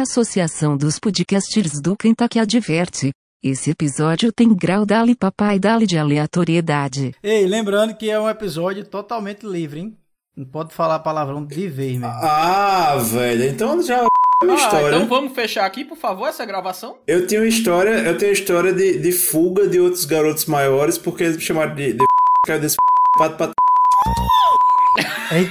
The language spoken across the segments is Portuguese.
A Associação dos Podcasters do Kentucky adverte. Esse episódio tem grau dali papai dali de aleatoriedade. Ei, lembrando que é um episódio totalmente livre, hein? Não pode falar palavrão de vez mesmo. Ah, velho, então já é uma Ah, história. então vamos fechar aqui, por favor, essa gravação? Eu tenho uma história, eu tenho história de, de fuga de outros garotos maiores porque eles me chamaram de, de caiu desse pato pra Ei,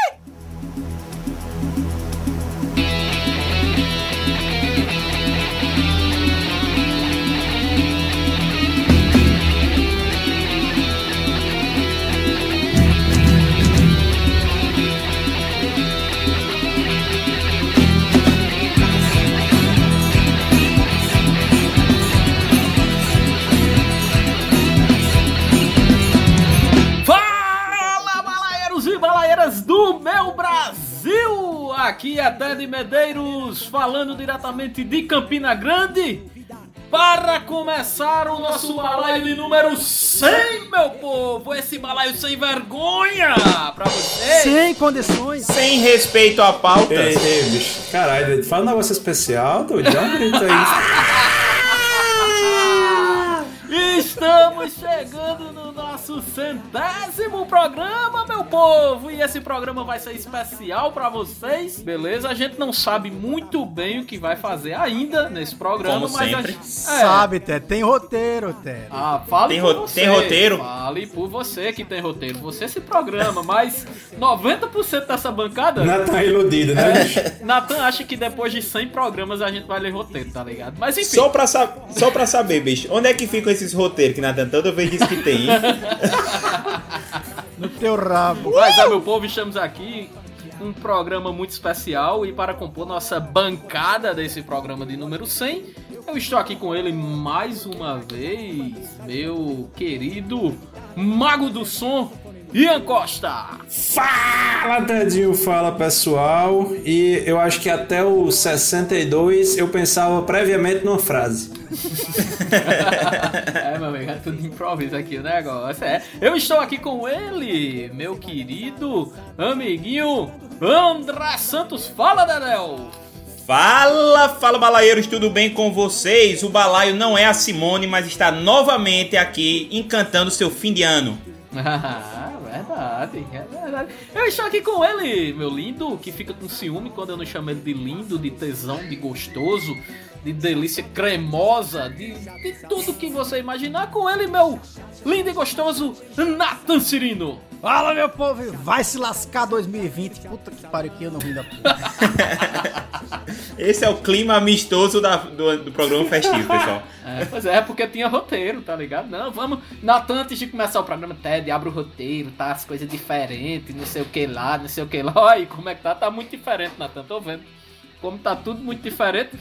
balaeiras do meu Brasil! Aqui é Ted Medeiros, falando diretamente de Campina Grande. Para começar o nosso balaio de número 100, meu povo! Esse balaio sem vergonha pra vocês! sem condições. Sem respeito à pauta. Ei, ei, bicho. Caralho, fala um negócio especial, doido. Dá um grito aí. Estamos chegando no nosso centésimo programa, meu povo! E esse programa vai ser especial pra vocês, beleza? A gente não sabe muito bem o que vai fazer ainda nesse programa, Como mas sempre. a gente. Sabe, Ted, tem roteiro, Ted. Ah, fale Tem por ro- você. tem roteiro? Fale por você que tem roteiro. Você se programa, mas 90% dessa bancada. Não tá iludido, né, bicho? Natan acha que depois de 100 programas a gente vai ler roteiro, tá ligado? Mas enfim. Só pra, sa- só pra saber, bicho, onde é que ficam esses roteiros que Nathan toda vez diz que tem, hein? No teu rabo. Mas é, meu povo, estamos aqui um programa muito especial e para compor nossa bancada desse programa de número 100, eu estou aqui com ele mais uma vez, meu querido mago do som, Ian Costa. Fala, Tedinho, fala pessoal. E eu acho que até o 62 eu pensava previamente numa frase. É, meu amigo, é tudo de improviso aqui o negócio. É. Eu estou aqui com ele, meu querido amiguinho André Santos. Fala, Daniel! Fala, fala balaeiros, tudo bem com vocês? O balaio não é a Simone, mas está novamente aqui encantando seu fim de ano. Verdade, é verdade. Eu estou aqui com ele, meu lindo, que fica com ciúme quando eu não chamo ele de lindo, de tesão, de gostoso, de delícia cremosa, de, de tudo que você imaginar. Com ele, meu lindo e gostoso Nathan Cirino. Fala, meu povo. Vai se lascar 2020. Puta que pariu que eu não ri da puta. Esse é o clima amistoso da- do, do programa festivo, pessoal. É, pois é, porque tinha roteiro, tá ligado? Não, vamos. Natan, antes de começar o programa, Ted, abre o roteiro, tá? As coisas diferentes, não sei o que lá, não sei o que lá. Olha aí como é que tá, tá muito diferente, Natan, tô vendo. Como tá tudo muito diferente.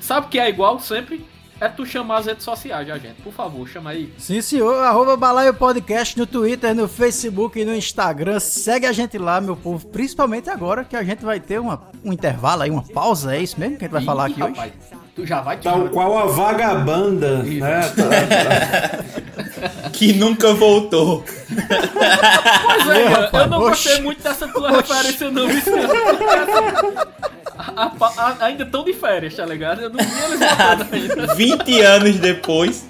Sabe o que é igual sempre? É tu chamar as redes sociais, já, gente. Por favor, chama aí. Sim, senhor. Arroba Balaio Podcast no Twitter, no Facebook e no Instagram. Segue a gente lá, meu povo. Principalmente agora que a gente vai ter uma, um intervalo aí, uma pausa. É isso mesmo que a gente vai falar Ih, aqui rapaz, Tu já vai Tal qual a vagabanda, né? Que nunca voltou. Pois é, rapaz, eu não oxi. gostei muito dessa tua referência, não. Isso é- assim, a- a- a- ainda tão de férias, tá ligado? Eu não vi eles ainda. 20 anos depois.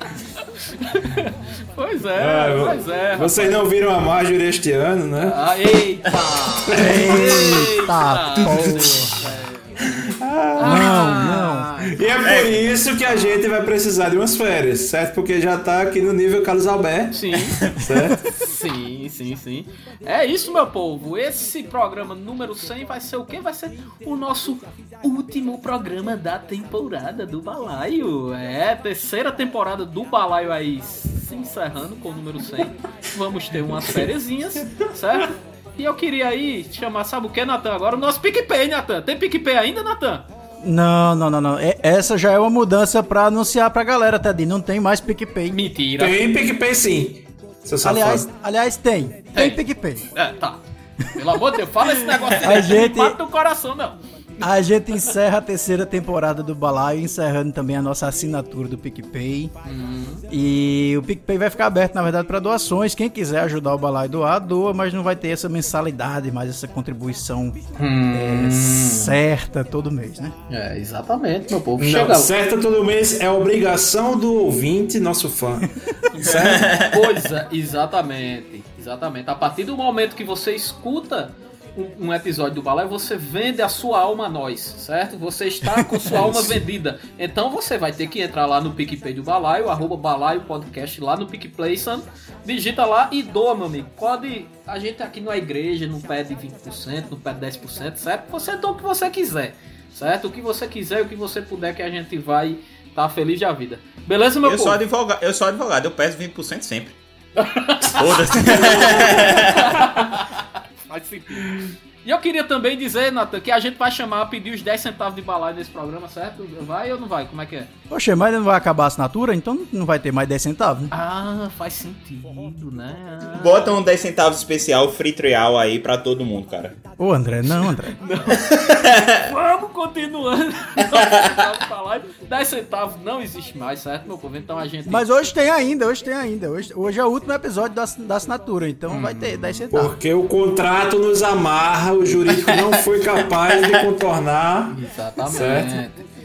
Pois é, Ah, pois é. rapaz. Vocês não viram a Marjorie este ano, né? Ah, eita! Eita, porra. Ah, E é por isso que a gente vai precisar de umas férias, certo? Porque já tá aqui no nível Carlos Alberto, Sim, certo? sim, sim, sim. É isso, meu povo. Esse programa número 100 vai ser o quê? Vai ser o nosso último programa da temporada do Balaio. É, terceira temporada do Balaio aí se encerrando com o número 100. Vamos ter umas fériasinhas, certo? E eu queria aí chamar, sabe o que, Natan? Agora o nosso PicPay, Natan. Tem PicPay ainda, Natan? Não, não, não, não. É- Essa já é uma mudança pra anunciar pra galera, Tedinho. Não tem mais PicPay. Mentira. Tem PicPay sim. Aliás, aliás, tem. Tem Tem. PicPay. É, tá. Pelo amor de Deus, fala esse negócio A gente- não mata o coração, não. A gente encerra a terceira temporada do Balaio, encerrando também a nossa assinatura do PicPay. E o PicPay vai ficar aberto, na verdade, para doações. Quem quiser ajudar o Balaio a doar, doa, mas não vai ter essa mensalidade, mais essa contribuição é, certa todo mês, né? É, exatamente, meu povo. Não, Chega. certo todo mês é obrigação do ouvinte, nosso fã. certo? Pois é, exatamente. Exatamente. A partir do momento que você escuta um, um episódio do Balaio, você vende a sua alma a nós, certo? Você está com sua alma vendida. Então você vai ter que entrar lá no PicPay do Balaio, arroba Balaio Podcast, lá no PicPlay, Sam, digita lá e doa, meu amigo. Pode. A gente aqui não é igreja, não pede 20%, não pede 10%, certo? Você doa o que você quiser, certo? O que você quiser, o que você puder, que a gente vai estar feliz da vida. Beleza, meu Eu povo? sou, advogado, eu sou advogado, eu peço 20% sempre. Foda-se. Faz sentido. E eu queria também dizer, Nathan, que a gente vai chamar, pedir os 10 centavos de balaio nesse programa, certo? Vai ou não vai? Como é que é? Poxa, mas não vai acabar a assinatura, então não vai ter mais 10 centavos, né? Ah, faz sentido, né? Ah. Bota um 10 centavos especial free trial aí pra todo mundo, cara. Ô, André, não, André. Vamos continuando. 10 centavos balaio. 10 centavos não existe mais, certo, meu povo? Então a gente. Mas hoje tem ainda, hoje tem ainda. Hoje, hoje é o último episódio da, da assinatura, então vai ter 10 centavos. Porque o contrato nos amarra, o jurídico não foi capaz de contornar. Exatamente. Certo.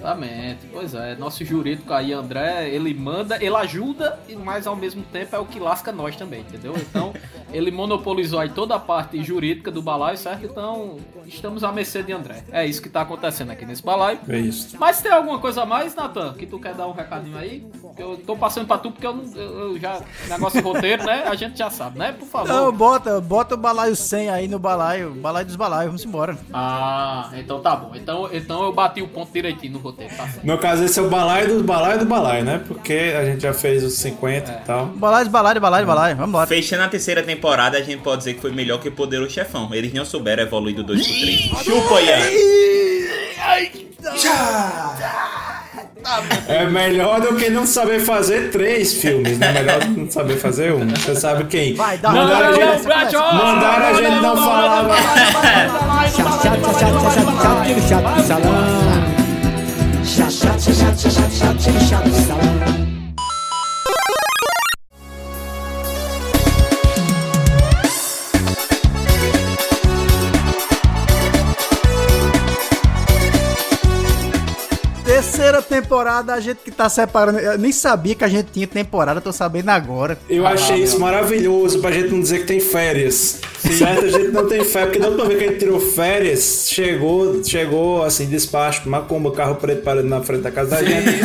Exatamente. Pois é, nosso jurídico aí, André, ele manda, ele ajuda, mas ao mesmo tempo é o que lasca nós também, entendeu? Então, ele monopolizou aí toda a parte jurídica do balaio, certo? Então, estamos à mercê de André. É isso que tá acontecendo aqui nesse balaio. É isso. Mas tem alguma coisa a mais, Natan, que tu quer dar um recadinho aí? Eu tô passando pra tu porque eu, não, eu, já. Negócio de roteiro, né? A gente já sabe, né? Por favor. Não, bota, bota o balaio 100 aí no balaio, balaio dos balaios, vamos embora. Ah, então tá bom. Então, então eu bati o ponto direitinho no roteiro, tá. No caso, esse é o balaio do balaio do balaio, né? Porque a gente já fez os 50 e tal. Balaio de balaio, de balaio, de balaio, vamos embora. Fechando a terceira temporada, a gente pode dizer que foi melhor que o Poderoso Chefão. Eles não souberam evoluir do 2 pro 3. Chupa, Ian! É melhor do que não saber fazer três filmes, né? Melhor do que não saber fazer um. Você sabe quem? Vai, dá Mandaram não, a gente, mandaram a gente não falar. Chato, chato, chato, chato, chato, chato, chato de salão. Chato, chato, chato, chato, chato, chato, chato Sza, szacie, szacie, szacie, szacie, siad w salon Temporada, a gente que tá separando. Eu nem sabia que a gente tinha temporada, tô sabendo agora. Eu achei isso maravilhoso pra gente não dizer que tem férias. Certo? A gente não tem férias, porque da última vez que a gente tirou férias, chegou, chegou assim, despacho, macumba, carro preto parado na frente da casa da gente.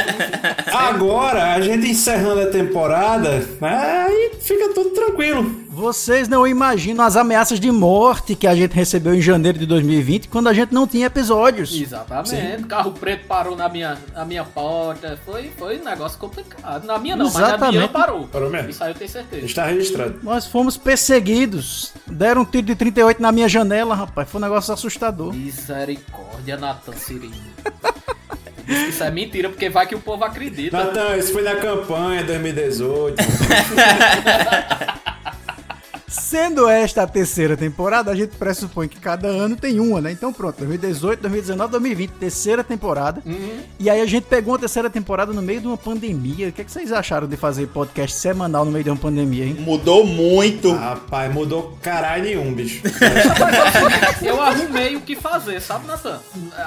Agora, a gente encerrando a temporada, aí fica tudo tranquilo. Vocês não imaginam as ameaças de morte que a gente recebeu em janeiro de 2020, quando a gente não tinha episódios. Exatamente. Carro preto parou na minha, na minha porta. Foi, foi um negócio complicado. Na minha não, mas na Exatamente. minha parou. Parou mesmo. Isso aí eu tenho certeza. Está registrado. Nós fomos perseguidos. Deram um tiro de 38 na minha janela, rapaz. Foi um negócio assustador. Misericórdia, Cirino. Diz que isso é mentira, porque vai que o povo acredita. Natan, isso foi na campanha 2018. Sendo esta a terceira temporada, a gente pressupõe que cada ano tem uma, né? Então pronto, 2018, 2019, 2020, terceira temporada. E aí a gente pegou uma terceira temporada no meio de uma pandemia. O que, é que vocês acharam de fazer podcast semanal no meio de uma pandemia, hein? Mudou muito. Rapaz, mudou caralho nenhum, bicho. Eu arrumei o que fazer, sabe, Nathan?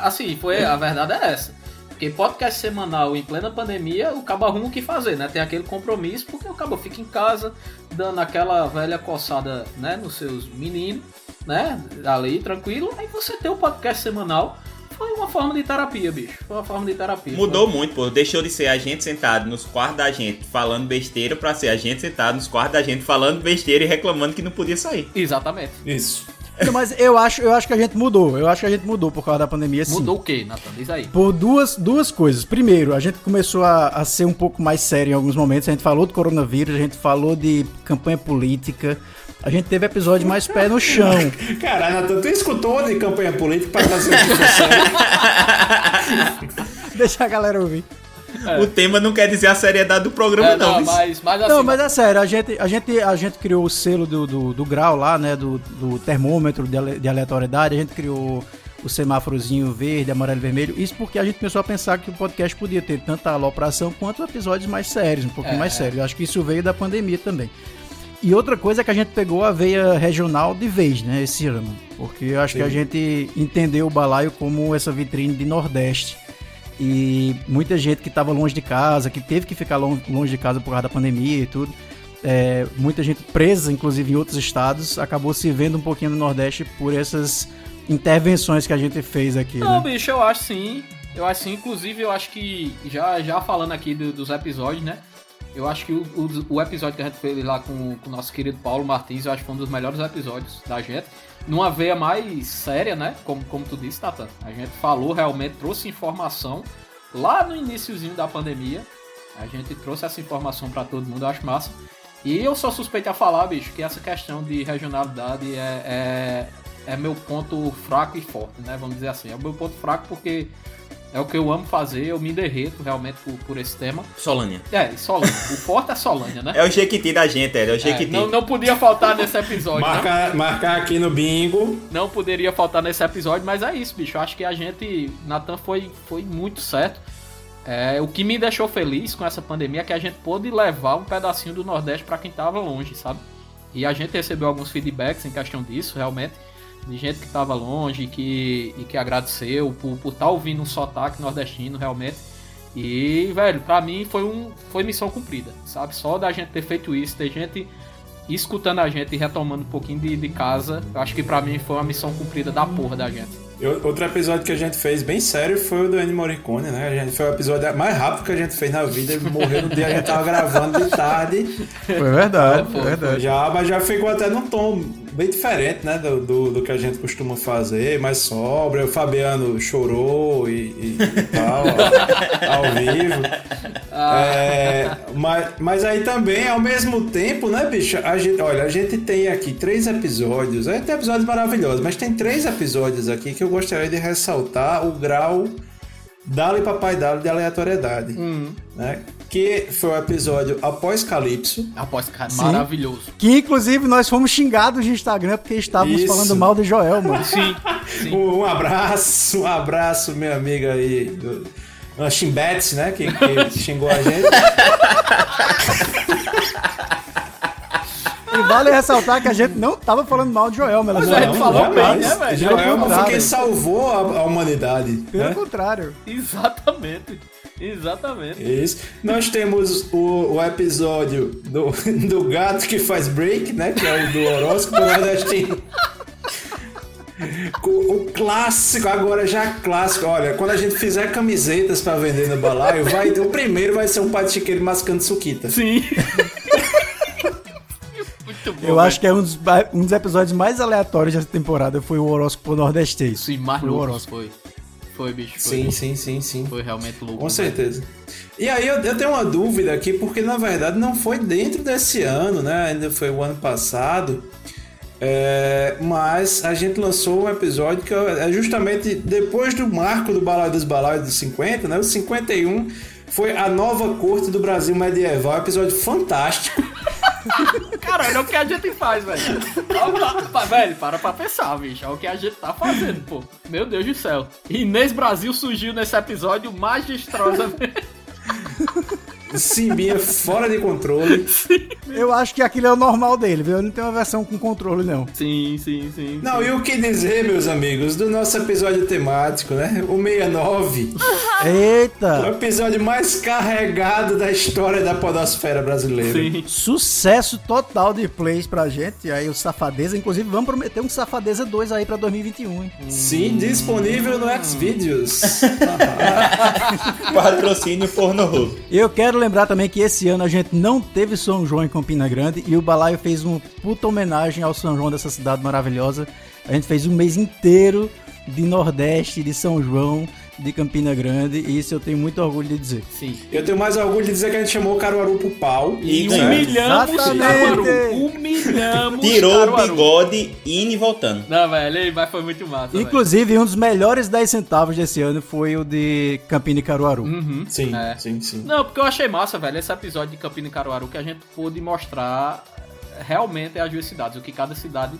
Assim, foi, a verdade é essa. Porque podcast semanal em plena pandemia, o cabo arruma o que fazer, né? Tem aquele compromisso, porque o cabo fica em casa, dando aquela velha coçada, né, nos seus meninos, né? Ali, tranquilo. Aí você tem o podcast semanal. Foi uma forma de terapia, bicho. Foi uma forma de terapia. Mudou muito, pô. Deixou de ser a gente sentado nos quartos da gente falando besteira pra ser a gente sentado nos quartos da gente falando besteira e reclamando que não podia sair. Exatamente. Isso. Não, Mas eu acho, eu acho que a gente mudou. Eu acho que a gente mudou por causa da pandemia, sim. Mudou o quê, Nathan? Diz aí. Por duas, duas coisas. Primeiro, a gente começou a, a ser um pouco mais sério em alguns momentos. A gente falou do coronavírus, a gente falou de campanha política. A gente teve episódio mais pé no chão. Caralho, Natan, tu escutou de campanha política para fazer uma discussão? Deixa a galera ouvir. O tema não quer dizer a seriedade do programa, É, não. não, mas, mas assim, Não, mas é sério, a gente, a gente, a gente criou o selo do, do, do grau lá, né? Do, do termômetro de, ale- de aleatoriedade, a gente criou o semáforozinho verde, amarelo e vermelho. Isso porque a gente começou a pensar que o podcast podia ter tanta alopração quanto episódios mais sérios, um pouquinho É. mais sérios. Eu acho que isso veio da pandemia também. E outra coisa é que a gente pegou a veia regional de vez, né, esse ano. Porque eu acho que a gente entendeu o balaio como essa vitrine de Nordeste. E muita gente que estava longe de casa, que teve que ficar lon- longe de casa por causa da pandemia e tudo, é, muita gente presa, inclusive em outros estados, acabou se vendo um pouquinho no Nordeste por essas intervenções que a gente fez aqui. Não, né? bicho, eu acho sim. Eu acho sim, inclusive eu acho que, já, já falando aqui do- dos episódios, né? Eu acho que o, o, o episódio que a gente fez lá com, com o nosso querido Paulo Martins, eu acho que foi um dos melhores episódios da gente. Numa veia mais séria, né? Como, como tu disse, Tata. A gente falou realmente, trouxe informação lá no iníciozinho da pandemia. A gente trouxe essa informação pra todo mundo, eu acho massa. E eu sou suspeito a falar, bicho, que essa questão de regionalidade é, é, é meu ponto fraco e forte, né? Vamos dizer assim. É o meu ponto fraco porque é o que eu amo fazer, eu me derreto realmente por, por esse tema. Solânia. É, Solânia. o forte é Solânia, né? É o Jequiti da gente, é, é o É, Jequiti. não, não podia faltar nesse episódio, né? Marcar, marcar aqui no bingo. Não poderia faltar nesse episódio, mas é isso, bicho. Eu acho que a gente, Natan foi, foi muito certo. É, o que me deixou feliz com essa pandemia é que a gente pôde levar um pedacinho do Nordeste pra quem tava longe, sabe? E a gente recebeu alguns feedbacks em questão disso, realmente. De gente que tava longe e que, e que agradeceu por estar tá ouvindo um sotaque nordestino, realmente. E, velho, pra mim foi, um, foi missão cumprida, sabe? Só da gente ter feito isso, ter gente escutando a gente e retomando um pouquinho de, de casa, eu acho que pra mim foi uma missão cumprida da porra da gente. Eu- Outro episódio que a gente fez bem sério foi o do Ennio Morricone, né? A gente foi o episódio mais rápido que a gente fez na vida. Ele morreu no dia que a gente tava gravando de tarde. Foi verdade, Foi, foi verdade. Já, mas já ficou até num tom bem diferente, né? Do, do, do que a gente costuma fazer, mais sobra. O Fabiano chorou e, e- e tal, ao, ao vivo. É, mas, mas aí também, ao mesmo tempo, né, bicho? A gente, olha, a gente tem aqui três episódios. A gente tem episódios maravilhosos, mas tem três episódios aqui que eu gostaria de ressaltar o grau Dali Papai Dali de aleatoriedade. Né? Que foi o episódio após Calypso. Após, Sim. maravilhoso. Que inclusive nós fomos xingados no Instagram porque estávamos Isso. falando mal de Joel, mano. Sim, sim. Um, um abraço, um abraço, minha amiga aí. Do, a Chimbets, né? Que, que xingou a gente. E vale ressaltar que a gente não tava falando mal de Joel, mas Mas a gente falou bem, né, velho? Joel foi contrário. quem salvou a, a humanidade. Pelo Né? contrário. Exatamente. Exatamente. Isso. Nós temos o, o episódio do, do gato que faz break, né? Que é o do horóscopo nordestino. Com O clássico, agora já clássico. Olha, quando a gente fizer camisetas pra vender no balaio, vai, o primeiro vai ser um padre chiqueiro mascando suquita. Sim. Muito bom. Eu acho que é um dos, um dos episódios mais aleatórios dessa temporada foi o horóscopo nordestês. Sim, mais Foi o louco. horóscopo. Foi. Foi, bicho. Foi, Sim, sim, sim, sim. foi realmente louco. Com certeza. E aí eu, eu tenho uma dúvida aqui, porque na verdade não foi dentro desse ano, né? Ainda foi o ano passado. É, mas a gente lançou um episódio que é justamente depois do marco do Balaio dos Balaios dos 50, né? O 51 foi a nova corte do Brasil medieval. Episódio fantástico. Caralho, é o que a gente faz, velho. Velho, para pra pensar, bicho. É o que a gente tá fazendo, pô. Meu Deus do céu. Inês Brasil surgiu nesse episódio magistrosamente. Simbinha fora de controle. Eu acho que aquilo é o normal dele, viu? Não tem uma versão com controle, não. Sim, sim, sim. Não, e o que dizer, meus amigos, do nosso episódio temático, né? O 69. O Eita! episódio mais carregado da história da podosfera brasileira. Sim. Sucesso total de plays pra gente. Aí o Safadeza, inclusive, vamos prometer um Safadeza 2 aí pra 2021, hein? Sim, disponível no Xvideos. Patrocínio Porno Hub. E eu quero lembrar também que esse ano a gente não teve São João em Campina Grande e o Balaio fez uma puta homenagem ao São João dessa cidade maravilhosa. A gente fez um mês inteiro de Nordeste, de São João, de Campina Grande e isso eu tenho muito orgulho de dizer. Sim. Eu tenho mais orgulho de dizer que a gente chamou o Caruaru pro pau. E Certo. humilhamos Exatamente. Caruaru. Humilhamos Tirou o Caruaru. bigode indo e voltando. Não, velho, mas foi muito massa. velho. Inclusive, um dos melhores 10 centavos desse ano foi o de Campina e Caruaru. Uhum. Sim, É. sim, sim. Não, porque eu achei massa, velho, esse episódio de Campina e Caruaru que a gente pôde mostrar realmente as duas cidades, o que cada cidade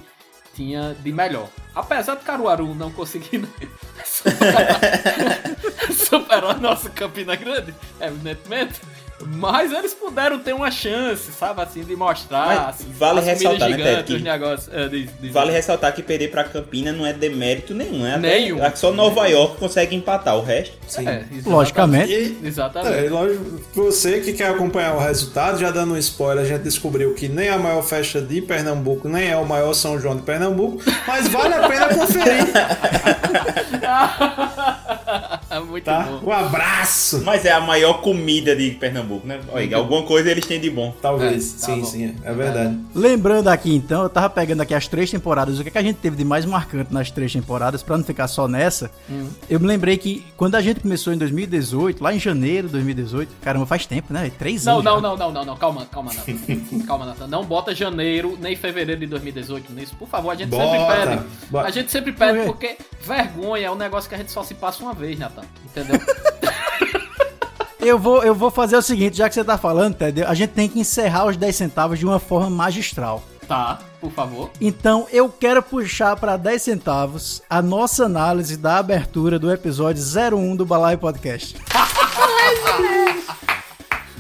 tinha de melhor. Apesar de Caruaru não conseguir superar, superar a nossa Campina Grande, evidentemente, mas eles puderam ter uma chance, sabe, assim, de mostrar Mas assim, vale as ressaltar, né, gigantes, Ted, os negócios. eh, diz- diz- Vale ressaltar que perder pra Campina não é demérito nenhum. É até- Nenhum. é que só Nova York consegue empatar o resto. sim. É, exatamente. Logicamente. E, Exatamente. é, lógico, você que quer acompanhar o resultado, já dando um spoiler, a gente descobriu que nem a maior festa de Pernambuco, nem é o maior São João de Pernambuco, mas vale a pena conferir, Muito tá? bom. Um abraço! Mas é a maior comida de Pernambuco, né? Olha, alguma coisa eles têm de bom. Talvez, É, tá sim, bom. sim, é verdade. Lembrando aqui então, eu tava pegando aqui as três temporadas, o que, é que a gente teve de mais marcante nas três temporadas, pra não ficar só nessa. Hum. Eu me lembrei que quando a gente começou em 2018, lá em janeiro de 2018, caramba, faz tempo, né? Três Não, anos. não, já. não, não, não, não, calma, calma, Nathan. calma, Nathan. Não bota janeiro nem fevereiro de 2018 nisso, por favor. A gente sempre Bota, pede. bota. A gente sempre pede Por porque vergonha é um negócio que a gente só se passa uma vez, Nathan. Entendeu? Eu vou, eu vou fazer o seguinte, já que você tá falando, Ted, a gente tem que encerrar os 10 centavos de uma forma magistral. tá, por favor. Então eu quero puxar para 10 centavos a nossa análise da abertura do episódio 01 do Balai Podcast.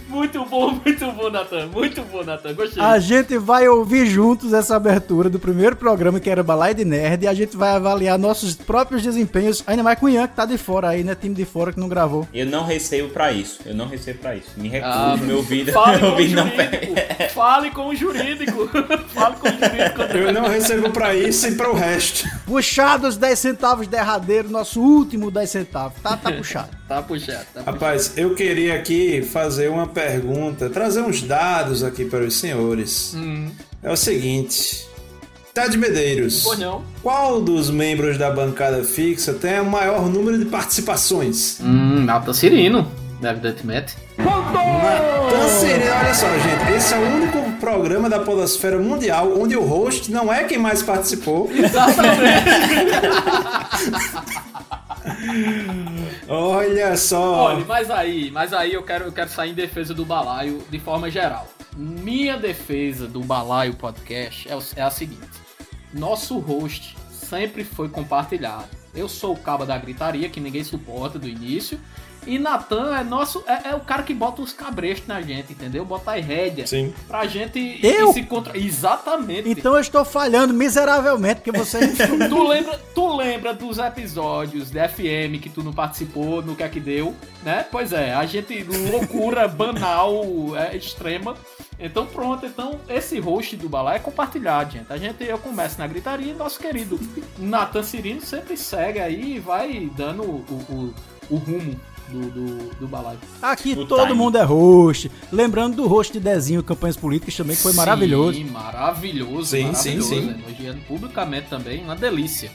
Muito bom, muito bom, Nathan. Muito bom, Nathan. Gostei. A gente vai ouvir juntos essa abertura do primeiro programa que era Balai de Nerd e a gente vai avaliar nossos próprios desempenhos, ainda mais com o Ian que tá de fora aí, né? Time de fora que não gravou. Eu não recebo pra isso. Eu não recebo pra isso. Me recuso, Ah, meu ouvido. Fale meu com o ouvido não jurídico. pega. Fale com o jurídico. Fale com o jurídico. Eu não recebo pra isso e para o resto. Puxados 10 centavos derradeiro, nosso último 10 centavos. Tá, tá puxado. Tá puxado, tá puxado. Rapaz, eu queria aqui fazer uma pergunta, trazer uns dados aqui para os senhores. Hum. É o seguinte. Ted Medeiros. Não. Qual dos membros da bancada fixa tem o maior número de participações? Hum, Nathan Cirino, evidentemente. Natan Sereno, olha só, gente. Esse é o único programa da Podosfera Mundial onde o host não é quem mais participou. Olha só. Olha, mas aí, mas aí eu quero, eu quero sair em defesa do balaio de forma geral. Minha defesa do balaio podcast é, é a seguinte: nosso host sempre foi compartilhado. Eu sou o cabo da gritaria que ninguém suporta do início. E Natan é nosso. É, é o cara que bota os cabrestos na gente, entendeu? Bota as rédeas. Sim. Pra gente Eu? se contra. Exatamente. Então eu estou falhando miseravelmente, porque você Tu lembra, tu lembra dos episódios da FM que tu não participou, no que é que deu, né? Pois é, a gente, loucura banal, é, extrema. Então pronto, então esse host do Balá é compartilhado, gente. A gente, eu começo na gritaria e nosso querido Nathan Cirino sempre segue aí e vai dando o, o, o rumo do, do, do balaio. Aqui O todo time. mundo é host. Lembrando do host de Dezinho Campanhas Políticas também, que foi maravilhoso. Sim, maravilhoso, Sim, maravilhoso. sim, sim. Elogiando publicamente também, uma delícia.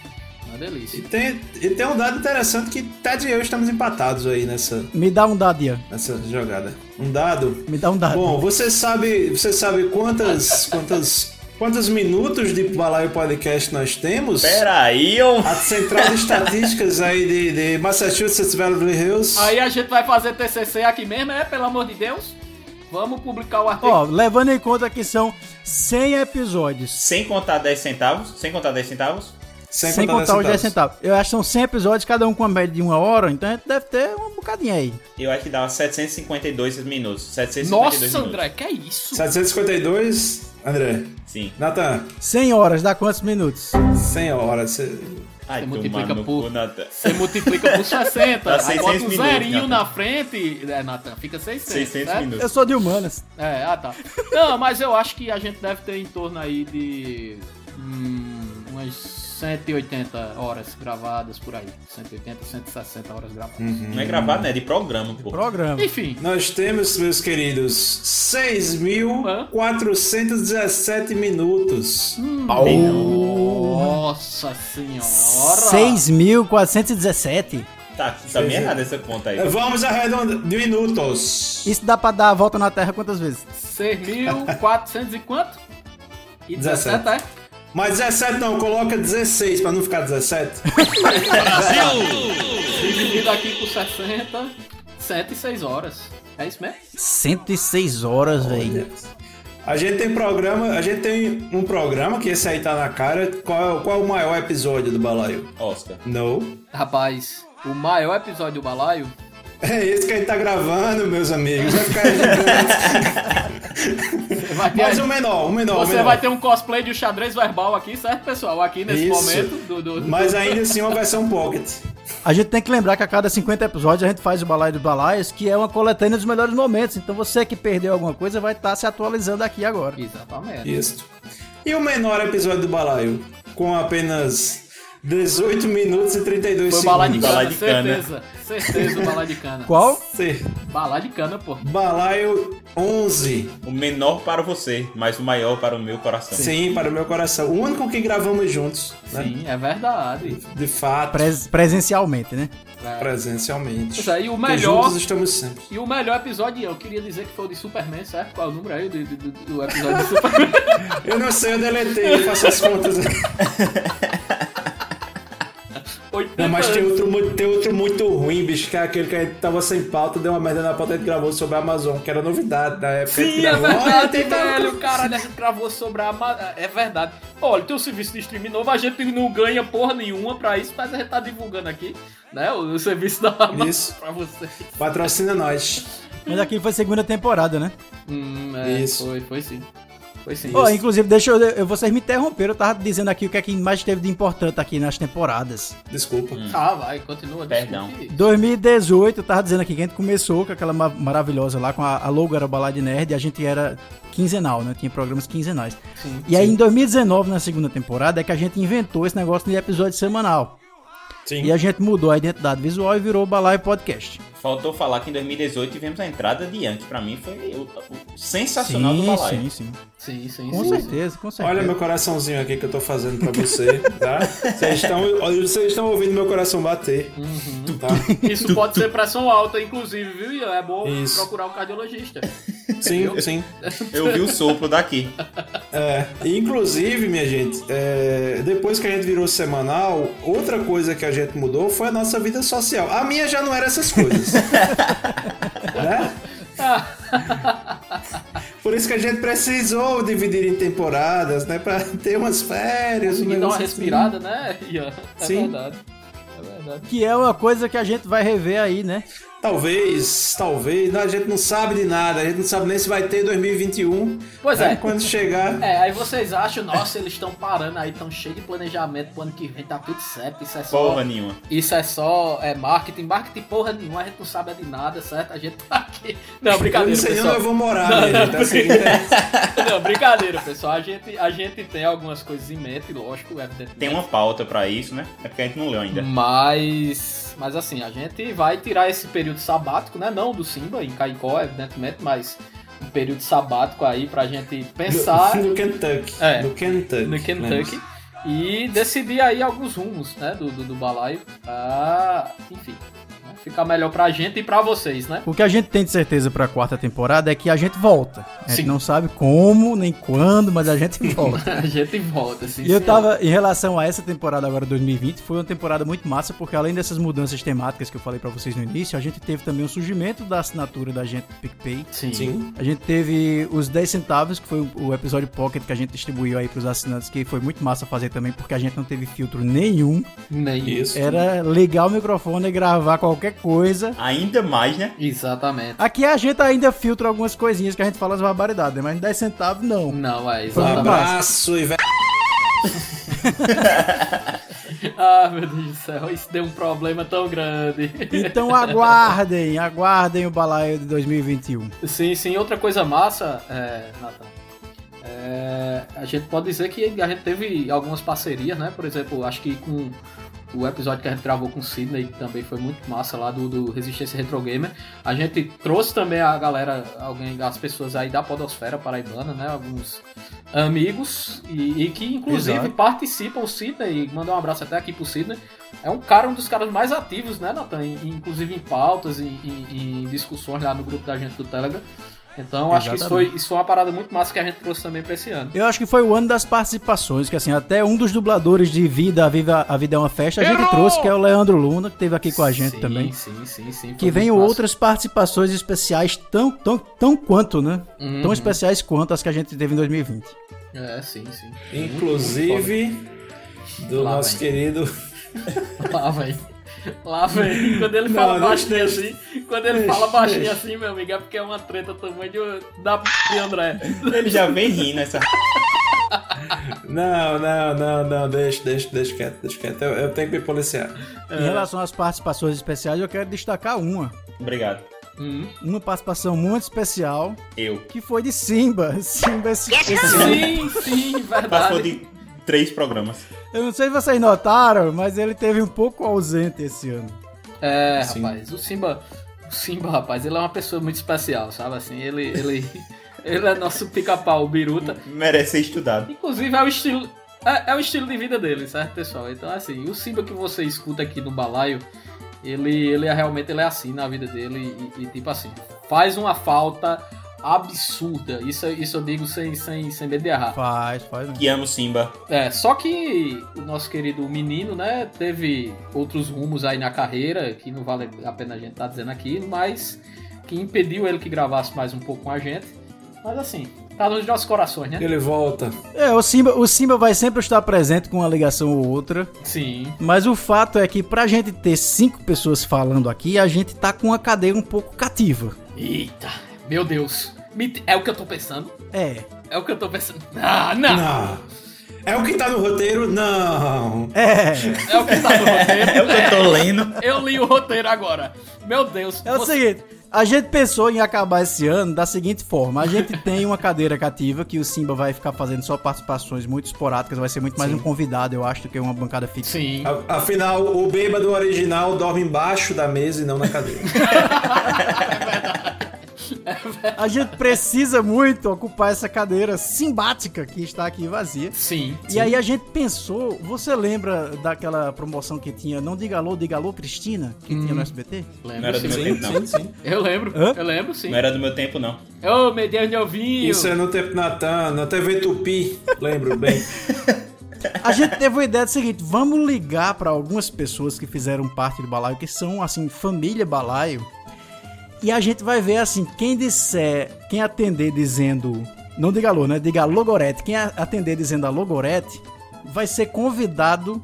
Uma delícia. E tem, e tem um dado interessante que Ted e eu estamos empatados aí nessa, Me dá um dado, Ian. nessa jogada. Um dado. Me dá um dado. Bom, você sabe, você sabe quantas, quantas, quantos minutos de Balaio Podcast nós temos? Peraí, eu... A central de estatísticas aí de, de Massachusetts Beverly Hills. Aí a gente vai fazer TCC aqui mesmo, é? Pelo amor de Deus. Vamos publicar o artigo. Ó, levando em conta que são 100 episódios. Sem contar 10 centavos. Sem contar 10 centavos. Sem, contar os 10 centavos. Eu acho que são 100 episódios, cada um com uma média de uma hora, então a gente deve ter um bocadinho aí. Eu acho que dá 752 minutos. 752 Nossa, minutos. André, que é isso? 752, André. Sim. Nathan, 100 horas, dá quantos minutos? 100 horas. Você- Ai, Você multiplica por- Natan. Você multiplica por 60. Dá aí 600 bota um minutos, zerinho Nathan. na frente. É, Natan, fica 600. 600 né? minutos. Eu sou de humanas. É, ah tá. Não, mas eu acho que a gente deve ter em torno aí de. Hum, umas 180 horas gravadas por aí. 180, 160 horas gravadas. Não é gravado, né? É de programa, pô. Programa. Enfim, Nós temos, meus queridos, 6.417 minutos. nossa senhora. 6.417. Tá, tá bem errada essa conta aí. Vamos arredondar de minutos. Isso dá pra dar a volta na Terra quantas vezes? 6.400 e quanto? E 17, 17. é? Mas 17 não, coloca 16 pra não ficar 17. Dividido aqui por 60, 106 horas. É isso mesmo? 106 horas, velho. A gente tem programa, a gente tem um programa que esse aí tá na cara. Qual, qual é o maior episódio do balaio? Oscar. Não. Rapaz, o maior episódio do balaio É esse que a gente tá gravando, meus amigos. Vai ficar gigante. você vai ter, Mas o menor, o menor. o você menor. vai ter um cosplay de um xadrez verbal aqui, certo, pessoal? Aqui nesse Isso. momento do. do- Mas ainda assim uma versão pocket. A gente tem que lembrar que a cada 50 episódios a gente faz o Balaio dos Balaios, que é uma coletânea dos melhores momentos. Então você que perdeu alguma coisa vai estar se atualizando aqui agora. Exatamente. Isso. E o menor episódio do balaio? Com apenas 18 minutos e 32 Foi de segundos. cana, Balai de cana. certeza. Certeza o balai de cana. Qual? Cer- Balai de cana, pô. Balaio 11. O menor para você, mas o maior para o meu coração. Sim, para o meu coração. O único que gravamos juntos. Né? Sim, é verdade. De fato, Pres- presencialmente, né? presencialmente. Pois é, e o melhor- juntos estamos sempre. E o melhor episódio, eu queria dizer que foi o de Superman, certo? Qual é o número aí do, do- do episódio de Superman? Eu não sei, eu deletei, eu faço as contas. 80 Não, mas tem outro, tem outro muito ruim, bicho, que é aquele que a gente tava sem pauta, deu uma merda na pauta e a gente gravou sobre a Amazon, que era novidade na época. Sim, é gravou. Olha, verdade, tal- velho. Caralho, a gente gravou sobre a. Ama- É verdade. Olha, tem um serviço de streaming novo, a gente não ganha porra nenhuma pra isso, mas a gente tá divulgando aqui, né? O, o serviço da Amazon Isso. pra você. Patrocina nós. Mas aqui foi segunda temporada, né? Hum, é, Isso. Foi, foi sim. Foi sim. Ó, inclusive, deixa eu, eu. Vocês me interromperam, eu tava dizendo aqui o que é que mais teve de importante aqui nas temporadas. Desculpa. Ah, vai, continua. Perdão. desculpe. 2018, eu tava dizendo aqui que a gente começou com aquela ma- maravilhosa lá, com a, a logo era Balada de Nerd, e a gente era quinzenal, né? Tinha programas quinzenais. Sim, e aí em 2019, na segunda temporada, é que a gente inventou esse negócio de episódio semanal. Sim. E a gente mudou a identidade visual e virou Balaio Podcast. Faltou falar que em 2018 tivemos a entrada de Yankee. Pra mim foi o, o sensacional do Sim, balaio. sim, sim. Sim, sim, Com sim, certeza, com certeza. Olha meu coraçãozinho aqui que eu tô fazendo pra você, tá? Vocês estão, vocês estão ouvindo meu coração bater, Uhum. tá? Isso pode ser pressão alta, inclusive, viu? É bom Isso. procurar um cardiologista. Sim, sim. Eu vi o sopro daqui. É, inclusive, minha gente, é, depois que a gente virou semanal, outra coisa que a gente mudou foi a nossa vida social. A minha já não era essas coisas. né? Por isso que a gente precisou dividir em temporadas, né? Pra ter umas férias. um Conseguir dar uma negócio assim. respirada, né? É Sim. verdade. É verdade. Que é uma coisa que a gente vai rever aí, né? Talvez, talvez. A gente não sabe de nada. A gente não sabe nem se vai ter 2021. Pois é. Quando chegar. É, aí vocês acham, nossa, eles estão parando aí, estão cheios de planejamento pro ano que vem, tá tudo certo, isso é só. Porra nenhuma. Isso é só é, marketing, marketing porra nenhuma, a gente não sabe de nada, certo? A gente tá aqui. Não, Eu brincadeira, não sei pessoal. onde eu vou morar, Não, não, gente. É o seguinte, Não, brincadeira, pessoal. A gente, a gente tem algumas coisas em mente, lógico, evidentemente. Tem uma pauta pra isso, né? É porque a gente não leu ainda. Mas, mas assim, a gente vai tirar esse período sabático, né? Não do Simba, em Caicó, evidentemente, mas um período sabático aí pra gente pensar No, no Kentucky. É. No Kentucky. no Kentucky e decidir aí alguns rumos, né? Do, do, do balaio pra, enfim, ficar melhor pra gente e pra vocês, né? O que a gente tem de certeza pra quarta temporada é que a gente volta. A gente Sim. não sabe como, nem quando, mas a gente volta. A gente volta, assim. E eu tava, em relação a essa temporada agora 2020, foi uma temporada muito massa, porque além dessas mudanças temáticas que eu falei pra vocês no início, a gente teve também o surgimento da assinatura da gente do PicPay. Sim. Sim. A gente teve os 10 centavos, que foi o- o episódio Pocket que a gente distribuiu aí pros assinantes, que foi muito massa fazer também, porque a gente não teve filtro nenhum. Nem Isso. Era ligar o microfone e gravar qualquer coisa. Ainda mais, né? Exatamente. Aqui a gente ainda filtra algumas coisinhas que a gente fala as barbaridades, né? mas 10 centavos não. Não, é, Um exatamente. massa. abraço e velho. Ah, meu Deus do céu, isso deu um problema tão grande. Então aguardem, aguardem o balaio de 2021. Sim, sim. Outra coisa massa, é, Nathan, é, a gente pode dizer que a gente teve algumas parcerias, né? Por exemplo, acho que com o episódio que a gente gravou com o Sidney, que também foi muito massa lá do, do Resistência Retro Gamer. A gente trouxe também a galera, alguém, as pessoas aí da Podosfera Paraibana, né? Alguns amigos e, e que inclusive Exato. participam. O Sidney, mandar um abraço até aqui pro Sidney. É um cara, um dos caras mais ativos, né, Nathan? Em- Inclusive em pautas e em, em discussões lá no grupo da gente do Telegram. Então acho que isso foi, isso foi uma parada muito massa que a gente trouxe também pra esse ano. Eu acho que foi o ano das participações, que assim, até um dos dubladores de Vida, A Vida, a Vida é uma Festa, a gente trouxe, que é o Leandro Luna, que esteve aqui com a gente sim, também. Sim, sim, sim. Que vem muito massa. outras participações especiais tão, tão, tão quanto, né? Uhum. Tão especiais quanto as que a gente teve em 2020. É, sim, sim. Inclusive do Lá nosso vem. querido. Lá vem. Lá vem. Quando ele Não, fala deixa, baixinho deixa. assim, quando ele Deixa, fala baixinho deixa. assim, meu amigo, é porque é uma treta tamanho de, da p de André. Ele já vem rindo essa. Não, não, não, não, deixa, deixa, deixa quieto, deixa quieto. Eu, eu tenho que me policiar. Em relação às participações especiais, eu quero destacar uma. Obrigado. Hum. Uma participação muito especial, Eu. que foi de Simba. Simba esse, esse ano. Sim, sim, Participou verdade. de três programas. Eu não sei se vocês notaram, mas ele teve um pouco ausente esse ano. É, Sim. rapaz, o Simba. O Simba, rapaz, ele é uma pessoa muito especial, sabe? Assim, ele. Ele, ele é nosso pica-pau biruta. Merece ser estudado. Inclusive é o estilo. É, é o estilo de vida dele, certo, pessoal? Então, assim, o Simba que você escuta aqui no balaio, ele, ele é realmente ele é assim na vida dele e, e, tipo assim, faz uma falta absurda. Isso, isso eu digo sem, sem, sem medo de errar. Faz, faz. mesmo. Que amo Simba. É, só que o nosso querido menino, né, teve outros rumos aí na carreira, que não vale a pena a gente estar dizendo aqui, mas que impediu ele que gravasse mais um pouco com a gente. Mas assim, tá nos nossos corações, né? Ele volta. É, o Simba, o Simba vai sempre estar presente com uma ligação ou outra. Sim. Mas o fato é que pra gente ter cinco pessoas falando aqui, a gente tá com uma cadeira um pouco cativa. Eita, meu Deus. É o que eu tô pensando. É. É o que eu tô pensando. Ah, não! Não. É o que tá no roteiro? Não. É. É o que tá no roteiro. É o que eu tô lendo. Eu li o roteiro agora. Meu Deus. É o você- seguinte, a gente pensou em acabar esse ano da seguinte forma: a gente tem uma cadeira cativa que o Simba vai ficar fazendo só participações muito esporádicas, vai ser muito mais um convidado, eu acho, do que uma bancada fixa. Sim. A- Afinal, o bêbado original dorme embaixo da mesa e não na cadeira. A gente precisa muito ocupar essa cadeira simbática que está aqui vazia. Sim. E aí a gente pensou, você lembra daquela promoção que tinha Não Diga Alô, Diga Alô Cristina, que tinha no SBT? Não Lembro, era do sim. meu tempo, não. sim. Eu lembro. Hã? Eu lembro, sim. Não era do meu tempo, não. Ô, meu Deus de ovinho. Isso é no tempo Natan, na TV Tupi. Lembro bem. A gente teve uma ideia do seguinte, vamos ligar para algumas pessoas que fizeram parte do balaio, que são assim, família balaio. E a gente vai ver assim, quem disser, quem atender dizendo, não diga alô, né? Diga Logorete. Quem atender dizendo a Logorete vai ser convidado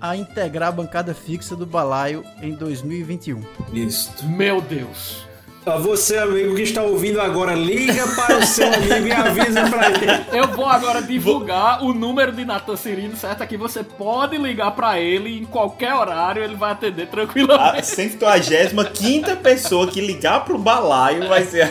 a integrar a bancada fixa do balaio em 2021. Isso. Meu Deus. Ó, Você, amigo que está ouvindo agora, liga para o seu amigo e avisa para ele. Eu vou agora divulgar o número de Natan Cirino, certo? Aqui você pode ligar pra ele em qualquer horário, ele vai atender A tranquilamente. 125 pessoa que ligar pro balaio vai ser.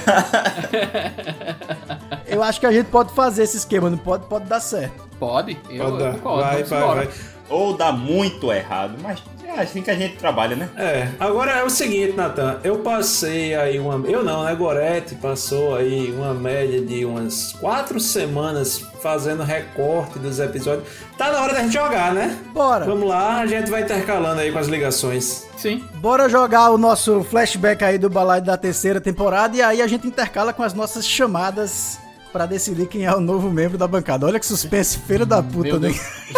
Eu acho que a gente pode fazer esse esquema, não pode, pode dar certo. Pode, eu, Pode eu dar. concordo. Vai, vai, vai. Ou dá muito errado, mas é assim que a gente trabalha, né? É, agora é o seguinte, Natan, eu passei aí uma. Eu não, né? Gorete passou aí uma média de umas quatro semanas fazendo recorte dos episódios. Tá na hora da gente jogar, né? Bora! Vamos lá, a gente vai intercalando aí com as ligações. Sim. Bora jogar o nosso flashback aí do balaio da terceira temporada e aí a gente intercala com as nossas chamadas pra decidir quem é o novo membro da bancada. Olha que suspense, feira da puta, né?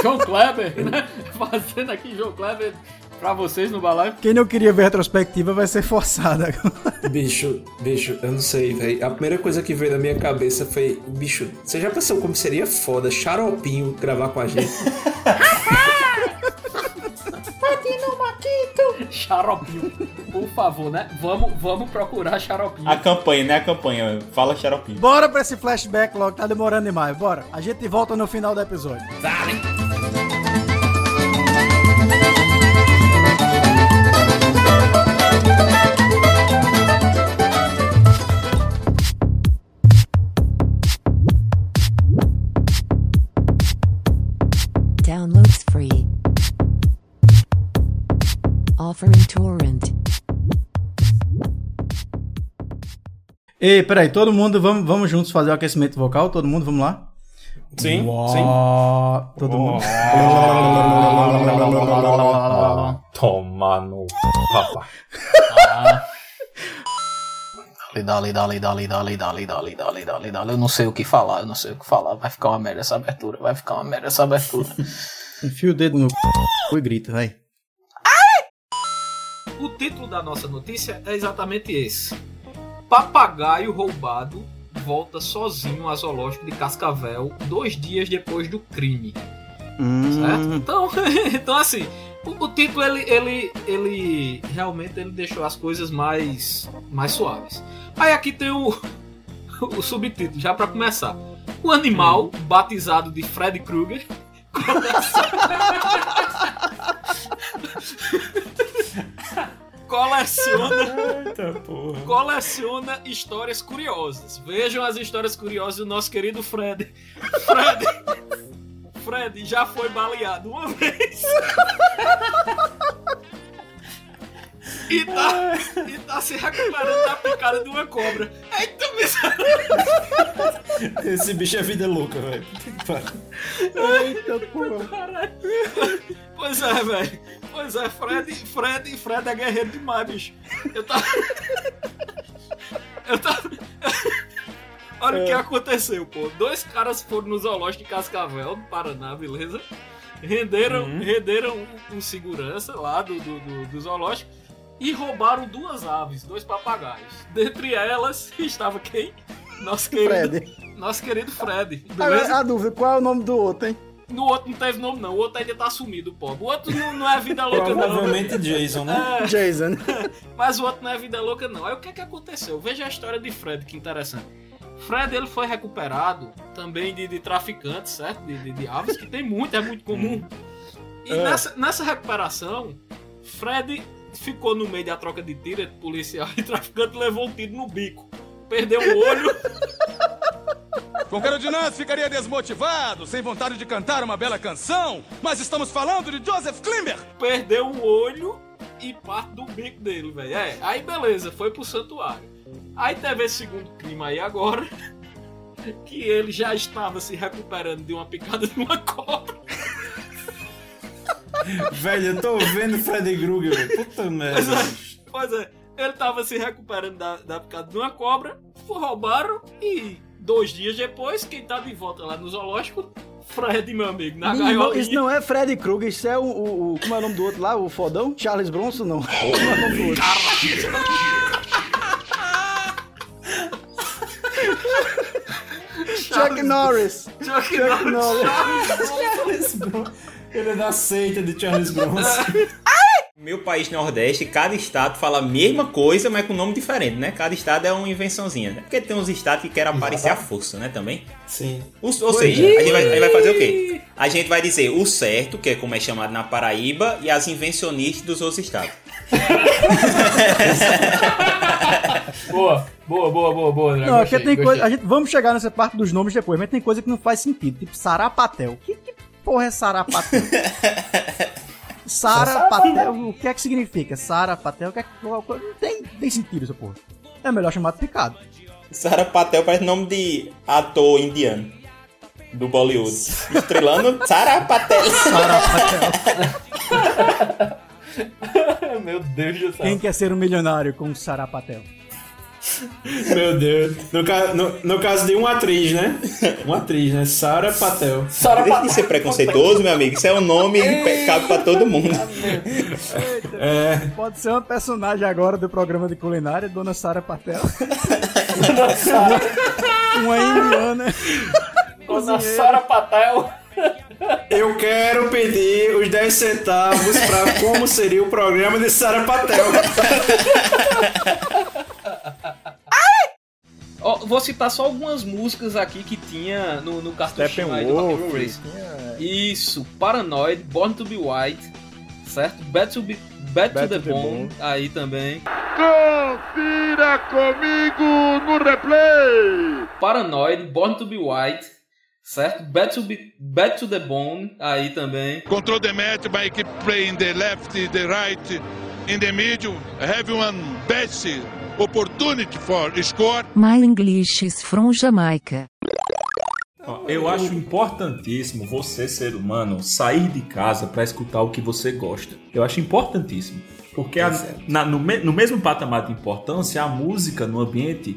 João Kleber, né? Fazendo aqui João Kleber pra vocês no balaio. Quem não queria ver retrospectiva vai ser forçado agora. Bicho, bicho, eu não sei, velho. A primeira coisa que veio na minha cabeça foi, bicho, você já pensou como seria foda xaropinho gravar com a gente? Xaropinho. Por favor, né? Vamos, vamos procurar xaropinho. A campanha, né? A campanha. Fala xaropinho. Bora pra esse flashback logo, tá demorando demais. Bora. A gente volta no final do episódio. Downloads Offering torrent. Ei, peraí, todo mundo, vamos, vamos juntos fazer o aquecimento vocal? Todo mundo, vamos lá? Sim, sim. Uó, Todo mundo. Toma no rapaz. Dali, dali, dali, dali, dali, dali, dali, dali, dali. Eu não sei o que falar, eu não sei o que falar. Vai ficar uma merda essa abertura, vai ficar uma merda essa abertura. Enfia o dedo no c... e grita, vai. O título da nossa notícia é exatamente esse: Papagaio roubado volta sozinho ao zoológico de Cascavel dois dias depois do crime. Certo? Então, então assim, o, o título ele, ele, ele realmente ele deixou as coisas mais, mais suaves. Aí aqui tem o, o subtítulo, já pra começar. O animal, batizado de Freddy Krueger, coleciona Eita porra. coleciona histórias curiosas. Vejam as histórias curiosas do nosso querido Fred. Fred. Fred já foi baleado uma vez. E tá, e tá se recuperando da picada de uma cobra. Eita, miserável. Esse bicho é vida louca, velho. Eita porra. Pois é, velho. Pois é, Fred, Fred, Fred é guerreiro demais, bicho. Eu tava. Eu tava. Olha o que aconteceu, pô. Dois caras foram no zoológico de Cascavel, do Paraná, beleza? Renderam, renderam um, um segurança lá do, do, do- do zoológico e roubaram duas aves, dois papagaios. Dentre elas estava quem? Nosso querido Fred. Nosso querido Fred. Beleza? Agora, a dúvida, qual é o nome do outro, hein? No outro não teve nome, não. O outro ainda tá sumido, pô. O outro não, não é vida louca, não. Provavelmente Jason, né? É, Jason. mas o outro não é vida louca, não. Aí o que que aconteceu? Veja a história de Fred, que interessante. Fred, ele foi recuperado também de, de traficantes, certo? De, de, de aves, que tem muito, é muito comum. E nessa, nessa recuperação, Fred ficou no meio da troca de tiro entre policial e traficante levou um tiro no bico. Perdeu o olho, Qualquer um de nós ficaria desmotivado, sem vontade de cantar uma bela canção, mas estamos falando de Joseph Klimber. perdeu o olho e parte do bico dele, velho. É, aí beleza, foi pro santuário. Aí teve esse segundo crime aí agora, que ele já estava se recuperando de uma picada de uma cobra. Velho, eu tô vendo Freddy Krueger, velho. Puta merda. Pois é, pois é, ele estava se recuperando da, da picada de uma cobra, roubaram e dois dias depois, quem tá de volta lá no zoológico, Fred, meu amigo, na Não, isso não é Freddy Krueger, isso é o, o, o- Como é o nome do outro lá? O fodão? Charles Bronson, não. Como é o nome do outro? Chuck Norris. Chuck Chuck Norris. Norris. Ele é da seita de Charles Bronson. Meu país Nordeste, cada estado fala a mesma coisa, mas com nome diferente, né? Cada estado é uma invençãozinha, né? Porque tem uns estados que querem aparecer à força, né? Também. Sim. O- ou seja, a gente, vai, a gente vai fazer o quê? A gente vai dizer o certo, que é como é chamado na Paraíba, e as invencionistas dos outros estados. Boa, boa, boa, boa, boa. Não, gostei, porque tem gostei. coisa. A gente, vamos chegar nessa parte dos nomes depois, mas tem coisa que não faz sentido. Tipo Sarapatel. Que, que porra é Sarapatel? Sarapatel, o que é que significa? Sarapatel, o que é que. Não tem, tem sentido essa porra. É melhor chamar de picado. Sara Patel parece nome de ator indiano. Do Bollywood. Estrelando Sara Patel. Meu Deus do céu. Quem quer ser um milionário com Sarapatel? Meu Deus. No, no- no caso de uma atriz, né? Uma atriz, né? Sarah Patel. Deixa de ser preconceituoso, meu amigo. Isso é um nome que cabe pra todo mundo. É. Pode ser uma personagem agora do programa de culinária, Dona Sara Patel. uma indiana. Dona Sara Patel. Eu quero pedir os 10 centavos pra como seria o programa de Sarah Patel. Ó, vou citar só algumas músicas aqui que tinha no, no cartuchinho aí do Rock Race. Isso, Paranoid, Born to be White, certo? Bad to, be, Bad to the, Bone, aí também. Confira comigo no replay. Paranoid, Born to be White, certo? Bad to, be, Bad to the Bone, aí também. Control the match by keep playing the left, the right. in the middle, have one best opportunity for score. My English is from Jamaica. Eu acho importantíssimo você, ser humano, sair de casa para escutar o que você gosta. Eu acho importantíssimo. Porque a- na- no, me- no mesmo patamar de importância, a música no ambiente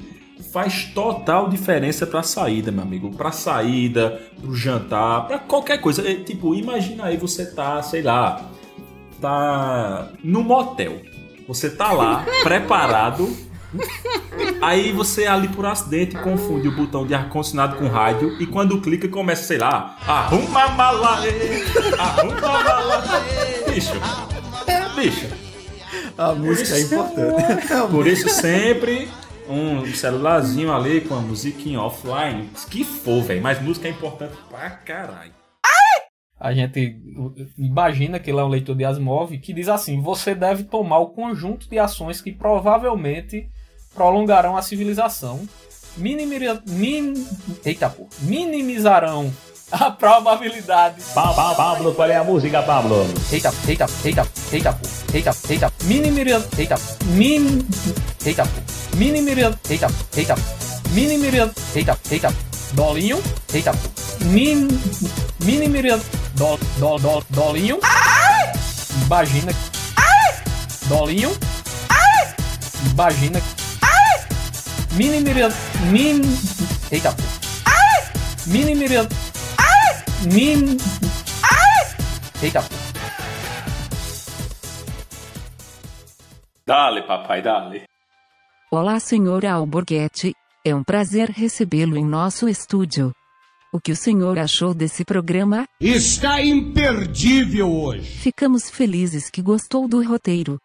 faz total diferença para a saída, meu amigo. Para saída, pro jantar, para qualquer coisa. É, Tipo, imagina aí você tá, sei lá, tá no motel. Você tá lá, preparado Aí você ali por acidente confunde o botão de ar-condicionado com rádio e quando clica começa, sei lá, arruma mala, ê, arruma mala. ê. Bicho, é bicho. A música é importante. Por isso sempre um celularzinho ali com a musiquinha offline. Que for, velho, mas música é importante pra caralho. A gente imagina que ele é um leitor de Asimov que diz assim: você deve tomar o conjunto de ações que provavelmente prolongarão a civilização, minimira- min- eita, pô, minimizarão a probabilidade. Pablo, qual é a música, Pablo? Eita, eita, eita, eita, eita, eita, minimira, eita, min, eita, pô, minimira, eita, eita, minimira, eita, eita, dolinho, eita, min, minimira, do, do, do, dolinho, imagina, dolinho, imagina, minimira, min, eita, pô, minimira, min, eita, pô. Dale, papai, dale. Olá, senhor Alborguete. É um prazer recebê-lo em nosso estúdio. O que o senhor achou desse programa? Está imperdível hoje. Ficamos felizes que gostou do roteiro.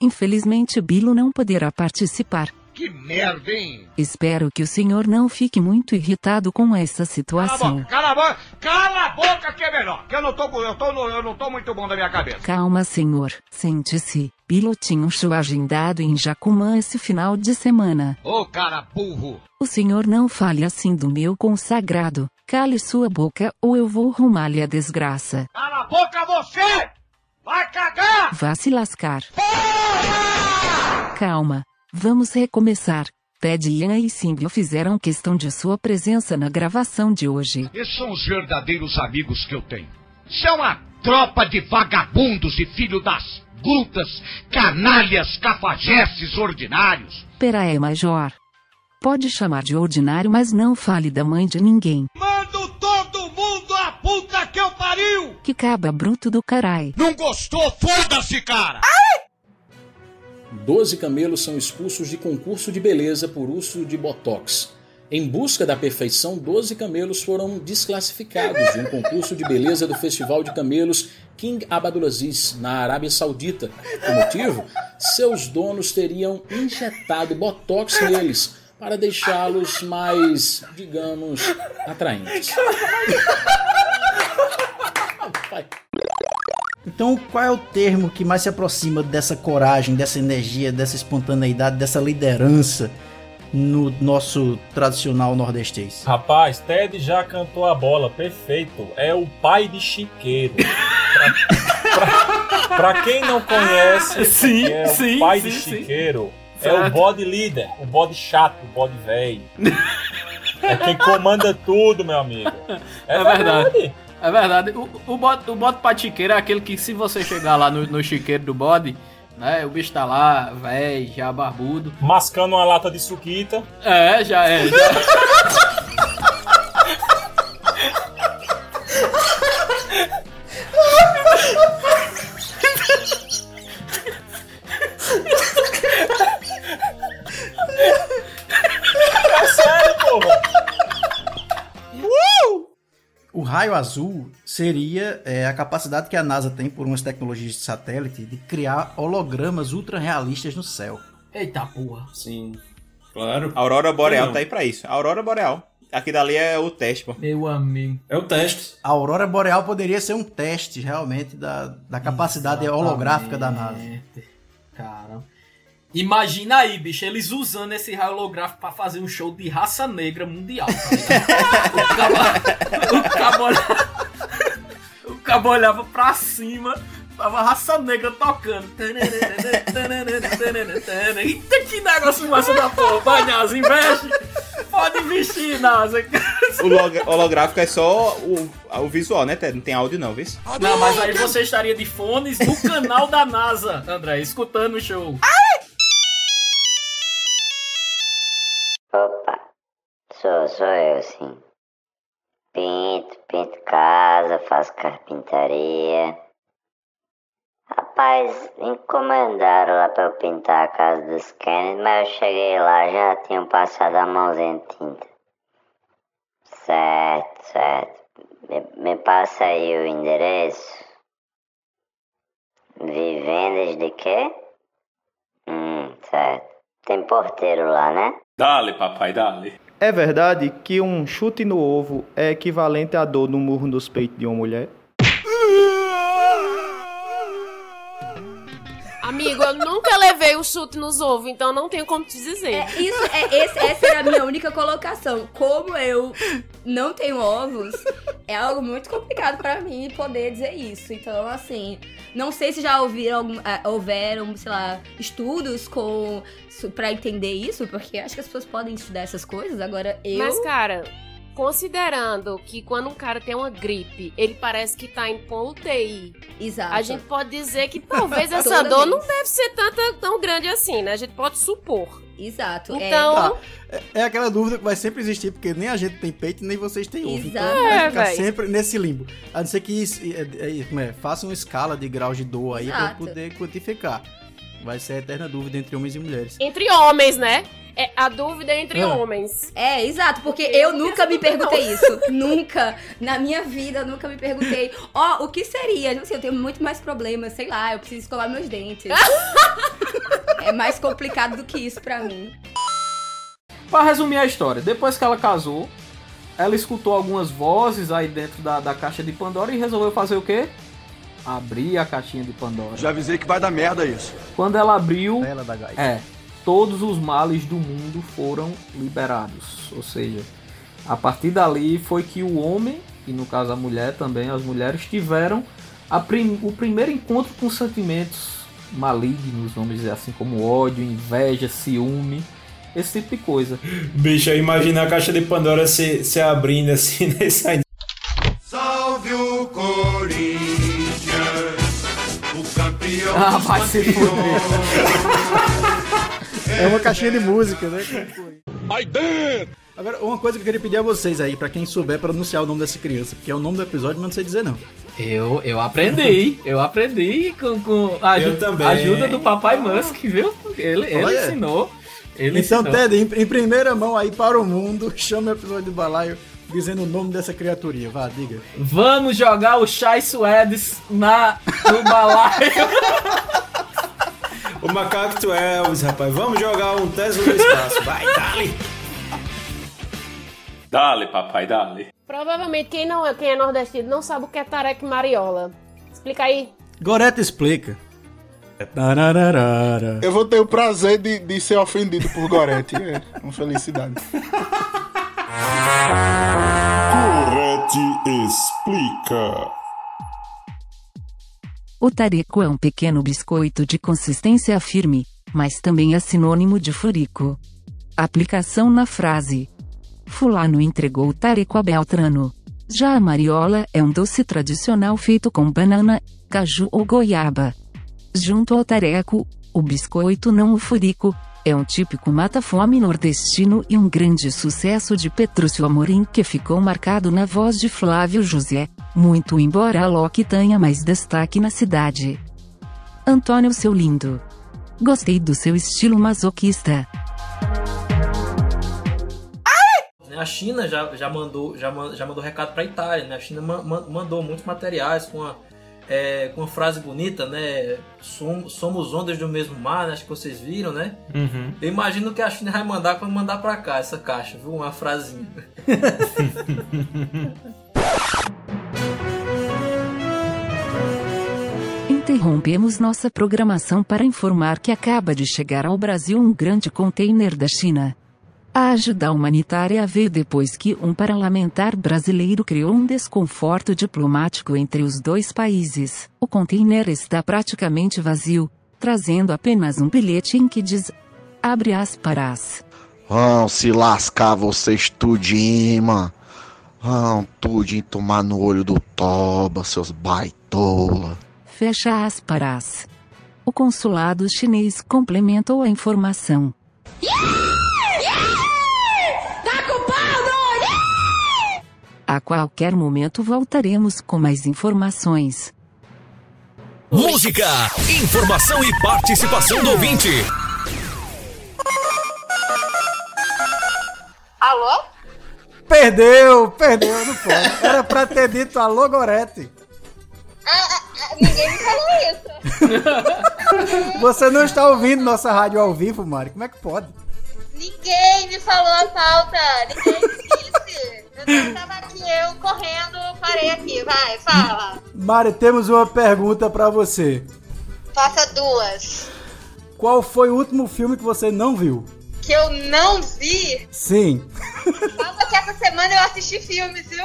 Infelizmente, Bilo não poderá participar. Que merda, hein? Espero que o senhor não fique muito irritado com essa situação. Cala a boca, cala a boca que é melhor. Que eu não tô, eu tô, eu não tô muito bom da minha cabeça. Calma, senhor. Sente-se. Um show agendado em Jacumã esse final de semana. Ô cara burro. O senhor não fale assim do meu consagrado. Cale sua boca ou eu vou arrumar-lhe a desgraça. Cala a boca você! Vai cagar! Vá se lascar. Calma. Vamos recomeçar. Ted, Ian e Simbio fizeram questão de sua presença na gravação de hoje. Esses são os verdadeiros amigos que eu tenho. Isso é uma tropa de vagabundos e filho das glutas, canalhas, cafajestes ordinários. Pera é, Major. Pode chamar de ordinário, mas não fale da mãe de ninguém. Mando todo mundo a puta que eu pariu! Que caba bruto do carai. Não gostou? Foda-se, cara! Doze camelos são expulsos de concurso de beleza por uso de botox. Em busca da perfeição, 12 camelos foram desclassificados de um concurso de beleza do Festival de Camelos King Abdulaziz, na Arábia Saudita. O motivo? Seus donos teriam injetado botox neles para deixá-los mais, digamos, atraentes. Então, qual é o termo que mais se aproxima dessa coragem, dessa energia, dessa espontaneidade, dessa liderança no nosso tradicional nordestês? Rapaz, Ted já cantou a bola, perfeito. É o pai de chiqueiro. pra, pra- pra quem não conhece, Sim, é sim, o pai sim, de sim. chiqueiro. É o bode líder, o bode chato, o bode velho. É quem comanda tudo, meu amigo. É, É verdade. É verdade. O, o, bode, o bode pra chiqueiro é aquele que se você chegar lá no, no chiqueiro do bode, né? O bicho tá lá, velho, já barbudo. Mascando uma lata de suquita. É, já é. Já... raio azul seria é, a capacidade que a NASA tem, por umas tecnologias de satélite, de criar hologramas ultra realistas no céu. Eita porra. Sim. Claro. A Aurora Boreal Não. tá aí pra isso. A Aurora Boreal. Aqui dali é o teste, pô. Meu amigo. É o teste. A aurora boreal poderia ser um teste, realmente, da, da capacidade holográfica da NASA. Exatamente. Caramba. Imagina aí, bicho, eles usando esse raio holográfico pra fazer um show de raça negra mundial. Tá o, cabo, o, cabo olhava, o cabo olhava pra cima, Tava raça negra tocando. Eita, que negócio massa da porra. Vai, Nasa, investe. Pode investir, Nasa. O log- holográfico é só o, o visual, né, Ted? Não tem áudio não, viu? Não, mas aí você estaria de fones no canal da NASA, André, escutando o show. Opa, sou, sou eu sim. Pinto, pinto casa, faço carpintaria. Rapaz, encomendaram lá pra eu pintar a casa dos Kennedy, mas eu cheguei lá já tinham passado a mãozinha de tinta. Certo, certo. Me, me passa aí o endereço. Vivendas de quê? Hum, certo. Tem porteiro lá, né? Dale, papai, dale. É verdade que um chute no ovo é equivalente a dor no murro nos peitos de uma mulher? Amigo, eu nunca levei um chute nos ovos, então não tenho como te dizer. É, isso, é, esse- essa era a minha única colocação. Como eu não tenho ovos, é algo muito complicado pra mim poder dizer isso. Então, assim, não sei se já ouviram, algum- ah, houveram, sei lá, estudos com pra entender isso, porque acho que as pessoas podem estudar essas coisas. Agora, eu. Mas, cara, considerando que quando um cara tem uma gripe, ele parece que tá em ponto UTI. Exato. A gente pode dizer que talvez essa dor vez. não deve ser tanta, tão grande assim, né? A gente pode supor. Exato. Então, Tá. É, é aquela dúvida que vai sempre existir, porque nem a gente tem peito, nem vocês têm ovo. Então Exato. vai É, ficar véi. sempre nesse limbo. A não ser que isso, é, é, é, faça uma escala de graus de dor aí pra Exato. poder quantificar. Vai ser a eterna dúvida entre homens e mulheres. entre homens, né? É a dúvida é entre Ah. homens. É, exato, porque Eu eu não nunca me perguntei isso. nunca. Na minha vida, nunca me perguntei, ó, o que seria? Tipo assim, eu tenho muito mais problemas, sei lá, eu preciso escovar meus dentes. é mais complicado do que isso pra mim. Pra resumir a história, depois que ela casou, ela escutou algumas vozes aí dentro da, da caixa de Pandora e resolveu fazer o quê? Abrir a caixinha de Pandora. Já avisei que vai dar merda isso. Quando ela abriu, Ela da gás. é, todos os males do mundo foram liberados. Ou seja, a partir dali foi que o homem, e no caso a mulher também, as mulheres tiveram a prim- o primeiro encontro com sentimentos malignos, vamos dizer assim, como ódio, inveja, ciúme, esse tipo de coisa. Bicho, eu imagino a caixa de Pandora se, se abrindo assim, né? Saindo. Salve o Corinthians, o campeão. Ah, vai se fuder. É uma caixinha de música, né? Aí dentro! Agora, uma coisa que eu queria pedir a vocês aí, pra quem souber pronunciar o nome dessa criança, porque é o nome do episódio, mas não sei dizer não. Eu, eu aprendi, eu aprendi com, com a Eu aju- também. ajuda do papai Musk, viu? Ele, ele ensinou. Ele então, ensinou. Ted, em, em primeira mão aí para o mundo, chama o episódio do balaio dizendo o nome dessa criaturinha. Vá, diga. Vamos jogar o Chai Suedes na, no balaio. O Macaco Twelves, rapaz. Vamos jogar um Tesla no espaço. Vai, dale! Dale, papai, dale. Provavelmente quem não é, quem é nordestino não sabe o que é tareca mariola. Explica aí. Goreta explica. Eu vou ter o prazer de, de ser ofendido por Gorete. É uma felicidade. Corete explica. O tareco é um pequeno biscoito de consistência firme, mas também é sinônimo de furico. Aplicação na frase: Fulano entregou o tareco a Beltrano. Já a mariola é um doce tradicional feito com banana, caju ou goiaba. Junto ao tareco, o biscoito não o furico, é um típico mata-fome nordestino e um grande sucesso de Petrúcio Amorim que ficou marcado na voz de Flávio José, muito embora a Loki tenha mais destaque na cidade. Antônio seu lindo. Gostei do seu estilo masoquista. A China já, já, mandou, já, man- já mandou recado para a Itália, né? A China ma- ma- mandou muitos materiais com a, é, com uma frase bonita, né? Som- somos ondas do mesmo mar, né? acho que vocês viram, né? Uhum. Eu imagino que a China vai mandar quando mandar pra cá essa caixa, viu? Uma frasinha. Interrompemos nossa programação para informar que acaba de chegar ao Brasil um grande container da China. A ajuda humanitária veio depois que um parlamentar brasileiro criou um desconforto diplomático entre os dois países. O container está praticamente vazio, trazendo apenas um bilhete em que diz: abre aspas. Vão se lascar vocês tudinho. Vão tudinho tomar no olho do toba, seus baitola. Fecha aspas. O consulado chinês complementou a informação. Tá A qualquer momento voltaremos com mais informações. Música, informação e participação do ouvinte. Alô? Perdeu, perdeu, não pode. Era pra ter dito alô, Gorete. Ninguém me falou isso. Você não está ouvindo nossa rádio ao vivo, Mari? Como é que pode? Ninguém me falou a pauta. Ninguém disse. Eu tava aqui, eu correndo, parei aqui. Vai, fala. Mari, temos uma pergunta pra você. Faça duas. Qual foi o último filme que você não viu? Que eu não vi. Sim. Calma que essa semana eu assisti filmes, viu?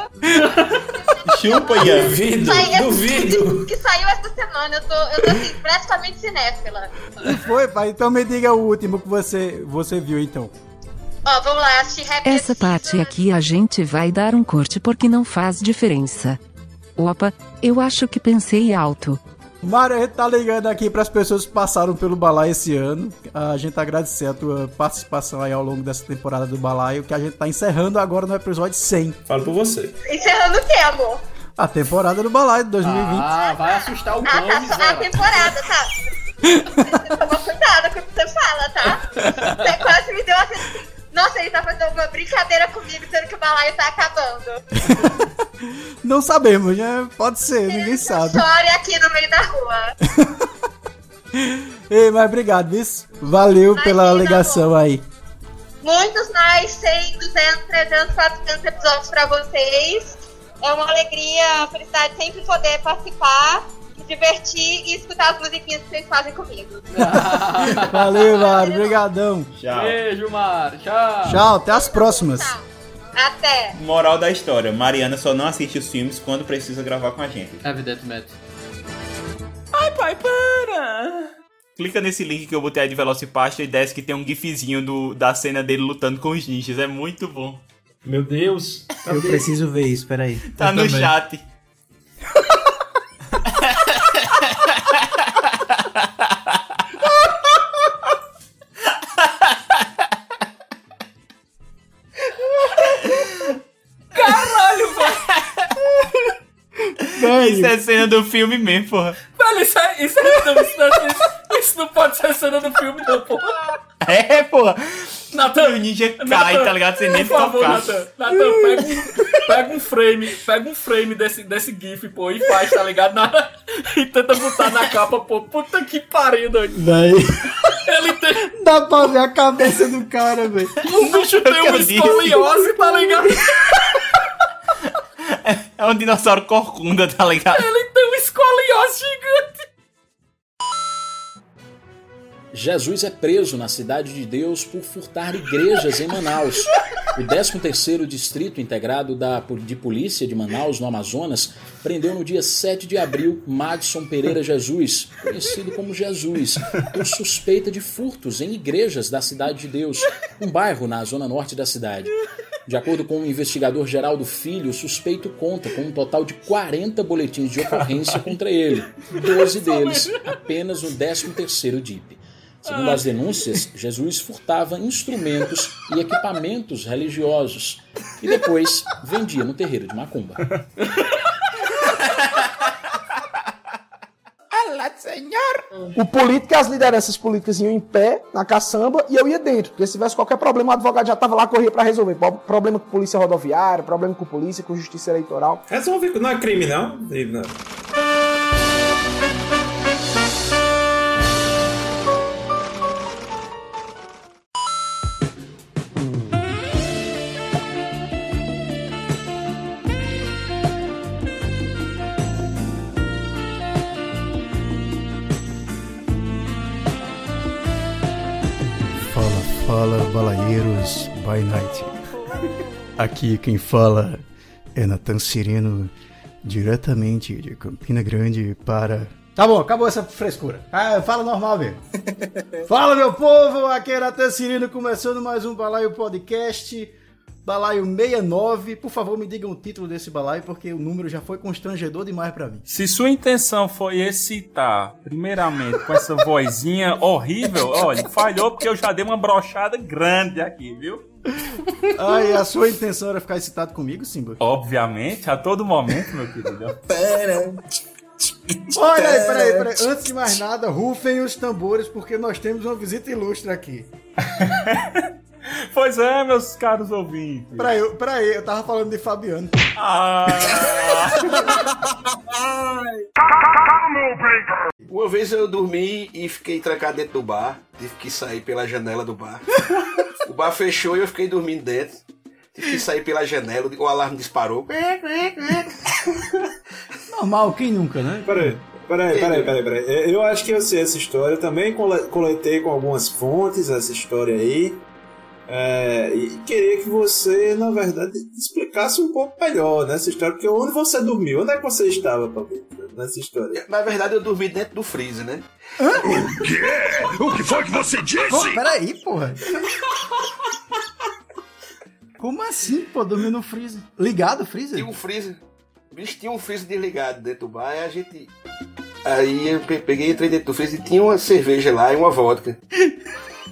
Chupa, Ian. Duvido, Sai- duvido. Que saiu essa semana. Eu tô, eu tô assim, praticamente cinéfila. E foi, pai? Então me diga o último que você, você viu, então. Ó, vamos lá, assisti Happy Essa parte aqui a gente vai dar um corte porque não faz diferença. Opa, eu acho que pensei alto. Mário, a gente tá ligando aqui para as pessoas que passaram pelo Balaio esse ano. A gente agradecer a tua participação aí ao longo dessa temporada do Balaio, que a gente tá encerrando agora no episódio 100. Fala por você. Encerrando o que, amor? A temporada do Balaio de 2020. Ah, vai assustar o Ah, povo, tá, a miserável. temporada, tá? Você toma cuidado com o que você fala, tá? Você quase me deu assim. Nossa, ele tá fazendo uma brincadeira comigo, sendo que o balaio tá acabando. Não sabemos, né? Pode ser, ninguém sabe. Chore aqui no meio da rua. Ei, mas obrigado, viu? Valeu pela ligação aí. Muitos mais, 100, 200, 300, 400 episódios pra vocês. É uma alegria, felicidade sempre poder participar, divertir e escutar as musiquinhas que vocês fazem comigo. Valeu, Mário. Obrigadão. Beijo, Mário. Tchau. Tchau, até as próximas. Até. Moral da história: Mariana só não assiste os filmes quando precisa gravar com a gente. Evidentemente. Ai, pai, para! Clica nesse link que eu botei aí de Velocipasta e desce que tem um gifzinho do, da cena dele lutando com os ninjas. É muito bom. Meu Deus. Eu preciso ver isso, peraí. Tá no chat. Isso é cena do filme mesmo, porra. Velho, isso é. Isso, é, não, isso, não, isso, isso não pode ser cena do filme, não, porra. É, porra. Natan, o ninja cai, tá ligado? Sem nem Por favor, tocar. Natan, Natan, pega, um, pega um frame, pega um frame desse, desse GIF, pô, e faz, tá ligado? Na- e tenta botar na capa, pô. Puta que pariu. Véi. Ele tem. Dá pra ver a cabeça do cara, velho. O bicho tem uma escoliose, tá ligado? É um dinossauro corcunda, tá ligado? Ele tem uma escoliose gigante. Jesus é preso na Cidade de Deus por furtar igrejas em Manaus. O 13º Distrito Integrado da, de Polícia de Manaus, no Amazonas, prendeu no dia 7 de abril Madison Pereira Jesus, conhecido como Jesus, por suspeita de furtos em igrejas da Cidade de Deus, um bairro na zona norte da cidade. De acordo com o investigador Geraldo Filho, o suspeito conta com um total de 40 boletins de ocorrência contra ele, 12 deles apenas no 13º DIP. Segundo as denúncias, Jesus furtava instrumentos e equipamentos religiosos e depois vendia no terreiro de Macumba. Alá, senhor! O político e as lideranças políticas iam em pé na caçamba e eu ia dentro. Porque se tivesse qualquer problema, o advogado já estava lá, corria pra resolver. Pro- Problema com polícia rodoviária, problema com polícia, com justiça eleitoral. Resolve, não é crime, não? Não. Fala, Balaeiros by Night. Aqui quem fala é Natan Sereno, diretamente de Campina Grande para. Tá bom, acabou essa frescura. Ah, fala normal mesmo. fala meu povo, aqui é Natan Sereno, começando mais um Balaio Podcast. Balaio 69. Por favor, me digam o título desse balaio, porque o número já foi constrangedor demais pra mim. Se sua intenção foi excitar, primeiramente, com essa vozinha horrível, olha, falhou porque eu já dei uma brochada grande aqui, viu? Ah, e a sua intenção era ficar excitado comigo, Simba? Obviamente, a todo momento, meu querido. Pera. Olha aí, peraí, peraí. Antes de mais nada, rufem os tambores, porque nós temos uma visita ilustre aqui. Pois é, meus caros ouvintes. Peraí, eu- peraí, eu tava falando de Fabiano. Ah. Uma vez eu dormi e fiquei trancado dentro do bar. Tive que sair pela janela do bar. o bar fechou e eu fiquei dormindo dentro. Tive que sair pela janela, o alarme disparou. Normal, quem nunca, né? Peraí. Peraí, peraí, peraí, peraí. Eu acho que eu sei essa história. Eu também cole- coletei com algumas fontes essa história aí. É, e queria que você, na verdade, explicasse um pouco melhor nessa história, porque onde você dormiu? Onde é que você estava, Pablito, nessa história? Na verdade, eu dormi dentro do freezer, né? O quê? O que foi que você Pô, peraí, porra. Como assim, pô? Dormiu no freezer? Ligado o freezer? Tinha um freezer. O bicho tinha um freezer desligado dentro do bar, aí a gente. Aí eu pe- peguei, entrei dentro do freezer e tinha uma cerveja lá e uma vodka.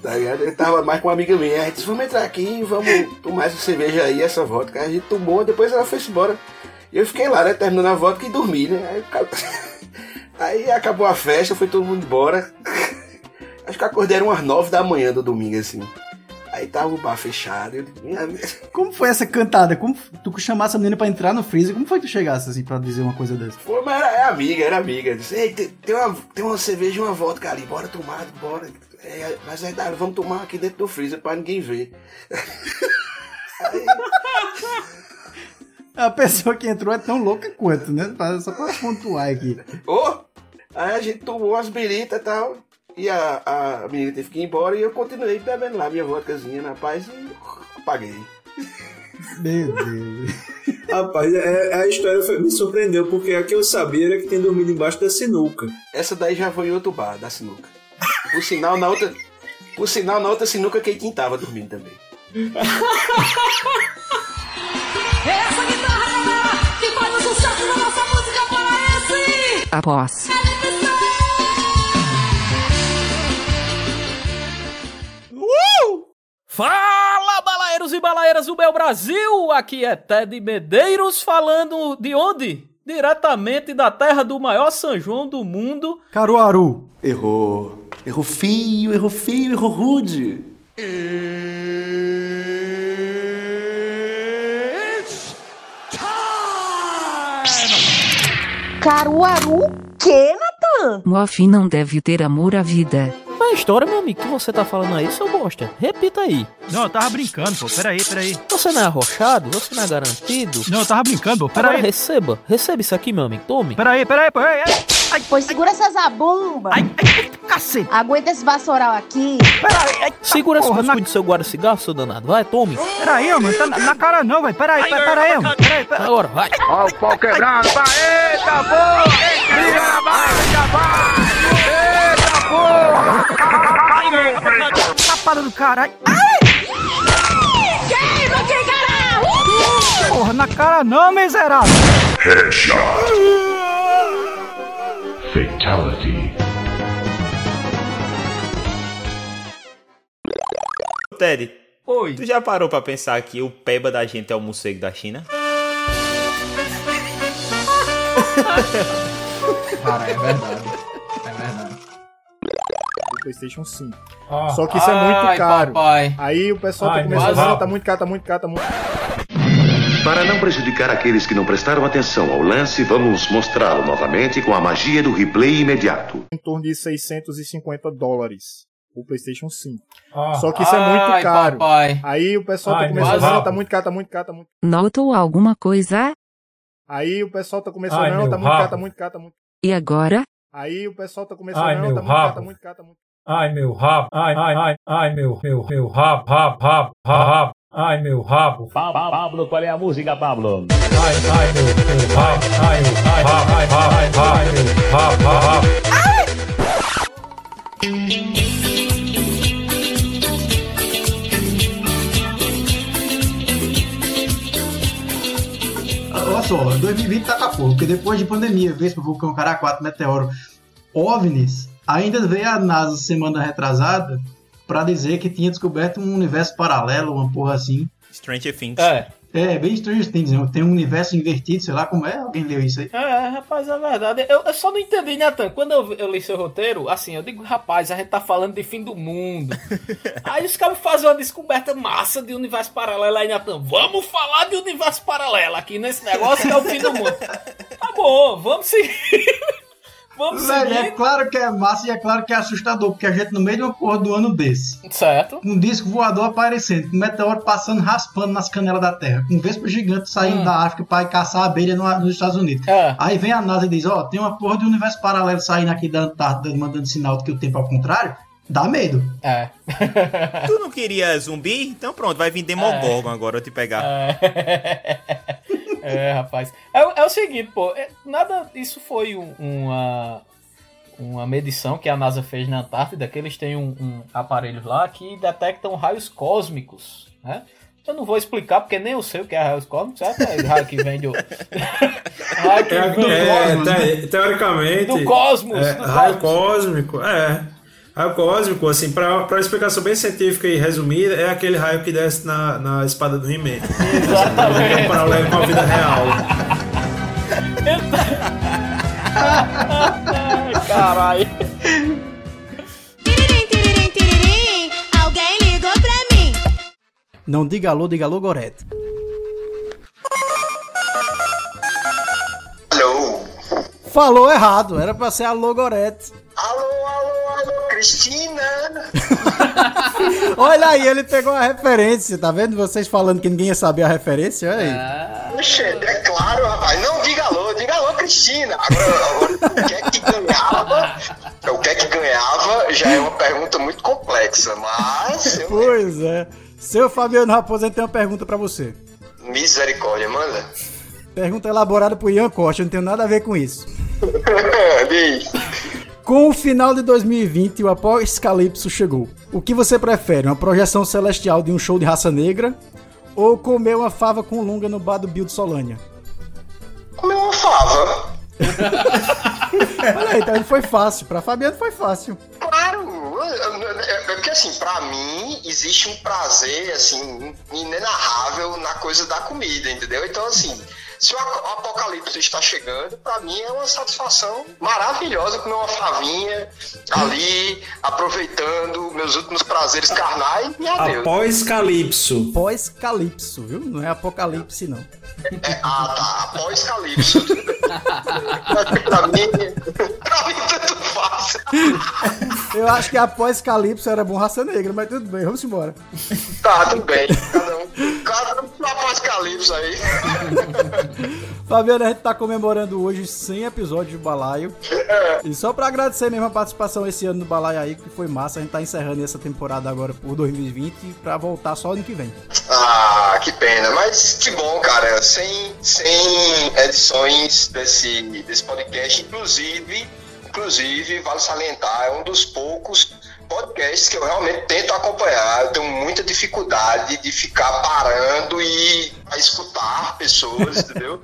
Tá ligado? Eu tava mais com uma amiga minha. A gente disse, vamos entrar aqui e vamos tomar essa cerveja aí, essa vodka. A gente tomou, depois ela foi embora. E eu fiquei lá, né? Terminando a vodka e dormi, né? Aí, aí acabou a festa, foi todo mundo embora. Acho que acordei eram umas nove da manhã do domingo, assim. Aí tava o bar fechado. Eu. Como foi essa cantada? Como tu chamasse a menina pra entrar no freezer? Como foi que tu chegasse assim pra dizer uma coisa dessa? Pô, mas era, é amiga, era amiga. Eu Disse, Ei, tem, tem uma, tem uma cerveja e uma vodka ali, bora tomar, bora. É, mas aí dá, vamos tomar aqui dentro do freezer pra ninguém ver. A pessoa que entrou é tão louca quanto, né? Só pra pontuar aqui. Ô! Aí a gente tomou umas biritas e tal. E a, a menina teve que ir embora e eu continuei bebendo lá minha vodkazinha na paz e apaguei. Meu Deus. Rapaz, é- a história foi- me surpreendeu, porque a que eu sabia era que tinha dormido embaixo da sinuca. Essa daí já foi em outro bar, da sinuca. Por sinal, na outra. Por sinal, na outra sinuca, quem tava dormindo também. Essa guitarra que faz o sucesso da nossa música paraense. Após. Uh! Fala, balaeiros e balaeiras do meu Brasil! Aqui é Ted Medeiros falando de onde? Diretamente da terra do maior São João do mundo. Caruaru. Errou. Errou feio, errou feio, errou rude. Caruaru? Que, Natan? Mofi não deve ter amor à vida. É a história, meu amigo, que você tá falando aí, seu bosta? Repita aí. Não, eu tava brincando, pô. Peraí, peraí. Você não é arrochado? Você não é garantido? Não, eu tava brincando, pô. Agora Peraí. receba. Receba isso aqui, meu amigo. Tome. Peraí, peraí, peraí. Ai, ai, Pois segura essa zabumba. Ai, ai, cacete. Aguenta esse vassoural aqui. Segura esse cuscuz do seu guarda-cigarro, seu danado. Vai, tome. Peraí, mano. Tá na, na cara não, velho. Peraí, peraí, peraí, mano. Peraí, peraí. Agora, vai. Ó o pau quebrando, vai, eita! Vira na barriga, vai! Eita porra! Ai, meu Deus! Tapada do caralho. Queima, que caralho! Porra, na cara não, miserável. Fatality. Ted, Oi. tu já parou pra pensar que o peba da gente é o morcego da China? Cara, é verdade. É verdade. O PlayStation 5. Ah. Só que isso é muito Ai, caro. papai. Aí o pessoal Ai, tá começando, mas- não, tá muito caro, tá muito caro, tá muito Para não prejudicar aqueles que não prestaram atenção ao lance, vamos mostrá-lo novamente com a magia do replay imediato. em torno de 650 dólares. O PlayStation 5. Ah. Só que isso é muito Ai, caro. papai. Aí o pessoal Ai, tá começando, meu não, tá muito caro, tá muito caro, tá muito Notou alguma coisa? Aí o pessoal tá começando, Ai, não, tá muito caro, tá muito caro, tá muito E agora? Aí o pessoal tá começando, Ai, não, meu tá muito caro, tá rabo. muito caro, tá muito Ai meu rabo, ai, ai, ai, ai meu, meu, meu rabo, rabo, rabo, rabo, ai meu rabo. Pablo, qual é a música, Pablo? Ai, ai meu, meu rabo, ai, ai, ai, ai, ai, ai meu rabo, rabo. Olha só, 2020 tá com a porra, porque depois de pandemia, Vespa, vulcão, cara 4, meteoro, OVNIs, ainda veio a NASA semana retrasada pra dizer que tinha descoberto um universo paralelo, uma porra assim. Stranger Things. É. É, bem Stranger Things, né? tem um universo invertido, sei lá como é, alguém leu isso aí? É, rapaz, é verdade. Eu, eu só não entendi, Natan. Quando eu, eu li seu roteiro, assim, eu digo, rapaz, a gente tá falando de fim do mundo. aí os caras fazem uma descoberta massa de universo paralelo. Aí, Natan, vamos falar de universo paralelo aqui nesse negócio que é o fim do mundo. Tá bom, vamos seguir. Vamos Velho, é seguir. claro que é massa e é claro que é assustador, porque a gente no meio de uma porra do ano desse. Certo. Um disco voador aparecendo, com um meteoro passando raspando nas canelas da Terra, com um vespa gigante saindo Hum. da África para caçar abelha no- nos Estados Unidos. É. Aí vem a NASA e diz: Ó, tem uma porra de universo paralelo saindo aqui da Antártida, mandando sinal de que o tempo é ao contrário. Dá medo. É. Tu não queria zumbi? Então pronto, vai vir Demogorgon agora eu te pegar. É, É, rapaz. É, é o seguinte, pô. é- nada. Isso foi um- uma. Uma medição que a NASA fez na Antártida, que eles têm um, um aparelho lá que detectam raios cósmicos, né? Eu não vou explicar, porque nem eu sei o que é raios cósmicos, certo? É raio que vem do... raio que É, vem é, te- teoricamente. Do cosmos, É, do raio cósmico, é. Raio cósmico, assim, pra, pra explicação bem científica e resumida, é aquele raio que desce na, na espada do He-Man. Exatamente. É um paralelo com a vida real. Caralho. Alguém ligou pra mim. Não diga alô, diga alô, Gorete. Alô? Falou errado, era pra ser alô, Gorete. Cristina? Olha aí, ele pegou a referência, tá vendo? Vocês falando que ninguém ia saber a referência, olha aí. Poxa, é claro, rapaz. Não diga alô, diga alô, Cristina. Agora, agora, o que é que ganhava? O que é que ganhava já é uma pergunta muito complexa, mas. Pois é. Seu Fabiano Raposo, a gente tem uma pergunta pra você. Misericórdia, manda. Pergunta elaborada por Ian Costa, eu não tenho nada a ver com isso. Com o final de 2020, o Apocalipse chegou. O que você prefere, uma projeção celestial de um show de raça negra ou comer uma fava com lunga no bar do Bill de Solânia? Comer uma fava. Olha aí, então foi fácil. Pra Fabiano foi fácil. Claro, é é porque assim, pra mim existe um prazer assim inenarrável na coisa da comida, entendeu? Então assim, se o apocalipse está chegando, pra mim é uma satisfação maravilhosa comer uma favinha ali, aproveitando meus últimos prazeres carnais e adeus. Após Calypso. Pós-calipso, viu? Não é apocalipse, não. É, ah, tá, após Calypso. pra mim, pra mim Eu acho que após Calypso era bom raça negra, mas tudo bem, vamos embora. Tá, tudo bem. Cada um, cada um após Calypso aí. Fabiano, a gente tá comemorando hoje 100 episódios de Balaio. E só pra agradecer mesmo a participação esse ano do Balaio aí, que foi massa. A gente tá encerrando essa temporada agora por 2020 pra voltar só ano que vem. Ah, que pena, mas que bom, cara. Sem, sem edições desse, desse podcast, inclusive, inclusive, vale salientar, é um dos poucos podcasts que eu realmente tento acompanhar. Eu tenho muita dificuldade de ficar parando e a escutar pessoas, entendeu?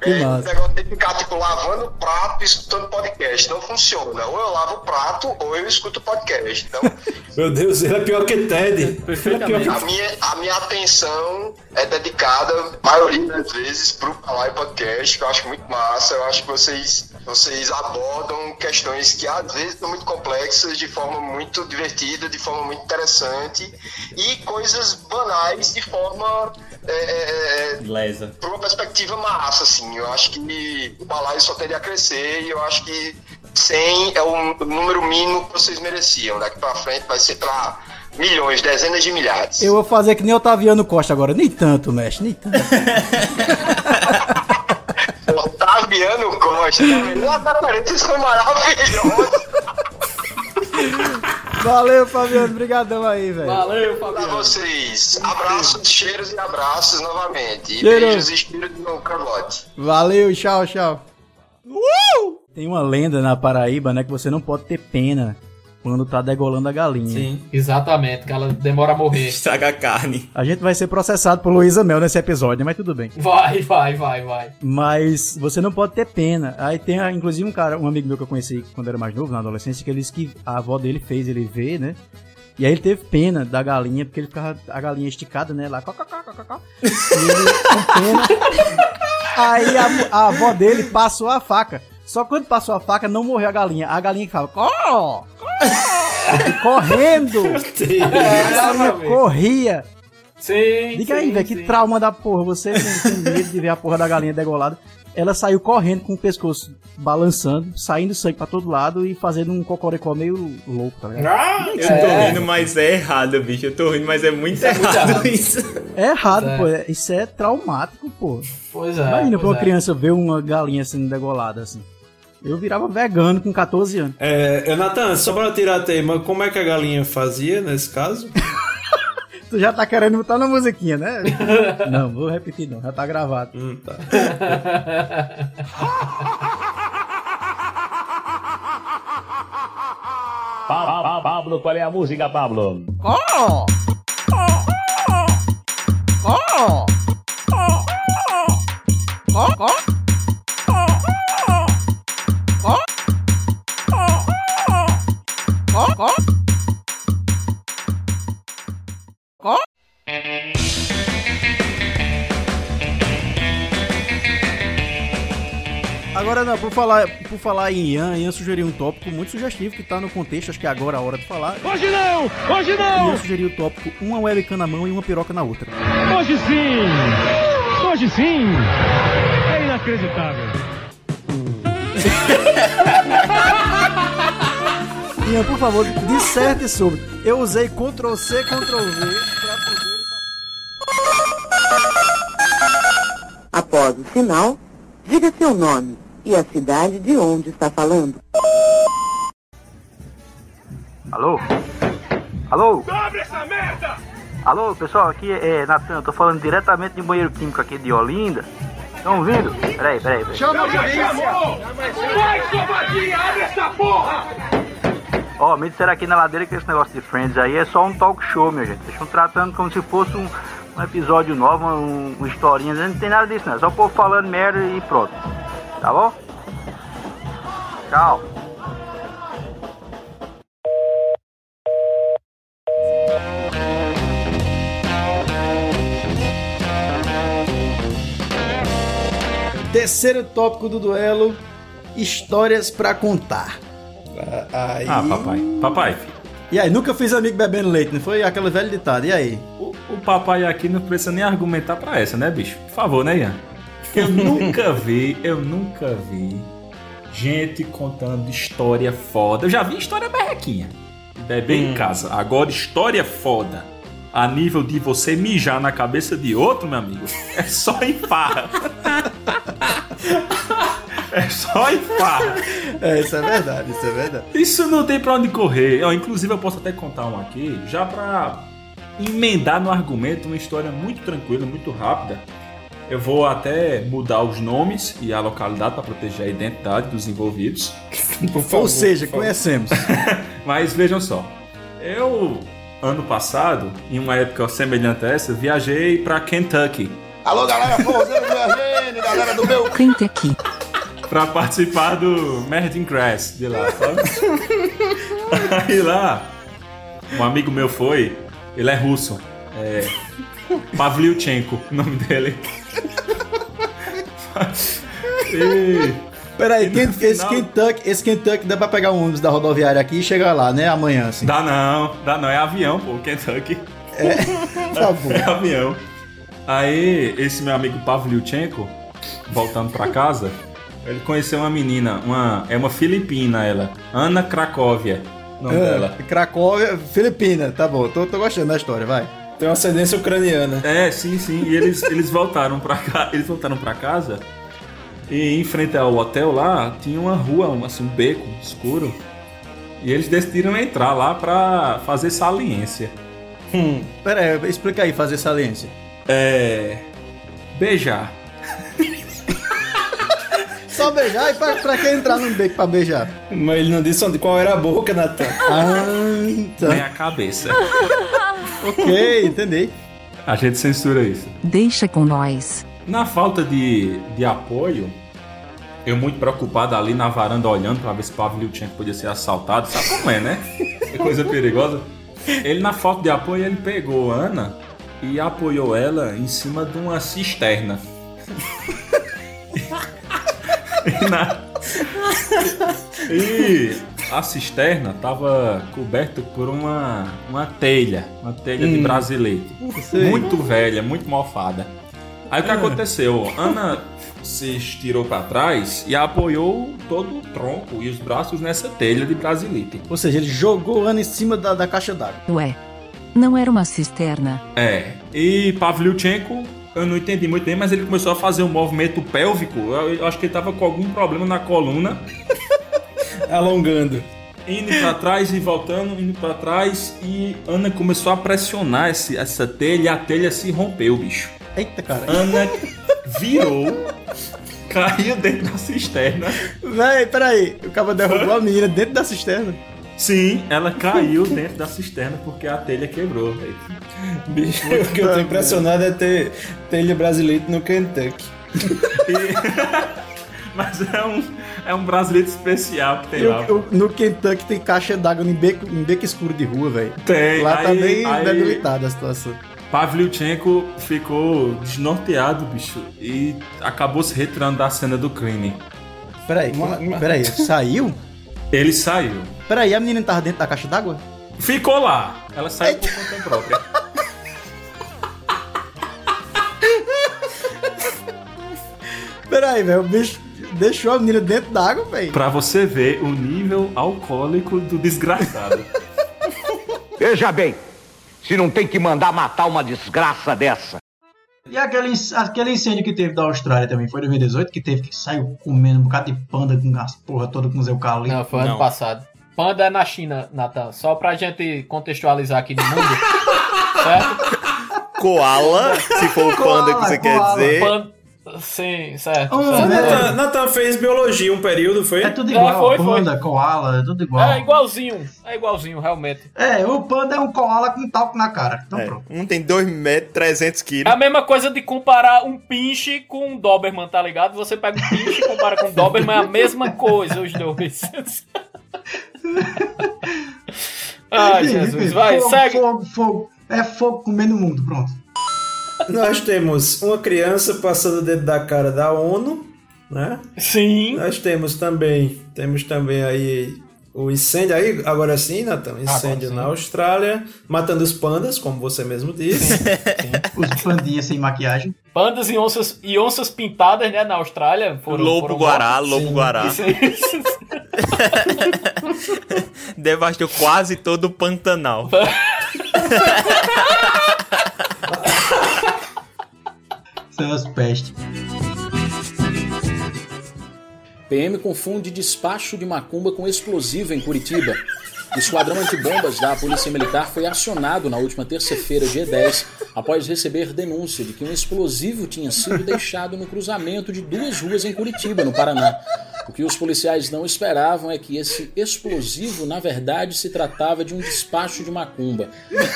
Que É, o massa. negócio de ficar, tipo, lavando o prato e escutando podcast. Não funciona. Ou eu lavo o prato, ou eu escuto podcast. Então, Meu Deus, ele é pior que Ted. É pior que a minha, a minha atenção é dedicada, a maioria das vezes, pro Palai Podcast, que eu acho muito massa. Eu acho que vocês, vocês abordam questões que às vezes são muito complexas de forma muito divertida, de forma muito interessante, e coisas banais de forma. É, é, é, Lesa. por uma perspectiva massa, assim. Eu acho que o balaio só teria a crescer e eu acho que 100 é o número mínimo que vocês mereciam. Daqui pra frente vai ser pra milhões, dezenas de milhares. Eu vou fazer que nem Otaviano Costa agora. Nem tanto, mestre, nem tanto. Otaviano Costa, tá vendo? Cara, vocês são maravilhosos. Valeu, Fabiano. Obrigadão aí, velho. Valeu, Pra Fabiano. vocês. Abraços, cheiros e abraços novamente. E Cheiro. beijos e cheiro no cangote. Valeu, tchau, tchau. Tem uma lenda na Paraíba, né, que você não pode ter pena quando tá degolando a galinha. Sim, exatamente, que ela demora a morrer. Estraga a carne. A gente vai ser processado por Luísa Mel nesse episódio, mas tudo bem. Vai, vai, vai, vai. Mas você não pode ter pena. Aí tem, ah, inclusive, um cara, um amigo meu que eu conheci quando era mais novo, na adolescência, que ele disse que a avó dele fez ele ver, né? E aí ele teve pena da galinha, porque ele ficava a galinha esticada, né? Lá. E ele com pena. Aí a, a avó dele passou a faca. Só quando passou a faca, não morreu a galinha. A galinha que fala, correndo. a galinha corria. Sim. Diga aí, sim, velho, que trauma da porra. Você tem, tem medo de ver a porra da galinha degolada. Ela saiu correndo com o pescoço balançando, saindo sangue pra todo lado e fazendo um cocoricó meio louco, tá ligado? Ah, Eu tô rindo, mas é errado, bicho. Eu tô rindo, mas é muito errado isso. É errado, É. pô. é- Isso é traumático, pô. Pois é. Imagina pra pois uma é. criança ver uma galinha sendo degolada assim. Eu virava vegano com 14 anos. É, Natan, só pra tirar a tema, como é que a galinha fazia nesse caso? Tu já tá querendo botar na musiquinha, né? não, vou repetir não, já tá gravado. Hum, tá. Pa- pa- pa- Pablo, qual é a música, Pablo? Oh! Oh! Oh! Agora não, por falar, por falar em Ian, Ian sugeriu um tópico muito sugestivo que tá no contexto, acho que é agora a hora de falar. Hoje não! Hoje não! Ian sugeriu o tópico uma webcam na mão e uma piroca na outra. Hoje sim! Hoje sim! É inacreditável. Ian, por favor, disserte sobre. Eu usei Ctrl C, Ctrl V pra poder. Após o sinal, diga seu nome e a cidade de onde está falando. Alô? Alô? Abre essa merda! Alô, pessoal, aqui é Natan, eu tô falando diretamente de um banheiro químico aqui de Olinda. Estão ouvindo? Peraí, peraí, peraí. Chama a polícia! Vai, covardia! Abre essa porra! Ó, me disseram aqui na ladeira que esse negócio de Friends aí é só um talk show, minha gente. Eles estão tratando como se fosse um, um episódio novo, um, uma historinha. Não tem nada disso, não. É só o povo falando merda e pronto. Tá bom? Tchau. Terceiro tópico do duelo: histórias pra contar. Aí... Ah, papai. Papai. E aí, nunca fiz amigo bebendo leite, não foi aquele velho ditado. E aí? O, o papai aqui não precisa nem argumentar pra essa, né, bicho? Por favor, né, Ian? Eu nunca vi, eu nunca vi gente contando história foda. Eu já vi história berrequinha. Beber em casa. Agora, história foda. A nível de você mijar na cabeça de outro, meu amigo. É só em farra. É só em farra. É, isso é verdade, isso é verdade. Isso não tem pra onde correr. Ó, inclusive, eu posso até contar um aqui, já pra emendar no argumento uma história muito tranquila, muito rápida. Eu vou até mudar os nomes e a localidade para proteger a identidade dos envolvidos. Ou seja, conhecemos. Mas vejam só, eu ano passado, em uma época semelhante a essa, viajei para Kentucky Alô, galera, forrozeiro do meu reino, galera do meu... Kentucky. para participar do Merding Grass de lá, sabe? Aí lá, um amigo meu foi, ele é russo, é Pavlyuchenko, o nome dele. E- Peraí, no Ken- esse, final- Kentucky, esse Kentucky dá pra pegar um ônibus da rodoviária aqui e chegar lá, né? Amanhã, assim. Dá não, dá não, é avião, pô, Kentucky. É, tá bom. É avião. Aí, esse meu amigo Pavlyuchenko, voltando pra casa, ele conheceu uma menina, uma, é uma filipina ela, Ana Cracóvia, nome dela. É, Cracóvia, Filipina, tá bom. Tô, tô gostando da história, vai. Tem uma ascendência ucraniana. É, sim, sim. E eles, eles voltaram para cá, eles voltaram para casa e em frente ao hotel lá tinha uma rua, um, assim, um beco escuro. E eles decidiram entrar lá pra fazer saliência. Hum, pera aí, explica aí, fazer saliência. É. Beijar. Só beijar e pra, pra que entrar num beco pra beijar? Mas ele não disse onde, qual era a boca, Natan. Ah, tá. Nem a cabeça. ok, entendi. A gente censura isso. Deixa com nós. Na falta de, de apoio, eu muito preocupado ali na varanda olhando pra ver se Pavlio tinha que podia ser assaltado. Sabe como é, né? É coisa perigosa. Ele, na falta de apoio, ele pegou Ana e apoiou ela em cima de uma cisterna. e, na- e a cisterna tava coberta por uma, uma telha, uma telha de Hum. brasilete. Sei. Muito velha, muito mofada. Aí o que Ah. aconteceu? Ana se estirou pra trás e apoiou todo o tronco e os braços nessa telha de brasilite. Ou seja, ele jogou Ana em cima da, da caixa d'água. Ué, não era uma cisterna. É, e Pavlyuchenko, eu não entendi muito bem, mas ele começou a fazer um movimento pélvico. Eu, eu acho que ele tava com algum problema na coluna. Alongando. Indo pra trás e voltando, indo pra trás. E Ana começou a pressionar esse- essa telha e a telha se rompeu, bicho. Eita, cara. Ana virou, caiu dentro da cisterna. Véi, peraí. O cara derrubou a menina dentro da cisterna. Sim, ela caiu dentro da cisterna porque a telha quebrou, velho. Bicho, o que eu tô impressionado é ter telha brasileira no Kentucky. Mas é um, é um brasileiro especial que tem lá. Eu- eu- no Kentucky tem caixa d'água em beco, em beco escuro de rua, velho. Tem, Lá tá aí- bem aí- debilitada a situação. Pavlyuchenko ficou desnorteado, bicho, e acabou se retirando da cena do crime. Peraí, peraí, saiu? Ele saiu. Peraí, a menina tava dentro da caixa d'água? Ficou lá. Ela saiu por conta própria. Peraí, velho, o bicho deixou a menina dentro d'água, velho. Pra você ver o nível alcoólico do desgraçado. Veja bem, se não tem que mandar matar uma desgraça dessa. E aquele, aquele incêndio que teve da Austrália também, foi em 2018, que teve que saiu comendo um bocado de panda com as porra toda com os eucaliptos. Não, foi ano passado. Panda é na China, Natan. Só pra gente contextualizar aqui no mundo. certo? Koala, se for o panda que você quer dizer. Pan- Sim, certo. Hum, certo. Natan, Natan fez biologia um período, foi? É tudo É, igual, foi, foi. panda, koala, é tudo igual. É igualzinho. É igualzinho, realmente. É, o panda é um koala com talco na cara. Então É, pronto. um tem 2 metros, 300 É quilos. a mesma coisa de comparar um pinche com um Doberman, tá ligado? Você pega um pinche e compara com um Doberman, é a mesma coisa, os dois. Ai, Jesus, vai, fogo, segue. Fogo, fogo. É fogo comendo o mundo, pronto. Nós temos uma criança passando dentro da cara da ONU, né? Sim. Nós temos também, temos também aí o incêndio aí, agora sim, Natan, incêndio na Austrália, matando os pandas, como você mesmo disse. Os pandinhas sem maquiagem. Pandas e onças, e onças pintadas, né, na Austrália. Foram, Lobo foram guará, mortas. lobo Sim. guará. Isso, isso. Devastou quase todo o Pantanal. Pestes. PM confunde despacho de macumba com explosivo em Curitiba. O esquadrão antibombas da Polícia Militar foi acionado na última terça-feira, dia 10, após receber denúncia de que um explosivo tinha sido deixado no cruzamento de duas ruas em Curitiba, no Paraná. O que os policiais não esperavam é que esse explosivo, na verdade, se tratava de um despacho de macumba.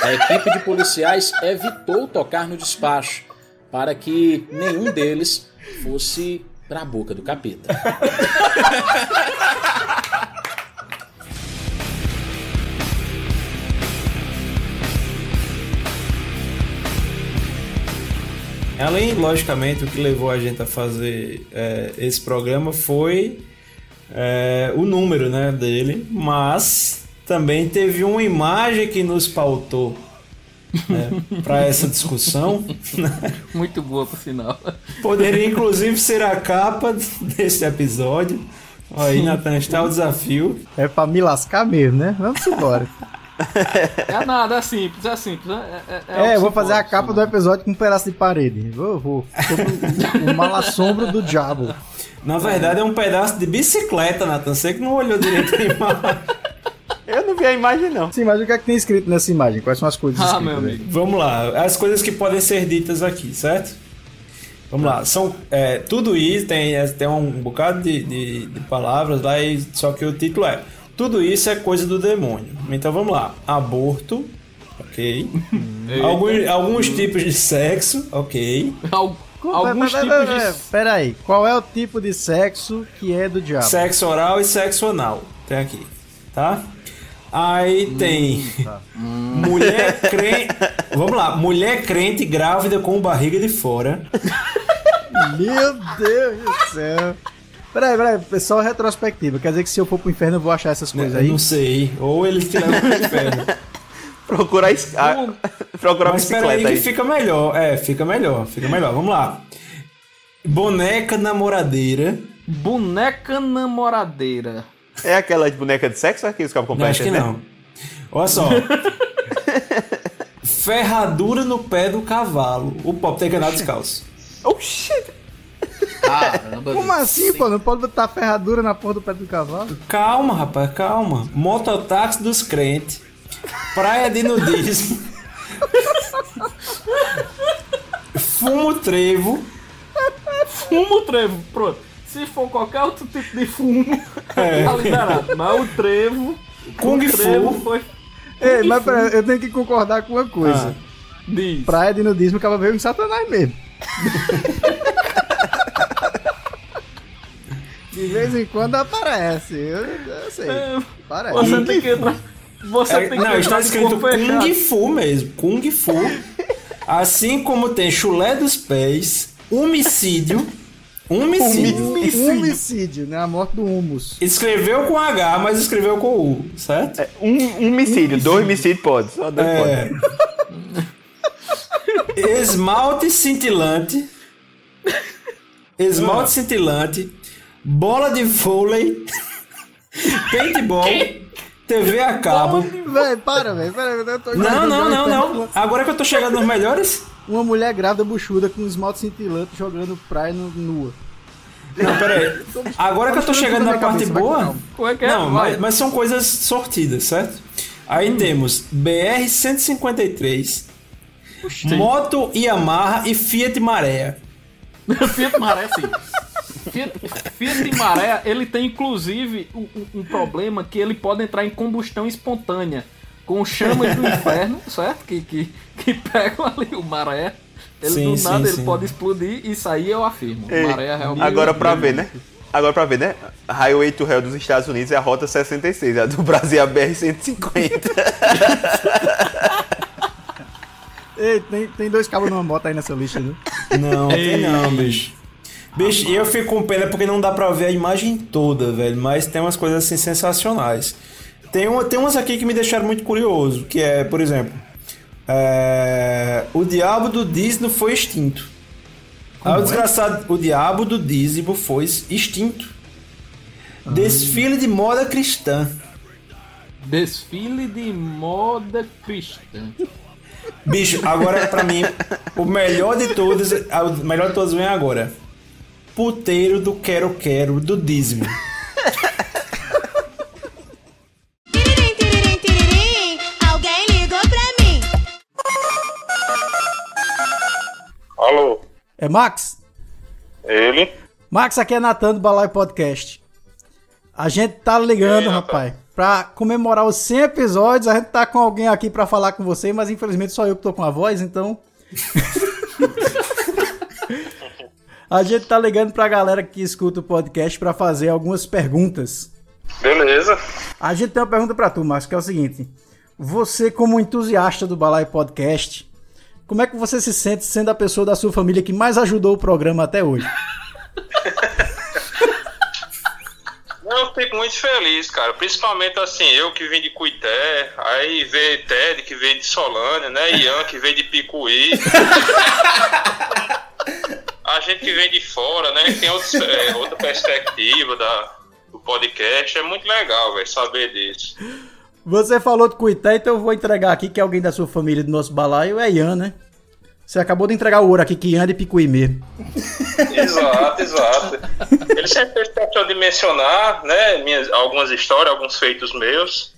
A equipe de policiais evitou tocar no despacho para que nenhum deles fosse para a boca do capeta. Além, logicamente, o que levou a gente a fazer é, esse programa foi é, o número né, dele, mas também teve uma imagem que nos pautou né, para essa discussão. Muito boa, por sinal. Poderia inclusive ser a capa desse episódio. Aí, Natan, está o desafio. É pra me lascar mesmo, né? Vamos embora. É nada, é simples, é simples. É, é, É, o eu vou fazer a capa do episódio com um pedaço de parede. Vou, vou. O malassombro do diabo. Na verdade, é um pedaço de bicicleta, Natan. Você que não olhou direito a imagem. Vi a imagem, não. Sim, mas o que é que tem escrito nessa imagem? Quais são as coisas Ah, escritas? meu aí? amigo. Vamos lá, as coisas que podem ser ditas aqui, certo? Vamos lá, são é, tudo isso, tem, é, tem um bocado de, de, de palavras lá, e, só que o título é Tudo isso é coisa do demônio. Então vamos lá, aborto, ok. alguns, alguns tipos de sexo, ok. Alguns tipos de... Pera aí, qual é o tipo de sexo que é do diabo? Sexo oral e sexo anal. Tem aqui, tá? Aí tem mulher crente. Vamos lá, mulher crente grávida com barriga de fora. Meu Deus do céu. Peraí, peraí, pessoal retrospectiva. Quer dizer que se eu for pro inferno eu vou achar essas coisas aí? Não sei. Ou eles te levam pro inferno. Procurar a, es- a, procurar a Mas espera bicicleta aí aí. que fica melhor. É, fica melhor, fica melhor. Vamos lá. Boneca namoradeira. Boneca namoradeira. É aquela de boneca de sexo ou é que os cabos Não, compram acho que não. Olha só. Ferradura no pé do cavalo. O pop tem que andar descalço. Oxi! Como assim, pô? Não pode botar ferradura na porra do pé do cavalo? Calma, rapaz, calma. Mototáxi dos crentes. Praia de nudismo. Fumo trevo. Fumo trevo, pronto. Se for qualquer outro tipo de fumo, É. tá liberado. Mas o trevo. Kung o trevo Fu. foi. Ei, mas peraí, eu tenho que concordar com uma coisa. Diz. Praia de nudismo acaba veio em Satanás mesmo. De vez em quando aparece. Eu, eu sei. Parece. Você tem que entrar. Você É, tem que não, entrar está escrito. Kung Fu mesmo. Kung Fu. Assim como tem chulé dos pés, homicídio. Homicídio. Homicídio. Homicídio, né? A morte do humus. Escreveu com H, mas escreveu com U, certo? Um, homicídio, dois homicídios pode. Só dois É. pode. Esmalte cintilante. Esmalte cintilante. Bola de vôlei. Paintball. TV a cabo. Véi, para, velho. Pera, eu tô Não, não, não, não. Agora que eu tô chegando nos melhores. Uma mulher grávida buchuda com esmalte cintilante jogando praia no- nua. Não, peraí. Agora que eu tô chegando na parte boa. Como é que é? Não, mas, mas são coisas sortidas, certo? Aí temos BR 153, Moto Yamaha e Fiat Maré. Fiat Maré, sim. Fiat, Fiat Maré, ele tem inclusive um, um- problema que ele pode entrar em combustão espontânea. Com chamas do inferno, certo? Que, que, que pegam ali o maré. Ele Sim, do sim, nada ele sim. pode explodir e sair eu afirmo. Ei, maré é realmente. Agora pra ver, né? Agora pra ver, né? Highway to Hell dos Estados Unidos é a Rota 66, a do Brasil é a BR-150. Ei, tem, tem dois cabos numa moto aí nessa lista, viu? Não, tem não, bicho. Bicho, eu fico com pena porque não dá pra ver a imagem toda, velho. Mas tem umas coisas assim sensacionais. Tem, uma, tem umas aqui que me deixaram muito curioso, que é, por exemplo, é, o diabo do dízimo foi extinto. Aí o é? desgraçado, o diabo do dízimo foi extinto. Desfile de moda cristã. Desfile de moda cristã. Bicho, agora pra mim, o melhor de todos, ah, o melhor de todos vem agora. Puteiro do quero quero do alguém ligou pra mim. Alô, É Max? ele? Max, aqui é Natan do Balai Podcast. A gente tá ligando, rapaz, pra comemorar os 100 episódios. A gente tá com alguém aqui pra falar com você, mas infelizmente só eu que tô com a voz, então. a gente tá ligando pra galera que escuta o podcast pra fazer algumas perguntas. Beleza. A gente tem uma pergunta pra tu, Max, que é o seguinte: Você, como entusiasta do Balai Podcast, como é que você se sente sendo a pessoa da sua família que mais ajudou o programa até hoje? Eu fico muito feliz, cara. Principalmente assim, eu que vim de Cuité, aí veio Ted que veio de Solânia, né? Ian que veio de Picuí. A gente que vem de fora, né? Tem outros, é, outra perspectiva da, do podcast. É muito legal, velho, saber disso. Você falou de Cuité, então eu vou entregar aqui que é alguém da sua família do nosso balaio, é Ian, né? Você acabou de entregar o ouro aqui, que Ian é de Picuí mesmo. Exato, exato. Ele sempre fez questão de mencionar, né? Minhas, algumas histórias, alguns feitos meus.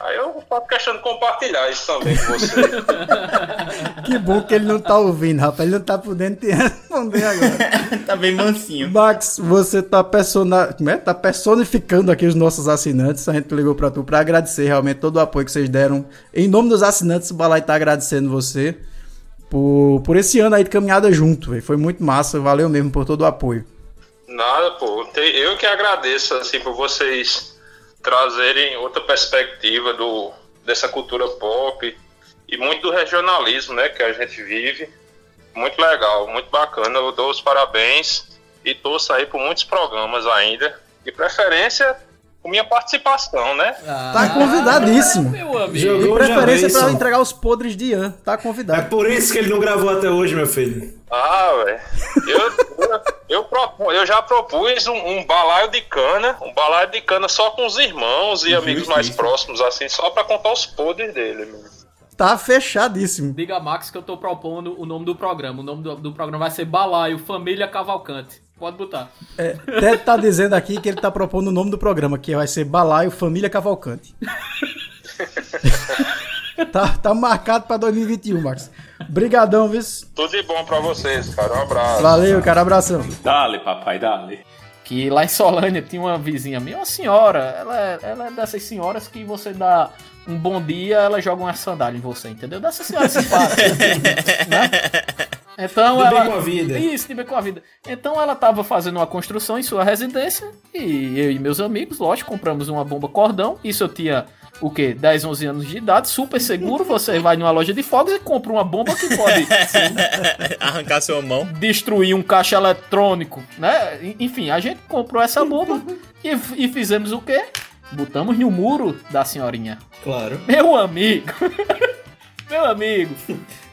Aí eu faço questão de compartilhar isso também com você. Que bom que ele não tá ouvindo, rapaz. Ele não tá podendo te responder agora. tá bem mansinho. Max, você tá, persona... Como é? tá personificando aqui os nossos assinantes. A gente ligou pra tu pra agradecer realmente todo o apoio que vocês deram. Em nome dos assinantes, o Balai tá agradecendo você por, por esse ano aí de caminhada junto. véi. Foi muito massa. Valeu mesmo por todo o apoio. Nada, pô. Eu que agradeço, assim, por vocês trazerem outra perspectiva do, dessa cultura pop e muito do regionalismo, né, que a gente vive. Muito legal, muito bacana. Eu dou os parabéns e torço aí por muitos programas ainda. De preferência, com minha participação, né? Tá convidadíssimo. Jogou de preferência pra entregar os podres de Ian. Tá convidado. É por isso que ele não gravou até hoje, meu filho. Ah, velho. Eu, eu, eu, eu já propus um, um balaio de cana, um balaio de cana só com os irmãos e amigos mais próximos, assim, só pra contar os podres dele. meu. Tá fechadíssimo. Diga Max que eu tô propondo o nome do programa. O nome do, do programa vai ser Balaio Família Cavalcante. Pode botar. É, Ted tá dizendo aqui que ele tá propondo o nome do programa, que vai ser Balaio Família Cavalcante. tá, tá marcado pra 2021, Max. Brigadão, viu? Tudo de bom pra vocês, cara. Um abraço. Valeu, cara. Abração. Dale, papai, dale. Que lá em Solânia tinha uma vizinha minha, uma senhora. Ela é, ela é dessas senhoras que você dá um bom dia, ela joga uma sandália em você, entendeu? Dessas senhoras simpáticas. né? Então De bem ela. com a vida. Isso, de bem com a vida. Então ela tava fazendo uma construção em sua residência e eu e meus amigos, lógico, compramos uma bomba cordão. Isso eu tinha o quê? 10, 11 anos de idade, super seguro. Você vai numa loja de fogos e compra uma bomba que pode Arrancar sua mão. destruir um caixa eletrônico, né? Enfim, a gente comprou essa bomba e, e fizemos o quê? Botamos no muro da senhorinha. Claro. Meu amigo. Meu amigo.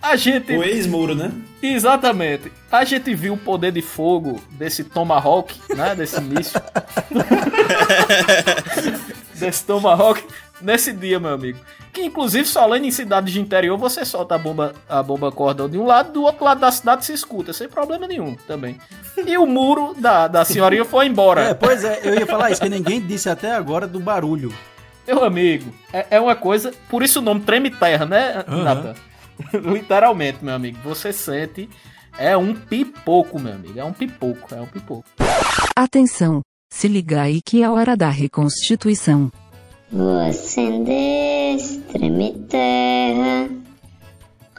A gente. O ex-muro, né? Exatamente. A gente viu o poder de fogo desse Tomahawk, né? Desse míssil. desse Tomahawk nesse dia, meu amigo. Que inclusive só além em cidades de interior você solta a bomba, a bomba cordão de um lado, do outro lado da cidade se escuta, sem problema nenhum também. E o muro da, da senhorinha foi embora. É, pois é, eu ia falar isso, que ninguém disse até agora do barulho. Meu amigo, é, é uma coisa. Por isso o nome treme terra, né, Aham. Nathan? Literalmente, meu amigo. Você sente. É um pipoco, meu amigo. É um pipoco, é um pipoco. Atenção, se liga aí que é a hora da reconstituição. Vou acender, treme terra.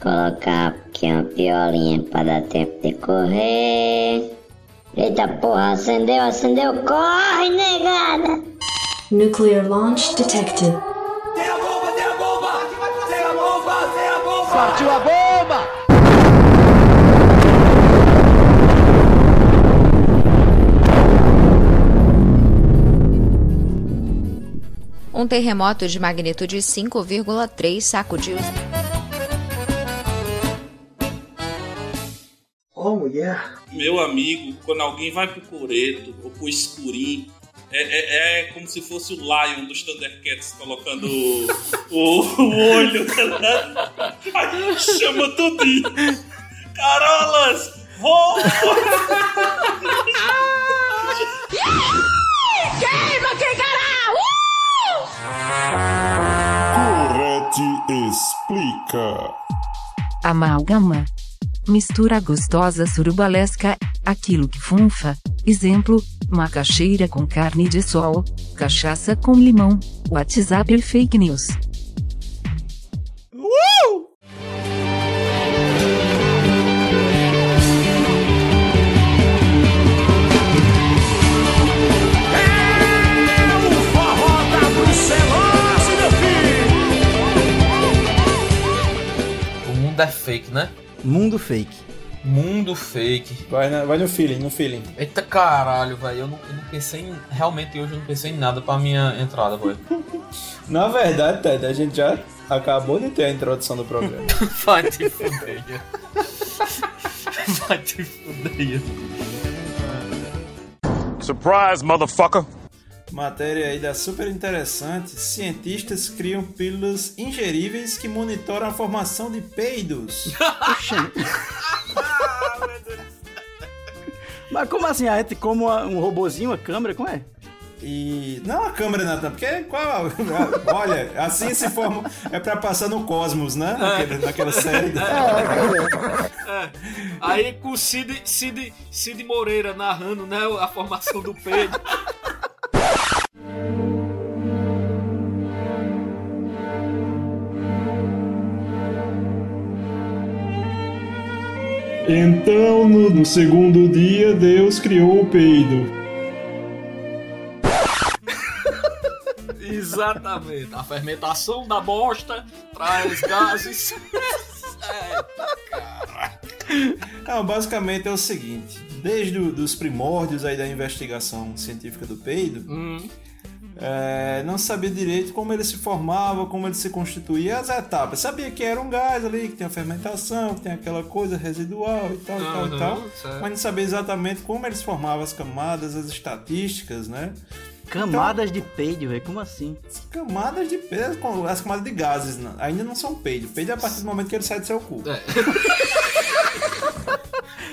Colocar aqui uma piolinha pra dar tempo de correr. Eita porra, acendeu, acendeu, corre, negada! Nuclear launch detected. Partiu a bomba! Um terremoto de magnitude 5,3 sacudiu. Ô, mulher. Meu amigo, quando alguém vai pro coreto ou pro escurinho, é, é- é como se fosse o Lion dos Thundercats colocando o, o, o olho, tá ligado? Aí chama tudinho. Carolas! Vou! Queima, quem Correte explica. Amálgama. Mistura gostosa surubalesca, aquilo que funfa. Exemplo, macaxeira com carne de sol, cachaça com limão, WhatsApp e fake news. Uh! O Brucelose, meu filho! O mundo é fake, né? Mundo fake. Mundo fake. Vai, na- vai no feeling, no feeling. Eita caralho, velho. Eu não, eu não pensei em. Realmente hoje eu não pensei em nada pra minha entrada, velho. Na verdade, Ted, a gente já acabou de ter a introdução do programa. Vai te fuder. Vai te fuder. Surprise, motherfucker! Matéria aí da super interessante. Cientistas criam pílulas ingeríveis que monitoram a formação de peidos. Mas como assim? A gente como um robozinho, uma câmera, como é? E. Não a câmera, Natan, porque qual. Olha, assim se forma. É pra passar no Cosmos, né? Naquele- naquela série. É. Aí com o Cid, Cid, Cid Moreira narrando né, a formação do Pedro. Então, no, no segundo dia, Deus criou o peido. Exatamente. A fermentação da bosta traz gases. Não, basicamente é o seguinte: desde o- dos primórdios aí da investigação científica do peido, é, não sabia direito como ele se formava, como ele se constituía, as etapas. Sabia que era um gás ali, que tem a fermentação, que tem aquela coisa residual e tal, e tal, e tal. certo. Mas não sabia exatamente como eles formavam as camadas, as estatísticas, né? Camadas de peido, velho. Como assim? Camadas de peido, as camadas de gases né? ainda não são peido. Peido é a partir do momento que ele sai do seu cu. É.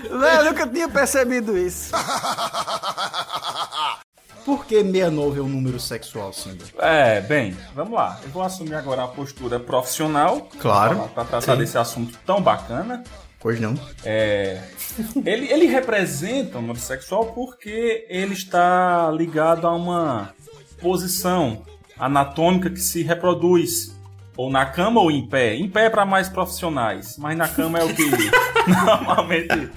Velho, eu nunca tinha percebido isso. Por que 69 é um número sexual, Simba? É, bem, vamos lá. Eu vou assumir agora a postura profissional. Claro. Para tratar Sim. desse assunto tão bacana. Pois não. É, ele, ele representa o número sexual porque ele está ligado a uma posição anatômica que se reproduz ou na cama ou em pé. Em pé é para mais profissionais, mas na cama é o que normalmente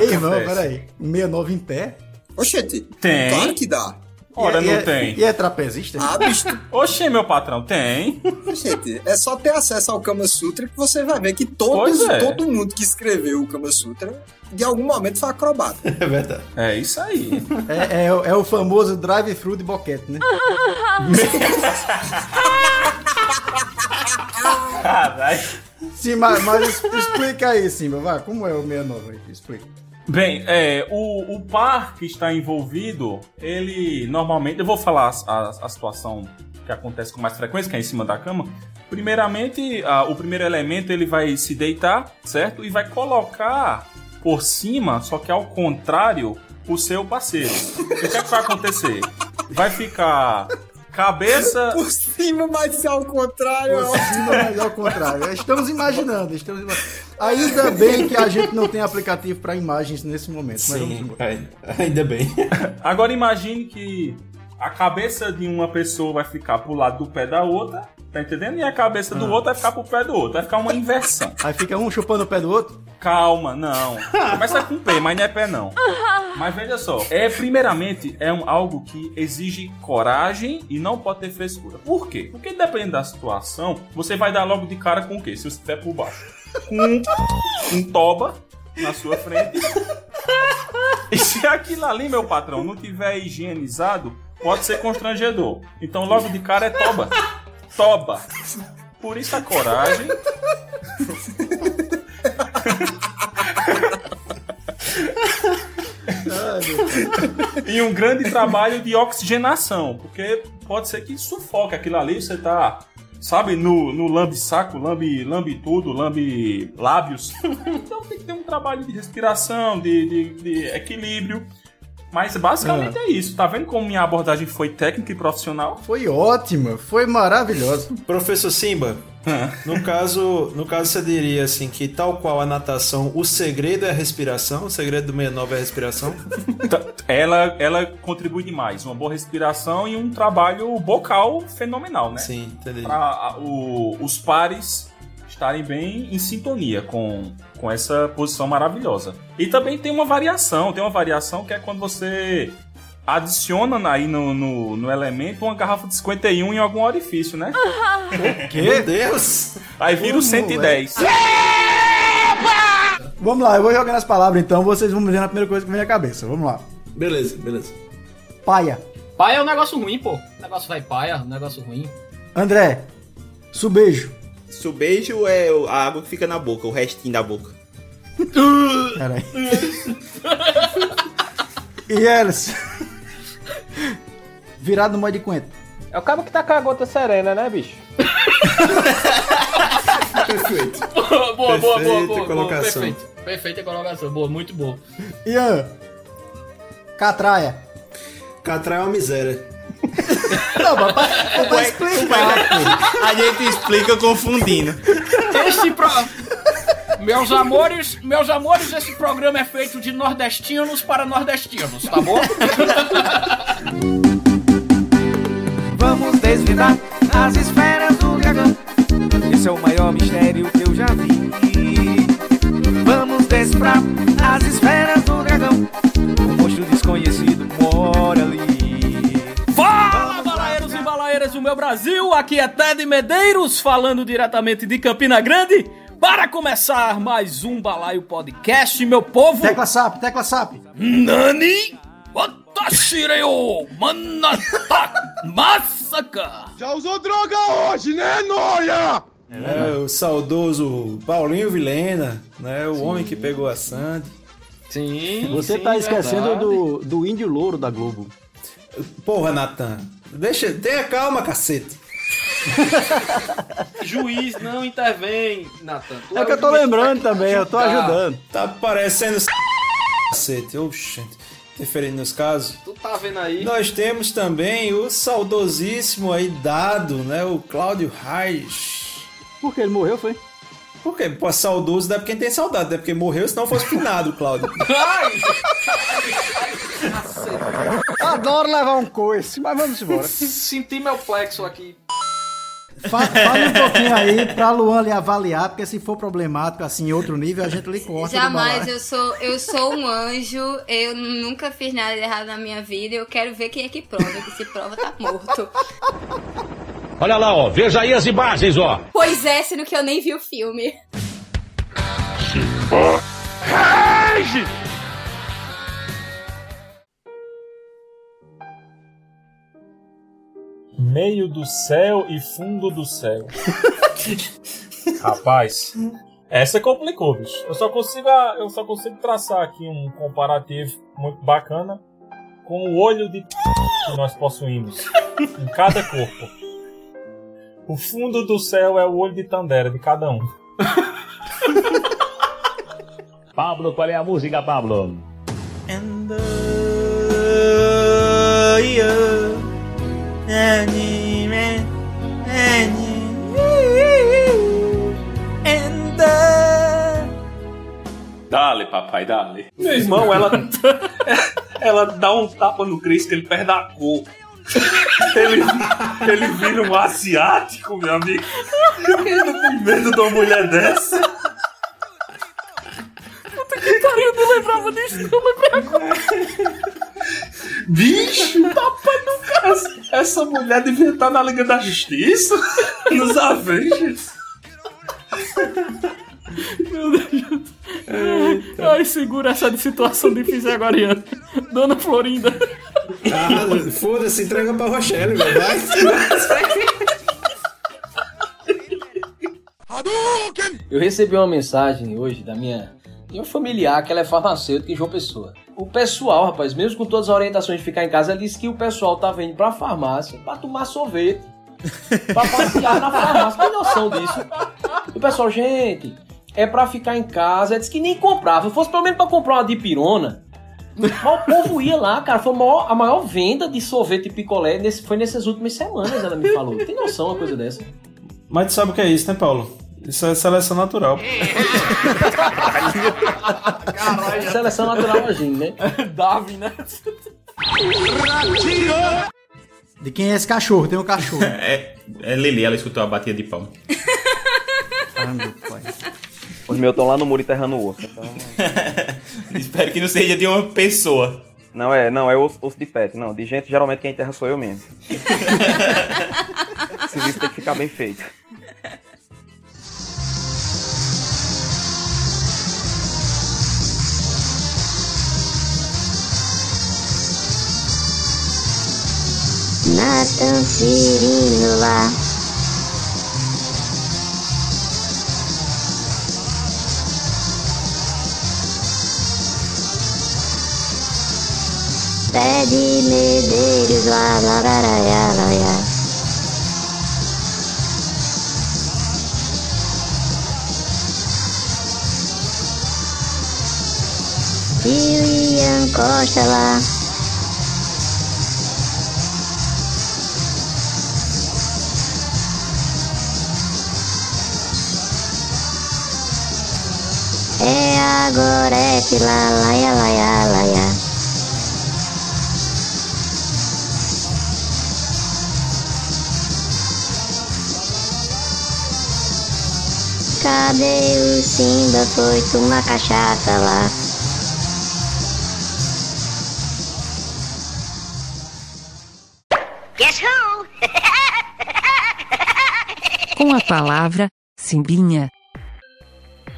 Ei, irmão, peraí. 69 em pé? Oxente, Tem. claro que dá. Ora, E é- não e é- tem. E é trapezista? Ah, bicho. Oxê, meu patrão, tem. Gente, é só ter acesso ao Kama Sutra que você vai ver que todos, é. todo mundo que escreveu o Kama Sutra, de algum momento foi acrobata. É verdade. É isso aí. É, é o- é o famoso drive-thru de boquete, né? Caralho. Sim, mas, mas explica aí, Simba. Vai, como é o 69 aí? Explica. Bem, é, o, o par que está envolvido, ele normalmente. Eu vou falar a, a- a situação que acontece com mais frequência, que é em cima da cama. Primeiramente, a- o primeiro elemento ele vai se deitar, certo? E vai colocar por cima, só que ao contrário, o seu parceiro. O que é que vai acontecer? Vai ficar cabeça. Por cima, mas ao contrário. Por cima, mas ao contrário. Estamos imaginando, estamos imaginando. Ainda bem que a gente não tem aplicativo para imagens nesse momento. Sim, ainda bem. Agora imagine que a cabeça de uma pessoa vai ficar pro lado do pé da outra, tá entendendo? E a cabeça do Ah. outro vai ficar pro pé do outro. Vai ficar uma inversão. Aí fica um chupando o pé do outro? Calma, não. Começa com P, mas não é pé não. Mas veja só, é primeiramente é um, algo que exige coragem e não pode ter frescura. Por quê? Porque dependendo da situação, você vai dar logo de cara com o quê? Se você estiver por baixo. Com um, um toba na sua frente. E se aquilo ali, meu patrão, não tiver higienizado, pode ser constrangedor. Então logo de cara é toba. Toba. Por isso a coragem. e um grande trabalho de oxigenação, porque pode ser que sufoque aquilo ali, você tá, sabe, no, no lambe-saco, lambe, lambe tudo, lambe lábios. então tem que ter um trabalho de respiração, de, de, de equilíbrio. Mas basicamente é. isso. Tá vendo como minha abordagem foi técnica e profissional? Foi ótima, foi maravilhosa. Professor Simba, no caso, no caso você diria assim que tal qual a natação, o segredo é a respiração, o segredo do 69 é a respiração. Ela, ela contribui demais. Uma boa respiração e um trabalho bocal fenomenal, né? Sim, entendi. Para o- os pares estarem bem em sintonia com, com essa posição maravilhosa. E também tem uma variação, tem uma variação que é quando você adiciona aí no, no, no elemento uma garrafa de 51 em algum orifício, né? O quê? Meu Deus! Aí vira o Como 110. Vamos lá, eu vou jogar nas palavras então, vocês vão me ver na primeira coisa que vem na cabeça. Vamos lá. Beleza, beleza. Paia. Paia é um negócio ruim, pô. O negócio vai paia, um negócio ruim. André. Subejo. Subejo é a água que fica na boca, o restinho da boca. Peraí. E eles? Virado no modo de coentro. É o cabo que tá com a gota serena, né, bicho? Perfeito. boa, boa, boa, boa, boa. colocação. Perfeito. Perfeita colocação. Boa, muito boa. Ian. Catraia. Catra é uma miséria. Não, papai, papai explicar. A gente explica confundindo. Este pro... Meus amores, meus amores, esse programa é feito de nordestinos para nordestinos, tá bom? Vamos desvendar as esferas do dragão. Esse é o maior mistério que eu já vi. Vamos descifrar as esferas do dragão. Um monstro desconhecido mora ali. Fala, balaeiros e balaeiras do meu Brasil! Aqui é Ted Medeiros, falando diretamente de Campina Grande, para começar mais um Balaio Podcast, meu povo! Tecla SAP, tecla SAP. Nani? Watashireo Manata Massacre! Já usou droga hoje, né, Noia? É, o saudoso Paulinho Vilena, né? O homem que pegou a Sandy. Sim. Você sim, tá esquecendo verdade. do, do índio louro da Globo. Porra, Natan. Deixa, tenha calma, cacete. Juiz não intervém, Nathan. Tu É que eu tô lembrando também, eu tô ajudando. Tá parecendo cacete. Oxente. Interferindo nos casos. Tu tá vendo aí? Nós temos também o saudosíssimo aí dado, né? O Cláudio Reis. Por que ele morreu, foi? Por quê? Pô, saudoso deve quem tem saudade, deve porque morreu, se não fosse finado, Cláudio. Ai! Adoro levar um coice, mas vamos embora. Senti meu plexo aqui. Fa- Fale um pouquinho aí pra Luan lhe avaliar, porque se for problemático assim em outro nível, a gente lhe corta. Jamais, eu sou, eu sou um anjo, eu nunca fiz nada de errado na minha vida, eu quero ver quem é que prova, que se prova tá morto. Olha lá, ó. Veja aí as imagens, ó. Pois é, sendo que eu nem vi o filme. Rage! Meio do céu e fundo do céu. Rapaz, essa complicou, bicho. Eu só consigo, eu só consigo traçar aqui um comparativo muito bacana com o olho de que nós possuímos em cada corpo. O fundo do céu é o olho de Tandera de cada um. Pablo, qual é a música, Pablo? Dale, papai, dale. Meu irmão, ela. ela dá um tapa no Chris que ele perde a cor. Ele, ele vira um asiático, meu amigo. Eu não tenho medo de uma mulher dessa. Eu não lembrava disso, não lembrei agora. Bicho, tapa no cara. Essa mulher devia estar na Liga da Justiça, nos Avengers. Meu Deus. Ai, segura essa situação difícil agora, Ian. Dona Florinda. Ah, foda-se, entrega pra Rochelle, velho. Vai. Eu recebi uma mensagem hoje da minha um familiar que ela é farmacêutica João Pessoa. O pessoal, rapaz, mesmo com todas as orientações de ficar em casa, ela disse que o pessoal tava indo pra farmácia pra tomar sorvete. pra passear na farmácia. Tem noção disso? O pessoal, gente, é pra ficar em casa. Ela disse que nem comprava. Se fosse pelo menos pra comprar uma dipirona. Mas o povo ia lá, cara. Foi a maior, a maior venda de sorvete e picolé nesse, foi nessas últimas semanas, ela me falou. Tem noção uma coisa dessa? Mas tu sabe o que é isso, né, Paulo? Isso é seleção natural. Seleção natural agindo, né? Darwin, né? De quem é esse cachorro? Tem um cachorro. É, é Lili, ela escutou a batida de palma. Ah, meu pai. Os meus estão lá no muro enterrando o osso. Então... Espero que não seja de uma pessoa. Não é, não, é osso, osso de pet. Não, de gente, geralmente quem enterra sou eu mesmo. Esse serviço tem que ficar bem feito. Nathan Cirino lá. pé de medeiros, lá, lá, lá, lá, lá, lá, lá. E o Ian Costa lá. É agora, é lá, lá, lá, lá, lá, lá. Cadê o Simba? Foi tomar cachaça lá. Guess who? Com a palavra, Simbinha.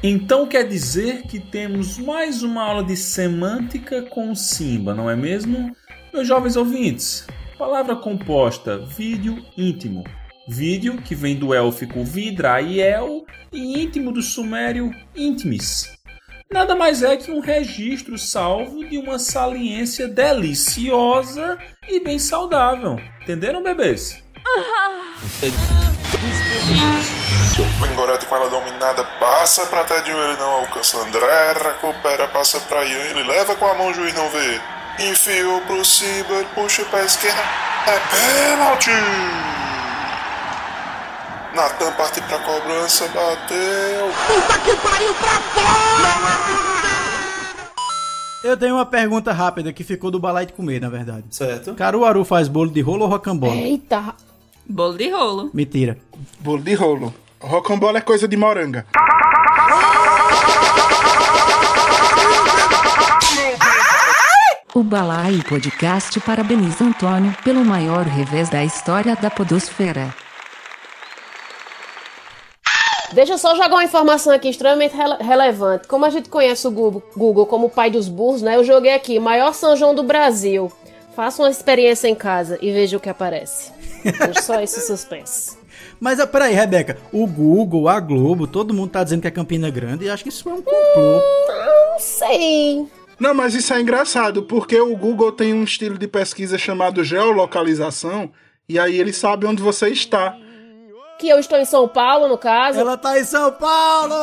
Então quer dizer que temos mais uma aula de semântica com Simba, não é mesmo? Meus jovens ouvintes, palavra composta vídeo íntimo. Vídeo que vem do élfico vidra e el e íntimo do sumério intimis. Nada mais é que um registro salvo de uma saliência deliciosa e bem saudável. Entenderam, bebês? Bengorete com ela dominada, passa pra Tedinho, ele não alcança. André recupera, passa pra Ian, ele leva com a mão, o juiz não vê. Enfiou pro ele puxa pra esquerda, é pênalti! Natan parte pra cobrança, bateu. Puta que pariu pra Eu tenho uma pergunta rápida que ficou do balai de comer, na verdade. Certo. Caruaru faz bolo de rolo ou rocambole? Eita. Bolo de rolo. Mentira. Bolo de rolo. Rocambole é coisa de moranga. O Balai Podcast parabeniza Antônio pelo maior revés da história da podosfera. Deixa eu só jogar uma informação aqui extremamente rele- relevante. Como a gente conhece o Google, Google como o pai dos burros, né? Eu joguei aqui, maior São João do Brasil. Faça uma experiência em casa e veja o que aparece. Deixa só esse suspense. Mas peraí, Rebeca, o Google, a Globo, todo mundo tá dizendo que é Campina Grande e acho que isso é um complô. Não sei. Não, mas isso é engraçado, porque o Google tem um estilo de pesquisa chamado geolocalização, e aí ele sabe onde você está. Que eu estou em São Paulo, no caso. Ela tá em São Paulo!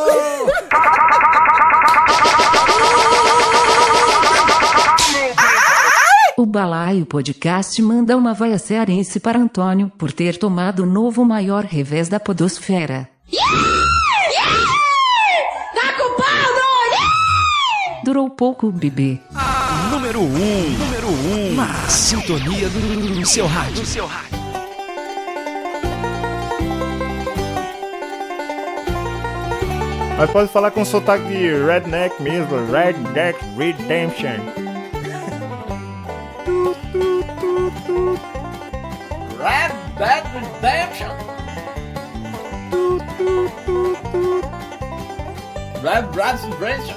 O Balaio Podcast manda uma vaia cearense para Antônio por ter tomado o novo maior revés da podosfera. Tá com pau, Durou pouco, bebê. Número 1. Um. Número 1. Um. Na sintonia do seu rádio. Do seu rádio. Mas pode falar com sotaque de redneck mesmo, Redneck Redemption. Red Dead Redemption. Red Dead Redemption.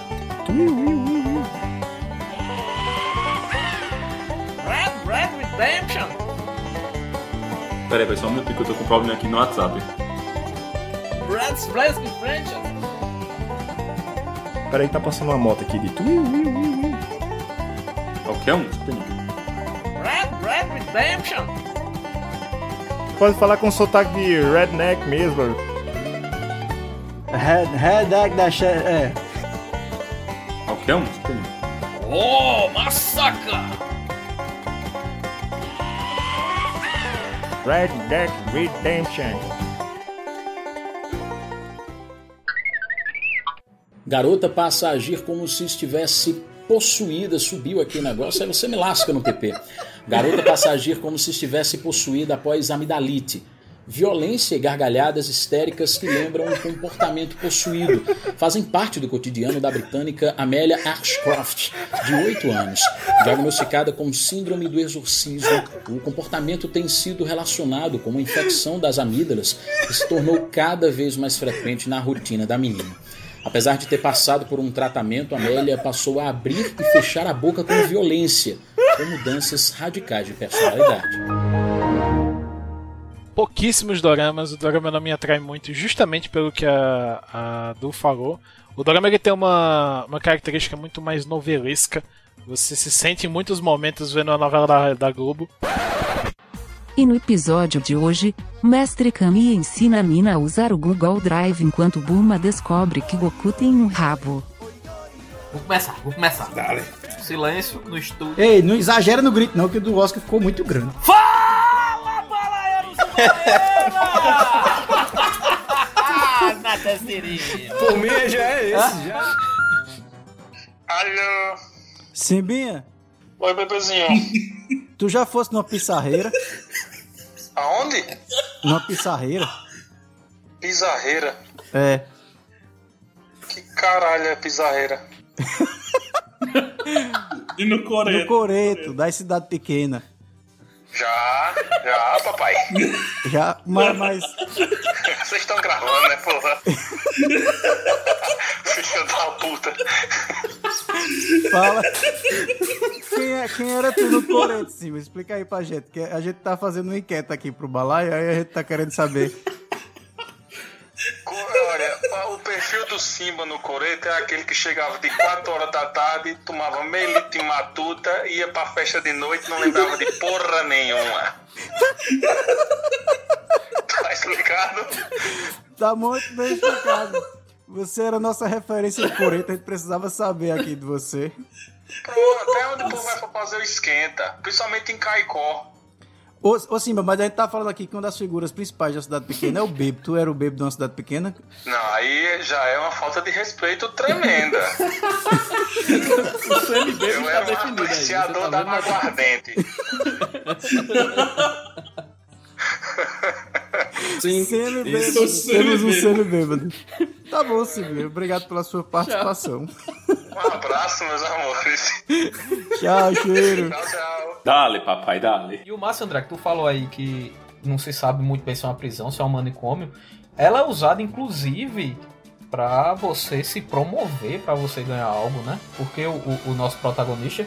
Red Red Redemption. Pera aí, pessoal, um minuto que eu tô com um problema aqui no WhatsApp. Red Red Redemption. Peraí, tá passando uma moto aqui de tu. Qualquer um? Red Red Redemption. Pode falar com sotaque de redneck mesmo. Red, Redneck da che... É. Qualquer um? Oh, massacra! Redneck Redemption. Garota passa a agir como se estivesse possuída, subiu aqui o negócio, aí você me lasca no TP. Garota passa a agir como se estivesse possuída após amidalite. Violência e gargalhadas histéricas que lembram um comportamento possuído fazem parte do cotidiano da britânica Amelia Ashcroft, de 8 anos. Diagnosticada com síndrome do exorcismo, o comportamento tem sido relacionado com uma infecção das amígdalas que se tornou cada vez mais frequente na rotina da menina. Apesar de ter passado por um tratamento, Amélia passou a abrir e fechar a boca com violência, com mudanças radicais de personalidade. pouquíssimos doramas. O dorama não me atrai muito, justamente pelo que a, a Du falou. O dorama ele tem uma, uma característica muito mais novelesca. Você se sente em muitos momentos vendo a novela da, da Globo. E no episódio de hoje, Mestre Kami ensina a Nina a usar o Google Drive enquanto Bulma descobre que Goku tem um rabo. Vou começar, vou começar. Dale. Silêncio no estúdio. Ei, não exagera no grito não, que o do Oscar ficou muito grande. Fala, balaeiros do Nada seria. Por mim já é esse, já. Alô? Simbinha, Oi, bebezinho. tu já fosse numa pissarreira? Aonde? Numa pissarreira? Pizarreira. É. Que caralho é pizarreira? E no Coreto? No Coreto, das cidades pequenas. Já, já, papai. Já, mas, mas Vocês estão gravando, né, porra? Filho da puta. fala. Quem, é, quem era tu no Simba? Explica aí pra gente. Que a gente tá fazendo uma enquete aqui pro balaio, aí a gente tá querendo saber. Olha, o perfil do Simba no Coreto é aquele que chegava de 4 horas da tarde, tomava meio litro de matuta, ia pra festa de noite e não lembrava de porra nenhuma. Tá explicado? Tá muito bem explicado. Você era a nossa referência no Coreto, a gente precisava saber aqui de você. Pronto, é onde o povo vai pra fazer o esquenta, principalmente em Caicó. Ô, ô Simba, mas a gente tá falando aqui que uma das figuras principais da cidade pequena é o Bebo. Tu era o Bebo de uma cidade pequena? Não, aí já é uma falta de respeito tremenda. Eu era um apreciador da aguardente. Sim, semi-bêbado. Isso, Temos um semi-bêbado. Tá bom, Simba. Obrigado pela sua participação. Um abraço, meus amores. Tchau, cheiro. Tchau, tchau. Dale, papai, dale. E o massa, André, que tu falou aí que não se sabe muito bem se é uma prisão, se é um manicômio. Ela é usada, inclusive, pra você se promover, pra você ganhar algo, né? Porque o, o- o nosso protagonista...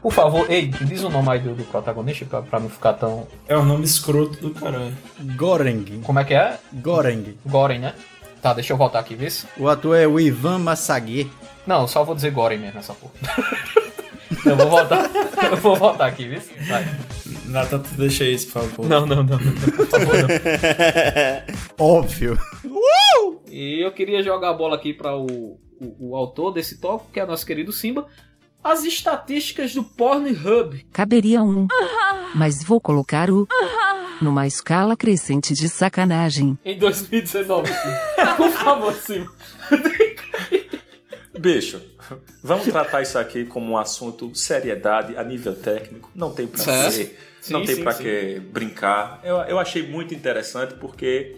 Por favor, ei, diz o nome aí do, do protagonista pra, pra não ficar tão... É o nome escroto do caralho. Goreng. Como é que é? Goreng. Goren, né? Tá, deixa eu voltar aqui, vê se... O ator é o Ivan Massaguet. Não, só vou dizer Goren mesmo nessa porra. eu vou voltar, eu vou voltar aqui, vê se... Vai. Nata, deixa isso, por favor. Não, não, não. não. Por favor, não. Óbvio. E eu queria jogar a bola aqui para o, o, o autor desse tópico, que é nosso querido Simba. As estatísticas do Pornhub. Caberia um. Mas vou colocar o. Numa escala crescente de sacanagem. Em 2019. Por favor, Simba. Bicho, vamos tratar isso aqui como um assunto seriedade a nível técnico. Não tem pra Sim, não tem sim, pra sim. que brincar. Eu, eu achei muito interessante porque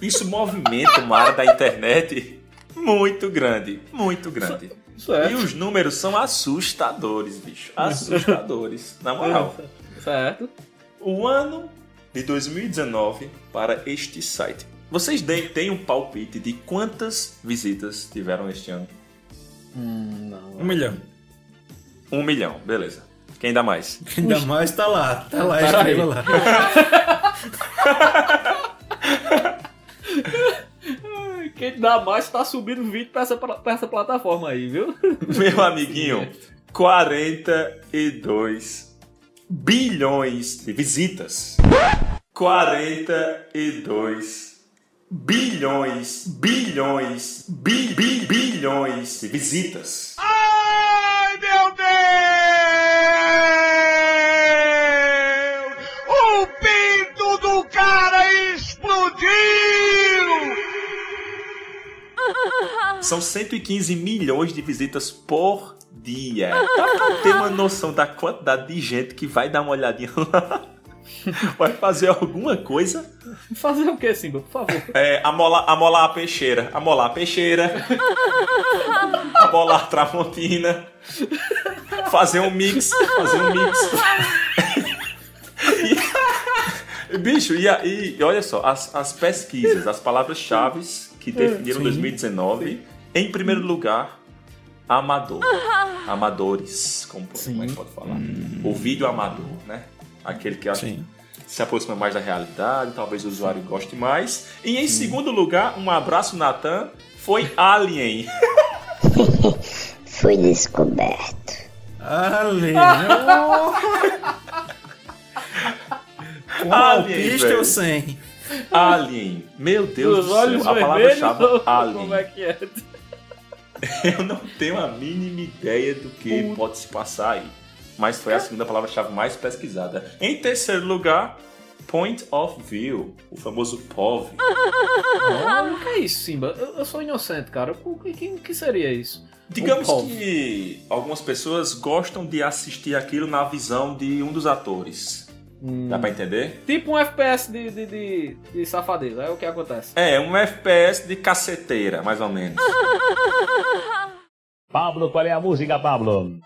isso movimenta uma área da internet muito grande, muito grande. Certo. E os números são assustadores, bicho. Assustadores. Na moral. Certo. O ano de 2019 para este site. Vocês têm um palpite de quantas visitas tiveram este ano? Um milhão. Um milhão, beleza. Quem dá mais? Ainda mais tá lá, tá lá a Pera aí. estrela lá. Quem dá mais tá subindo vídeo pra essa, pra essa plataforma aí, viu? Meu amiguinho, 42 bilhões de visitas. 42 bilhões, bilhões, bi, bi, bilhões de visitas. Ai, meu Deus! São 115 milhões de visitas por dia. Dá pra ter uma noção da quantidade de gente que vai dar uma olhadinha lá. Vai fazer alguma coisa. Fazer o que, Simba? Por favor. É, amolar, amolar a peixeira. Amolar a peixeira. amolar a tramontina. Fazer um mix. Fazer um mix. E- bicho, e, e olha só, as, as pesquisas, as palavras-chave que definiram Sim. 2019, em primeiro lugar, amador. Amadores, como, como é que pode falar? O vídeo amador, né? Aquele que que se aproxima mais da realidade, talvez o usuário goste mais. E em segundo lugar, um abraço, Natan, foi Alien. Foi descoberto. Alien. Com Alien, velho. ou sem? Alien. Meu Deus Os do olhos céu. A vermelhos palavra-chave ou Alien. Como é que é? Eu não tenho a mínima ideia do que pode se passar aí. Mas foi a segunda palavra-chave mais pesquisada. Em terceiro lugar, Point of View, o famoso POV. Ah, o que é isso, Simba? Eu, eu sou inocente, cara. O que, que, que seria isso? Digamos povo. que algumas pessoas gostam de assistir aquilo na visão de um dos atores. Dá pra entender? Tipo um FPS de, de, de, de safadeza, é o que acontece. É, um FPS de caceteira, mais ou menos. Pablo, qual é a música, Pablo?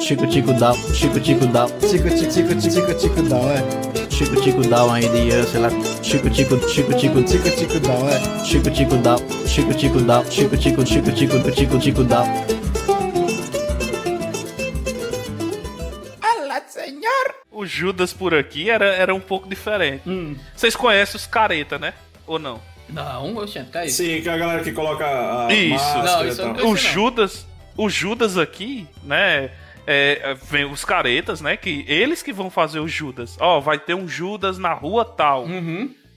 Chico Tico Down, Chico Tico Down, Chico Tico Tico Tico Tico Tico Down, é. Chico Tico Down aí de, sei lá, Chico Tico, Chico Tico, Chico Tico Down, é. Chico Tico Down, Chico Tico Down, Chico Tico, Chico Tico, Chico Tico Down. O Judas por aqui era, era um pouco diferente. Vocês conhecem os careta, né? Ou não? Não, oxente, é isso? Sim, que é a galera que coloca a Isso. máscara e tal. o Judas, o Judas aqui, né? É, vem os caretas, né? Que eles que vão fazer o Judas. Ó, vai ter um Judas na rua tal.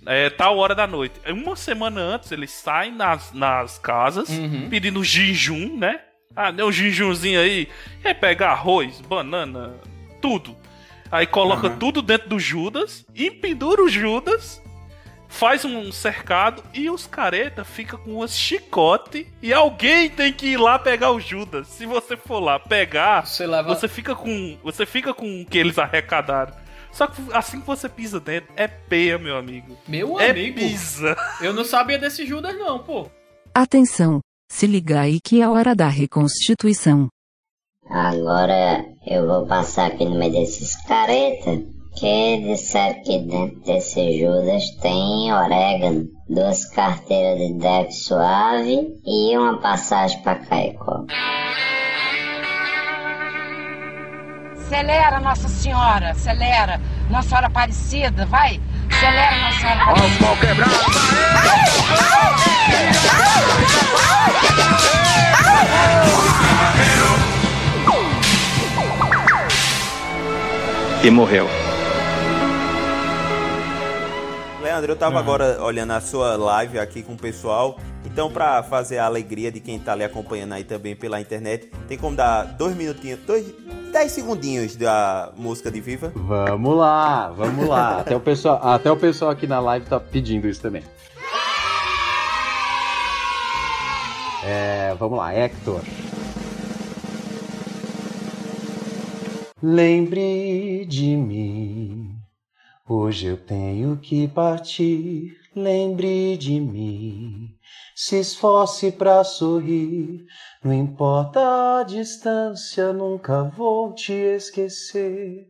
É, tal hora da noite. Uma semana antes, eles saem nas, nas casas pedindo jejum, né? Ah, deu um jejumzinho aí. E aí pega arroz, banana, tudo. Aí coloca Aham. tudo dentro do Judas e pendura o Judas faz um cercado e os careta fica com umas chicote e alguém tem que ir lá pegar o Judas. Se você for lá pegar, você, fica com você fica com o que eles arrecadaram. Só que assim que você pisa dentro, é peia, meu amigo. Meu é amigo. pisa. Eu não sabia desse Judas, não, pô. Atenção, se liga aí que é a hora da reconstituição. Agora eu vou passar aqui no meio desses careta que disseram que dentro desse Judas tem orégano, duas carteiras de Def Suave e uma passagem pra Caicó. Acelera, Nossa Senhora, acelera. Nossa Senhora Aparecida, vai. Acelera, Nossa Senhora Aparecida. Ó, quebrado, E morreu. Leandro, eu tava agora olhando a sua live aqui com o pessoal. Então, pra fazer a alegria de quem tá ali acompanhando aí também pela internet, tem como dar dois minutinhos, dois, dez segundinhos da música de Viva? Vamos lá, vamos lá. Até o pessoal, até o pessoal aqui na live tá pedindo isso também. É, vamos lá, Hector. Lembre de mim. Hoje eu tenho que partir. Lembre de mim. Se esforce pra sorrir. Não importa a distância, nunca vou te esquecer.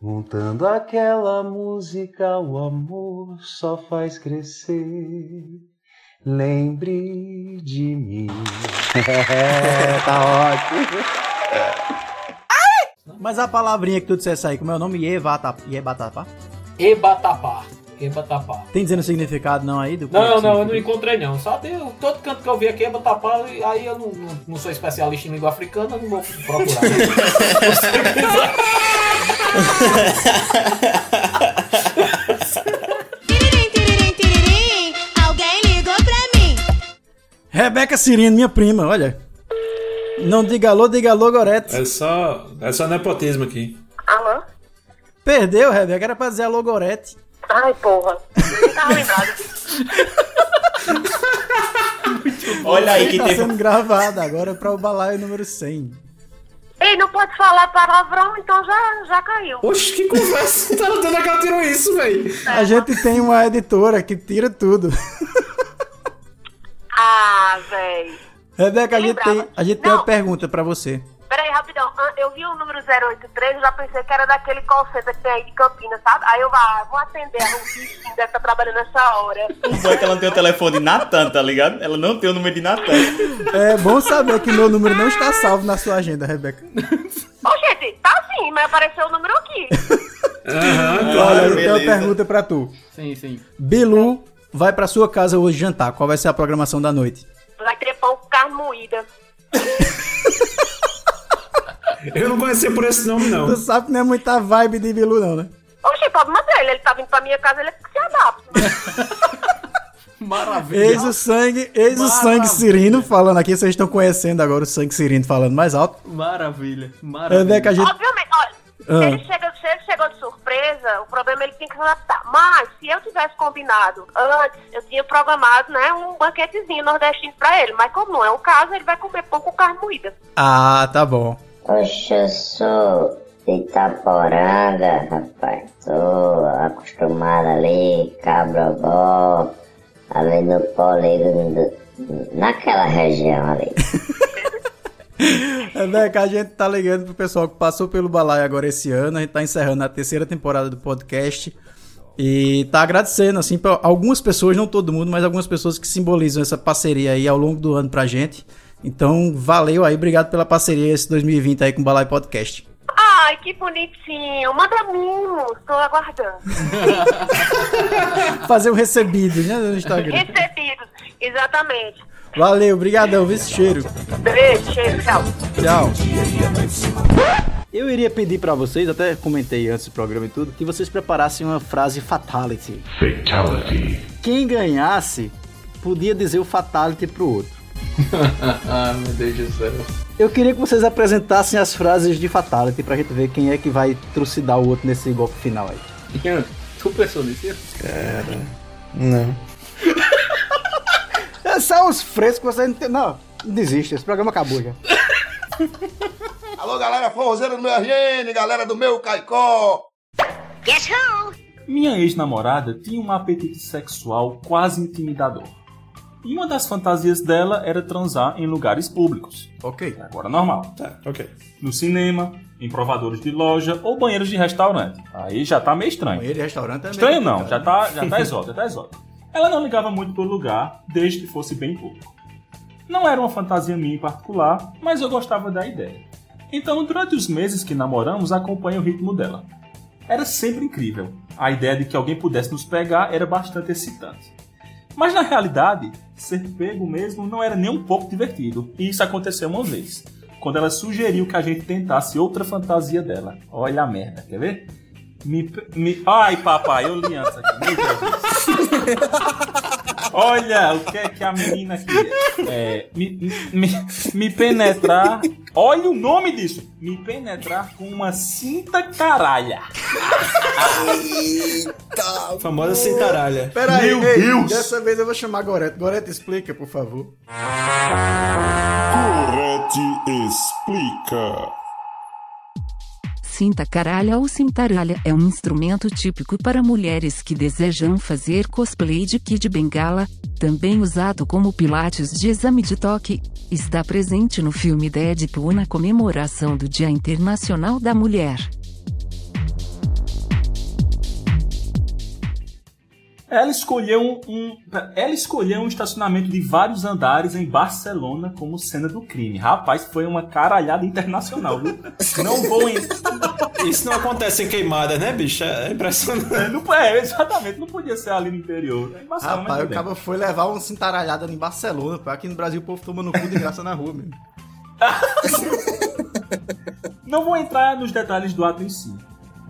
Montando aquela música, o amor só faz crescer. Lembre de mim. tá ótimo. Mas a palavrinha que tu dissesse aí, como é o nome? Yebatapá? Ebatapá. Ebatapá. Tem dizendo o significado não aí? Do Não, não, eu não encontrei não. Só tem todo canto que eu vi aqui Ebatapá, aí eu não, não, não sou especialista em língua africana, não vou procurar. Rebeca Cirino, minha prima, olha. Não diga alô, diga alô, Gorete. É só, é só nepotismo aqui. Alô? Perdeu, Rebeca, era pra dizer alô, Gorete. Ai, porra. Nem tava lembrado. Olha aí que tá teve- sendo gravado agora para o balaio número 100. Ei, não pode falar palavrão, então já, já caiu. Oxe, que conversa. tá onde é que ela tirou isso, velho? A gente tem uma editora que tira tudo. Ah, véi. Rebeca, a gente tem, a gente tem uma pergunta pra você. Peraí, rapidão. Ah, Eu vi o número 083, eu já pensei que era daquele call center que tem aí de Campinas, sabe? Aí eu vou, ah, vou atender, o bichinho deve estar trabalhando nessa hora. O bom é que ela não tem o telefone de Natan, tá ligado? Ela não tem o número de Natan. É bom saber que meu número não está salvo na sua agenda, Rebeca. Ô, gente, tá sim, mas apareceu o número aqui. Olha, eu tenho uma pergunta pra tu. Sim, sim. Bilu vai pra sua casa hoje jantar. Qual vai ser a programação da noite? Vai ter pão com carne moída. Eu não conhecia por esse nome, não. Tu sabe que não é muita vibe de Bilu, não, né? Oxe, problema dele, ele tá vindo pra minha casa, ele é que se adapta. Maravilha. Eis o sangue, eis o sangue Maravilha. Cirino falando aqui. Vocês estão conhecendo agora o sangue Cirino falando mais alto. Maravilha. Maravilha. Rebeca, a gente. Obviamente, olha, Ah. ele, chega, ele chegou de surpresa o problema é ele tem que se adaptar. Mas, se eu tivesse combinado antes, eu tinha programado, né, um banquetezinho nordestino pra ele. Mas como não é o caso, ele vai comer pão com carne moída. Ah, tá bom. Oxe, eu sou de Itaporanga, rapaz. Tô acostumado ali, Cabrobó, ali no polígono, do- naquela região ali. É, né, que a gente tá ligando pro pessoal que passou pelo Balai agora esse ano. A gente tá encerrando a terceira temporada do podcast. E tá agradecendo, assim, pra algumas pessoas, não todo mundo, mas algumas pessoas que simbolizam essa parceria aí ao longo do ano pra gente. Então, valeu aí, obrigado pela parceria esse 2020 aí com o Balai Podcast. Ai, que bonitinho. Manda mimos, tô aguardando. Fazer um recebido, né, no Instagram. Recebidos, exatamente. Valeu, brigadão, viu esse cheiro. Beijo, cheiro, tchau. Tchau. Eu iria pedir pra vocês, até comentei antes do programa e tudo, que vocês preparassem uma frase fatality. Fatality. Quem ganhasse podia dizer o fatality pro outro. ah, meu Deus do céu. Eu queria que vocês apresentassem as frases de fatality pra gente ver quem é que vai trucidar o outro nesse golpe final aí. Ian, tu pensou nisso? Cara. Não. É só uns frescos, você não tem... Não, desiste, esse programa acabou já. Alô, galera forrozeira do meu RN, galera do meu Caicó. Guess who? Minha ex-namorada tinha um apetite sexual quase intimidador. E uma das fantasias dela era transar em lugares públicos. Ok. Agora normal. Tá, ok. No cinema, em provadores de loja ou banheiros de restaurante. Aí já tá meio estranho. Banheiro e restaurante é meio Estranho não, já tá, já tá exótico, já tá exótico. Ela não ligava muito pro lugar, desde que fosse bem público. Não era uma fantasia minha em particular, mas eu gostava da ideia. Então, durante os meses que namoramos, acompanhei o ritmo dela. Era sempre incrível. A ideia de que alguém pudesse nos pegar era bastante excitante. Mas na realidade, ser pego mesmo não era nem um pouco divertido. E isso aconteceu uma vez, quando ela sugeriu que a gente tentasse outra fantasia dela. Olha a merda, quer ver? Me, me... Ai, papai, eu li antes aqui. Meu Deus. Olha o que é que a menina queria. É, me, me, me penetrar. Olha o nome disso. Me penetrar com uma cinta caralha. Eita! Famosa cintaralha. Pera aí, Meu ei, Deus! dessa vez eu vou chamar Gorete. Gorete, explica, por favor. Corete explica. Cinta caralha ou cintaralha é um instrumento típico para mulheres que desejam fazer cosplay de Kid Bengala, também usado como pilates de exame de toque. Está presente no filme Deadpool na comemoração do Dia Internacional da Mulher. Ela escolheu um, um- ela escolheu um estacionamento de vários andares em Barcelona como cena do crime. Rapaz, foi uma caralhada internacional, viu? Não vou em... Isso não acontece em queimadas, né, bicho? É impressionante. Não, é, exatamente, não podia ser ali no interior. É Rapaz, o cara foi levar uma cintaralhada em Barcelona, pô. Aqui no Brasil o povo toma no cu de graça na rua, mesmo. Não vou entrar nos detalhes do ato em si.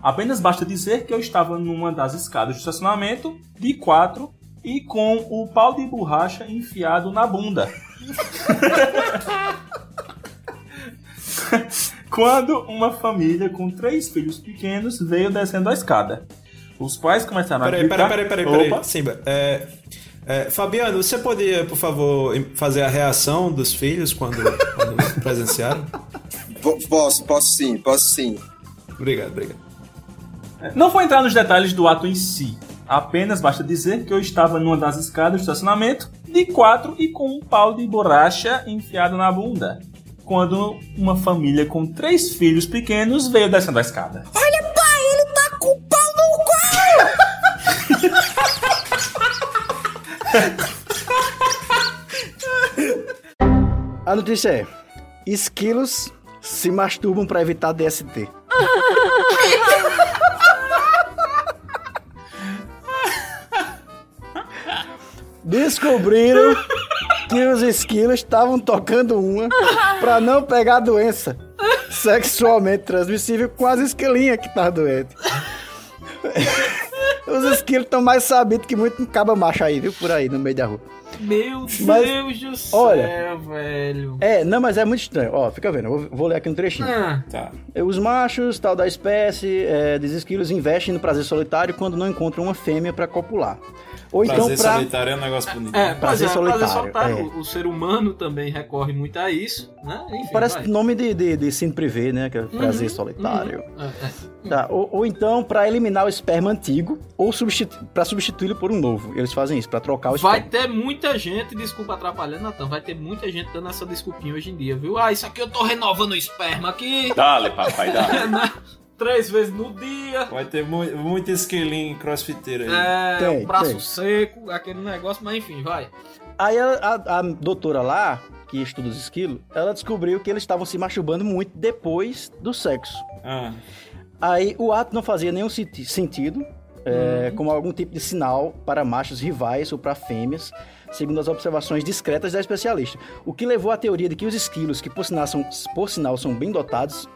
Apenas basta dizer que eu estava numa das escadas do estacionamento, de quatro, e com o pau de borracha enfiado na bunda. Quando uma família com três filhos pequenos veio descendo a escada. Os pais começaram a Peraí, gritar... peraí, peraí, peraí, Opa. peraí. Simba, é, é, Fabiano, você poderia, por favor, fazer a reação dos filhos quando, quando presenciaram? Posso, posso sim, posso sim. Obrigado, obrigado. Não vou entrar nos detalhes do ato em si. Apenas basta dizer que eu estava numa das escadas do estacionamento, de quatro e com um pau de borracha enfiado na bunda. Quando uma família com três filhos pequenos veio descendo a escada. Olha, pai, ele tá com o pau no cu! A notícia é: esquilos se masturbam pra evitar DST. Descobriram que os esquilos estavam tocando uma pra não pegar doença sexualmente transmissível com as esquilinhas que tá doente. Os esquilos estão mais sabidos que muito caba macho aí, viu? Por aí, no meio da rua. Meu Mas, Deus do céu, olha, velho. É, não, mas é muito estranho. Ó, fica vendo, eu vou, vou ler aqui um trechinho. Ah. Tá. Os machos, tal da espécie, é, dos esquilos, investem no prazer solitário quando não encontram uma fêmea pra copular. Ou então prazer pra... solitário é um negócio bonito. É, Prazer prazer solitário, solitário. é. O, o ser humano também recorre muito a isso, né? Enfim, Parece vai. nome de, de, de cine privê, né? Que é prazer Uhum, solitário. uhum. É, é. Tá, ou, ou então pra eliminar o esperma antigo ou substitu para substituí-lo por um novo. Eles fazem isso, pra trocar o Vai esperma. ter muita gente, desculpa atrapalhando, Natan, vai ter muita gente dando essa desculpinha hoje em dia, viu? Ah, isso aqui eu tô renovando o esperma aqui. Dale, papai, dale. Três vezes no dia. Vai ter mu muito esquilinho crossfiteiro aí. É, Tem, o braço tem. seco, aquele negócio, mas enfim, vai. Aí a, a- a doutora lá, que estuda os esquilos, ela descobriu que eles estavam se masturbando muito depois do sexo. Ah. Aí o ato não fazia nenhum senti- sentido, é, Uhum. como algum tipo de sinal para machos rivais ou para fêmeas, segundo as observações discretas da especialista. O que levou à teoria de que os esquilos, que por sinal são, por sinal são bem dotados,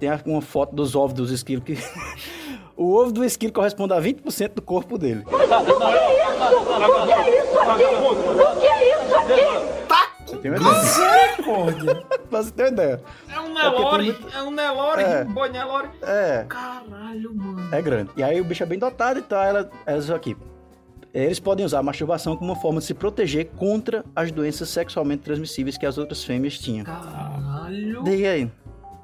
tem uma foto dos ovos dos esquilos que. o ovo do esquilo corresponde a 20% do corpo dele. O que é isso aqui? Tá Você tem uma ideia? Misericórdia. Você ter uma ideia. É um tem Nelore, muito- é um Nelore, É. um boi Nelore. É. Caralho, mano. É grande. E aí o bicho é bem dotado e tal, ela, elas aqui. Eles podem usar a masturbação como uma forma de se proteger contra as doenças sexualmente transmissíveis que as outras fêmeas tinham. Caralho. Diga aí.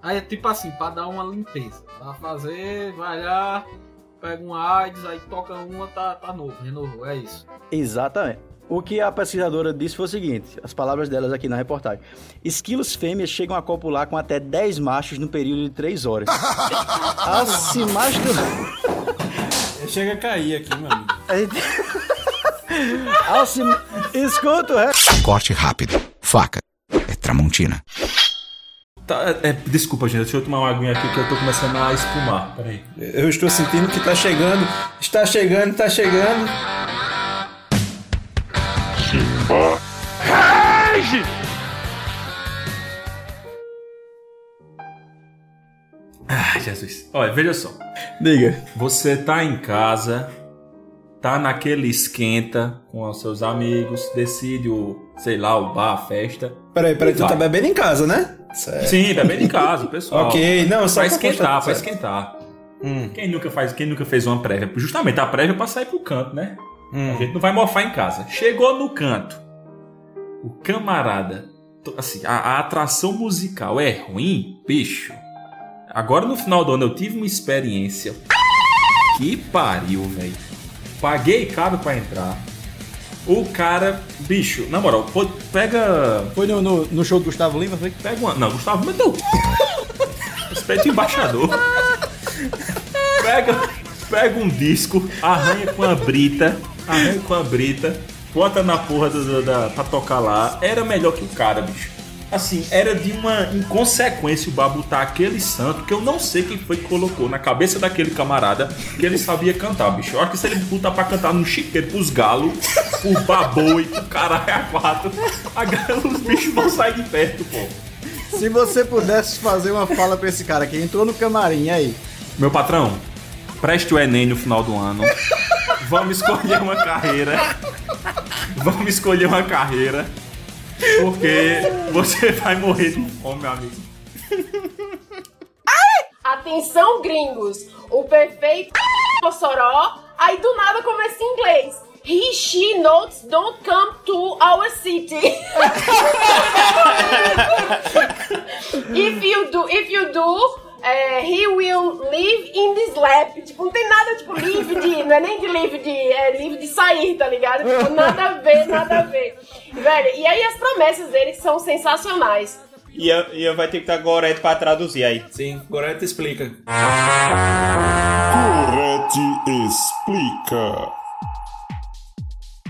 Aí é tipo assim, pra dar uma limpeza. Pra fazer, vai lá, pega um AIDS, aí toca uma, tá, tá novo, renovou, é isso. Exatamente. O que a pesquisadora disse foi o seguinte, as palavras delas aqui na reportagem. Esquilos fêmeas chegam a copular com até 10 machos no período de 3 horas. Ao se masturbar... Chega a cair aqui, meu amigo. Ao se... Escuta o resto. Corte rápido. Faca. É Tramontina. Tá, é, desculpa, gente, deixa eu tomar uma aguinha aqui que eu tô começando a espumar. Peraí. Eu estou sentindo que tá chegando, está chegando, está chegando. Simba. Rage! Ah, Jesus. Olha, veja só. Diga. Você tá em casa, tá naquele esquenta com os seus amigos, decide o, sei lá, o bar, a festa. Peraí, peraí, tu Vai. tá bebendo em casa, né? Certo. Sim, bebendo em casa, pessoal. Ok, não, só pra esquentar, certo. esquentar. Hum. Quem nunca faz, quem nunca fez uma prévia? Justamente a prévia é pra sair pro canto, né? Hum. A gente não vai morfar em casa. Chegou no canto. O camarada, assim, a, a atração musical é ruim, bicho. Agora no final do ano eu tive uma experiência. Que pariu, velho. Paguei caro pra entrar. O cara, bicho, na moral, pega. Foi no, no, no show do Gustavo Lima, foi? Pega uma. Não, Gustavo Lima não. Respeita o embaixador. Pega, pega um disco, arranha com a brita, arranha com a brita, bota na porra do- da, pra tocar lá. Era melhor que o cara, bicho. Assim, era de uma inconsequência o bar botar aquele santo que eu não sei quem foi que colocou na cabeça daquele camarada que ele sabia cantar, bicho. Eu acho que se ele botar pra cantar no chiqueiro pros galos, pro baboi, pro caralho a quatro, a galera, os bichos vão sair de perto, pô. Se você pudesse fazer uma fala pra esse cara que entrou no camarim aí. Meu patrão, preste o Enem no final do ano. Vamos escolher uma carreira. Vamos escolher uma carreira. Porque você vai morrer de fome, meu amigo. Atenção, gringos! O perfeito Mossoró, aí do nada começa em inglês. He, she, notes don't come to our city. if you do, if you do, eh, he will live in this lab. Tipo, não tem nada, tipo, live de. Não é nem de live de. É livre de sair, tá ligado? Tipo, nada a ver, nada a ver. Velho, e aí as promessas dele são sensacionais. Ian, Ian vai ter que estar Gorete pra traduzir aí. Sim, Gorete explica. Corete explica.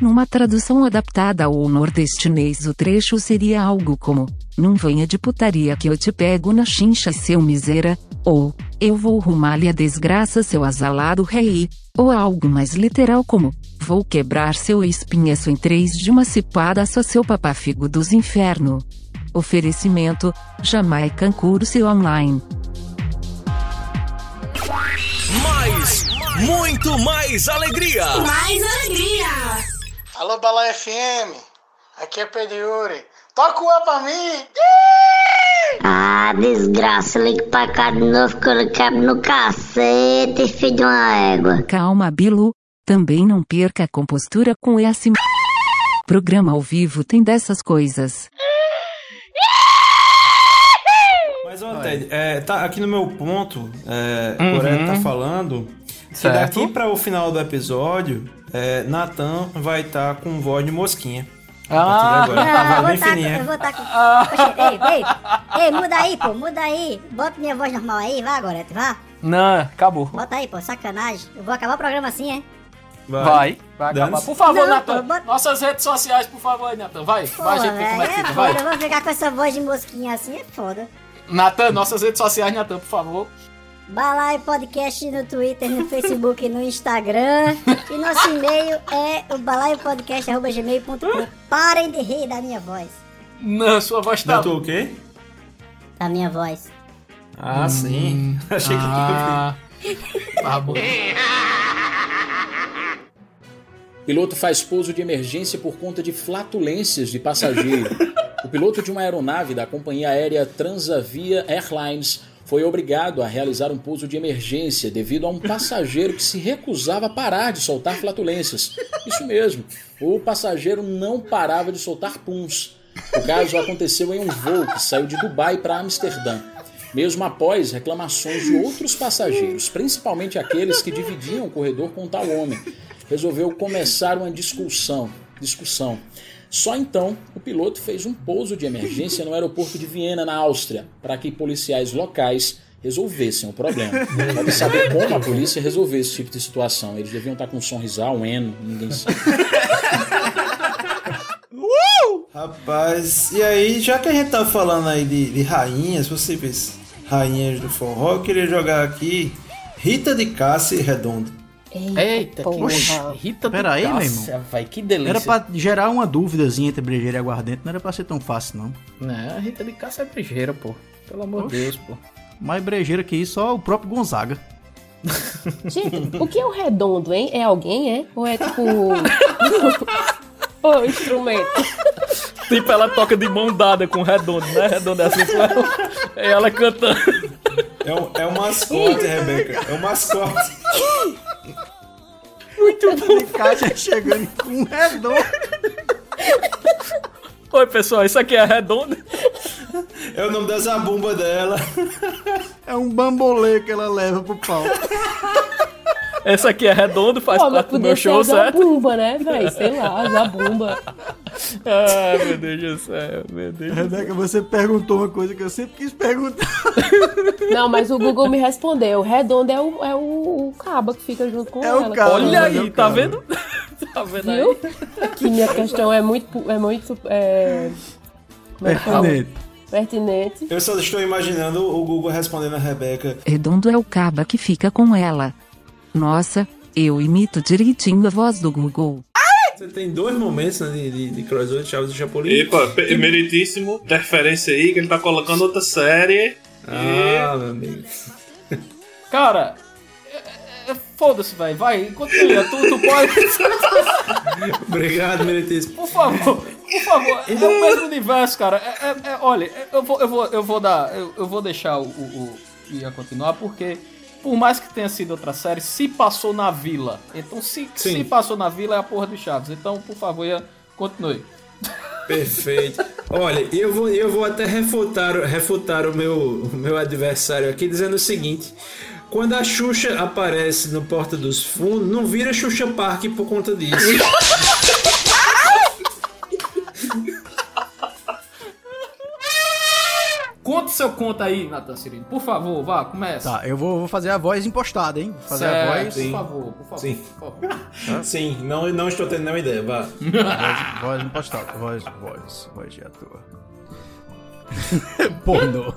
Numa tradução adaptada ao nordestinês, o trecho seria algo como: Não venha de putaria que eu te pego na chincha, seu miséria, ou Eu vou rumar-lhe a desgraça, seu azalado rei, ou algo mais literal como: Vou quebrar seu espinhaço em três de uma cipada, só seu papafigo dos inferno. Oferecimento: Jamaican Curso Online. Mais, muito mais alegria. Mais alegria! Alô, Bala FM. Aqui é Pedro Yuri. Toca o pra mim. Ah, desgraça, liga pra cá de novo que eu lhe quebro no cacete, filho de uma égua. Calma, Bilu. Também não perca a compostura com esse programa ao vivo tem dessas coisas. Mas, ó, Ted, é, tá aqui no meu ponto, é, Uhum. o Coreto tá falando Certo. daqui para o final do episódio, é, Natan vai estar com voz de mosquinha. Ah, agora, Não, tá eu vou bem tá, fininha. eu vou tá com... Oxe, ei, ei, ei, muda aí, pô, muda aí. Bota minha voz normal aí, vai, Gorete, vá. Não, acabou. Bota aí, pô, sacanagem. Eu vou acabar o programa assim, é? Vai, vai, acabar. Dane-se. Por favor, Natan. bota- Nossas redes sociais, por favor, Natan. Vai, Pô, vai, gente, ver como é que é fica, vai. eu vou ficar com essa voz de mosquinha assim, é foda. Natan, nossas redes sociais, Natan, por favor. Balai Podcast no Twitter, no Facebook e no Instagram. E nosso e-mail é o balaiopodcast.gmail.com. Parem de rir da minha voz. Não, sua voz tá... Da tua o quê? Da minha voz. Ah, sim. Achei que Ah, tá bom. Piloto faz pouso de emergência por conta de flatulências de passageiro. O piloto de uma aeronave da companhia aérea Transavia Airlines foi obrigado a realizar um pouso de emergência devido a um passageiro que se recusava a parar de soltar flatulências. Isso mesmo, o passageiro não parava de soltar puns. O caso aconteceu em um voo que saiu de Dubai para Amsterdã. Mesmo após reclamações de outros passageiros, principalmente aqueles que dividiam o corredor com tal homem, resolveu começar uma discussão. discussão. Só então o piloto fez um pouso de emergência no aeroporto de Viena, na Áustria, para que policiais locais resolvessem o problema. Deve saber como a polícia resolveu esse tipo de situação. Eles deviam estar com um sorrisal, um eno, ninguém sabe. Rapaz, e aí, já que a gente tá falando aí de, de rainhas, possíveis rainhas do forró, eu queria jogar aqui Rita de Cássia e Redondo. Eita, que porra. Rita Pera aí, meu irmão. vai, que delícia. Era pra gerar uma dúvidazinha entre brejeira e aguardente, não era pra ser tão fácil, não. Não, a Rita de Cássia é brejeira, pô. Pelo amor de. Deus, pô. Mais brejeira que isso, só o próprio Gonzaga. Gente, o que é o redondo, hein? É alguém, é? Ou é tipo. o instrumento? Tipo, ela toca de mão dada com o redondo, né? Redondo é assim com ela. É ela cantando. É o, é o mascote, Rebeca. É o mascote. Muito bom. De caixa chegando com um redondo. Oi, pessoal, isso aqui é redondo. É o nome da zabumba dela. É um bambolê que ela leva pro pau. Essa aqui é redondo, faz Pô, parte do meu show, a certo? Zabumba, né, velho? Sei lá, a Zabumba. Ah, meu Deus do céu, meu Deus do céu. Rebeca, você perguntou uma coisa que eu sempre quis perguntar. Não, mas o Google me respondeu. Redondo é o, é o, o caba que fica junto com É o ela. caba, Olha é aí, o tá vendo? Tá vendo aí? Viu? Que minha questão é muito. É muito. É... Como é que? Pertinente. Pertinente. Eu só estou imaginando o Google respondendo a Rebeca. Redondo é o caba que fica com ela. Nossa, eu imito direitinho a voz do Google. Você tem dois momentos né, de, de, de crossover de Chaves e Chapolin. Epa, meritíssimo. Interferência aí, que ele tá colocando outra série. Ah, meu amigo. Cara, é- é- é- foda-se, velho. Vai, continua. Tu, tu pode. Obrigado, Meritíssimo. Por favor, por favor. É o mesmo universo, cara. É, é- é- olha, é- eu vou, eu vou, eu vou dar. Eu, eu vou deixar o, o, o ia continuar, porque. Por mais que tenha sido outra série, se passou na vila. Então, se, se passou na vila, é a porra do Chaves. Então, por favor, Ian, continue. Perfeito. Olha, eu vou, eu vou até refutar, refutar o meu, o meu adversário aqui dizendo o seguinte. Quando a Xuxa aparece no Porta dos Fundos, não vira Xuxa Park por conta disso. Conta o seu conto aí, Natan Cirino. Por favor, vá, começa. Tá, eu vou, vou fazer a voz impostada, hein? Vou fazer a Certo, voz. por favor, por favor. Sim. por favor. Sim, não, não estou tendo nenhuma ideia, vá. voz, voz impostada. Voz, voz, voz de ator. Pornô.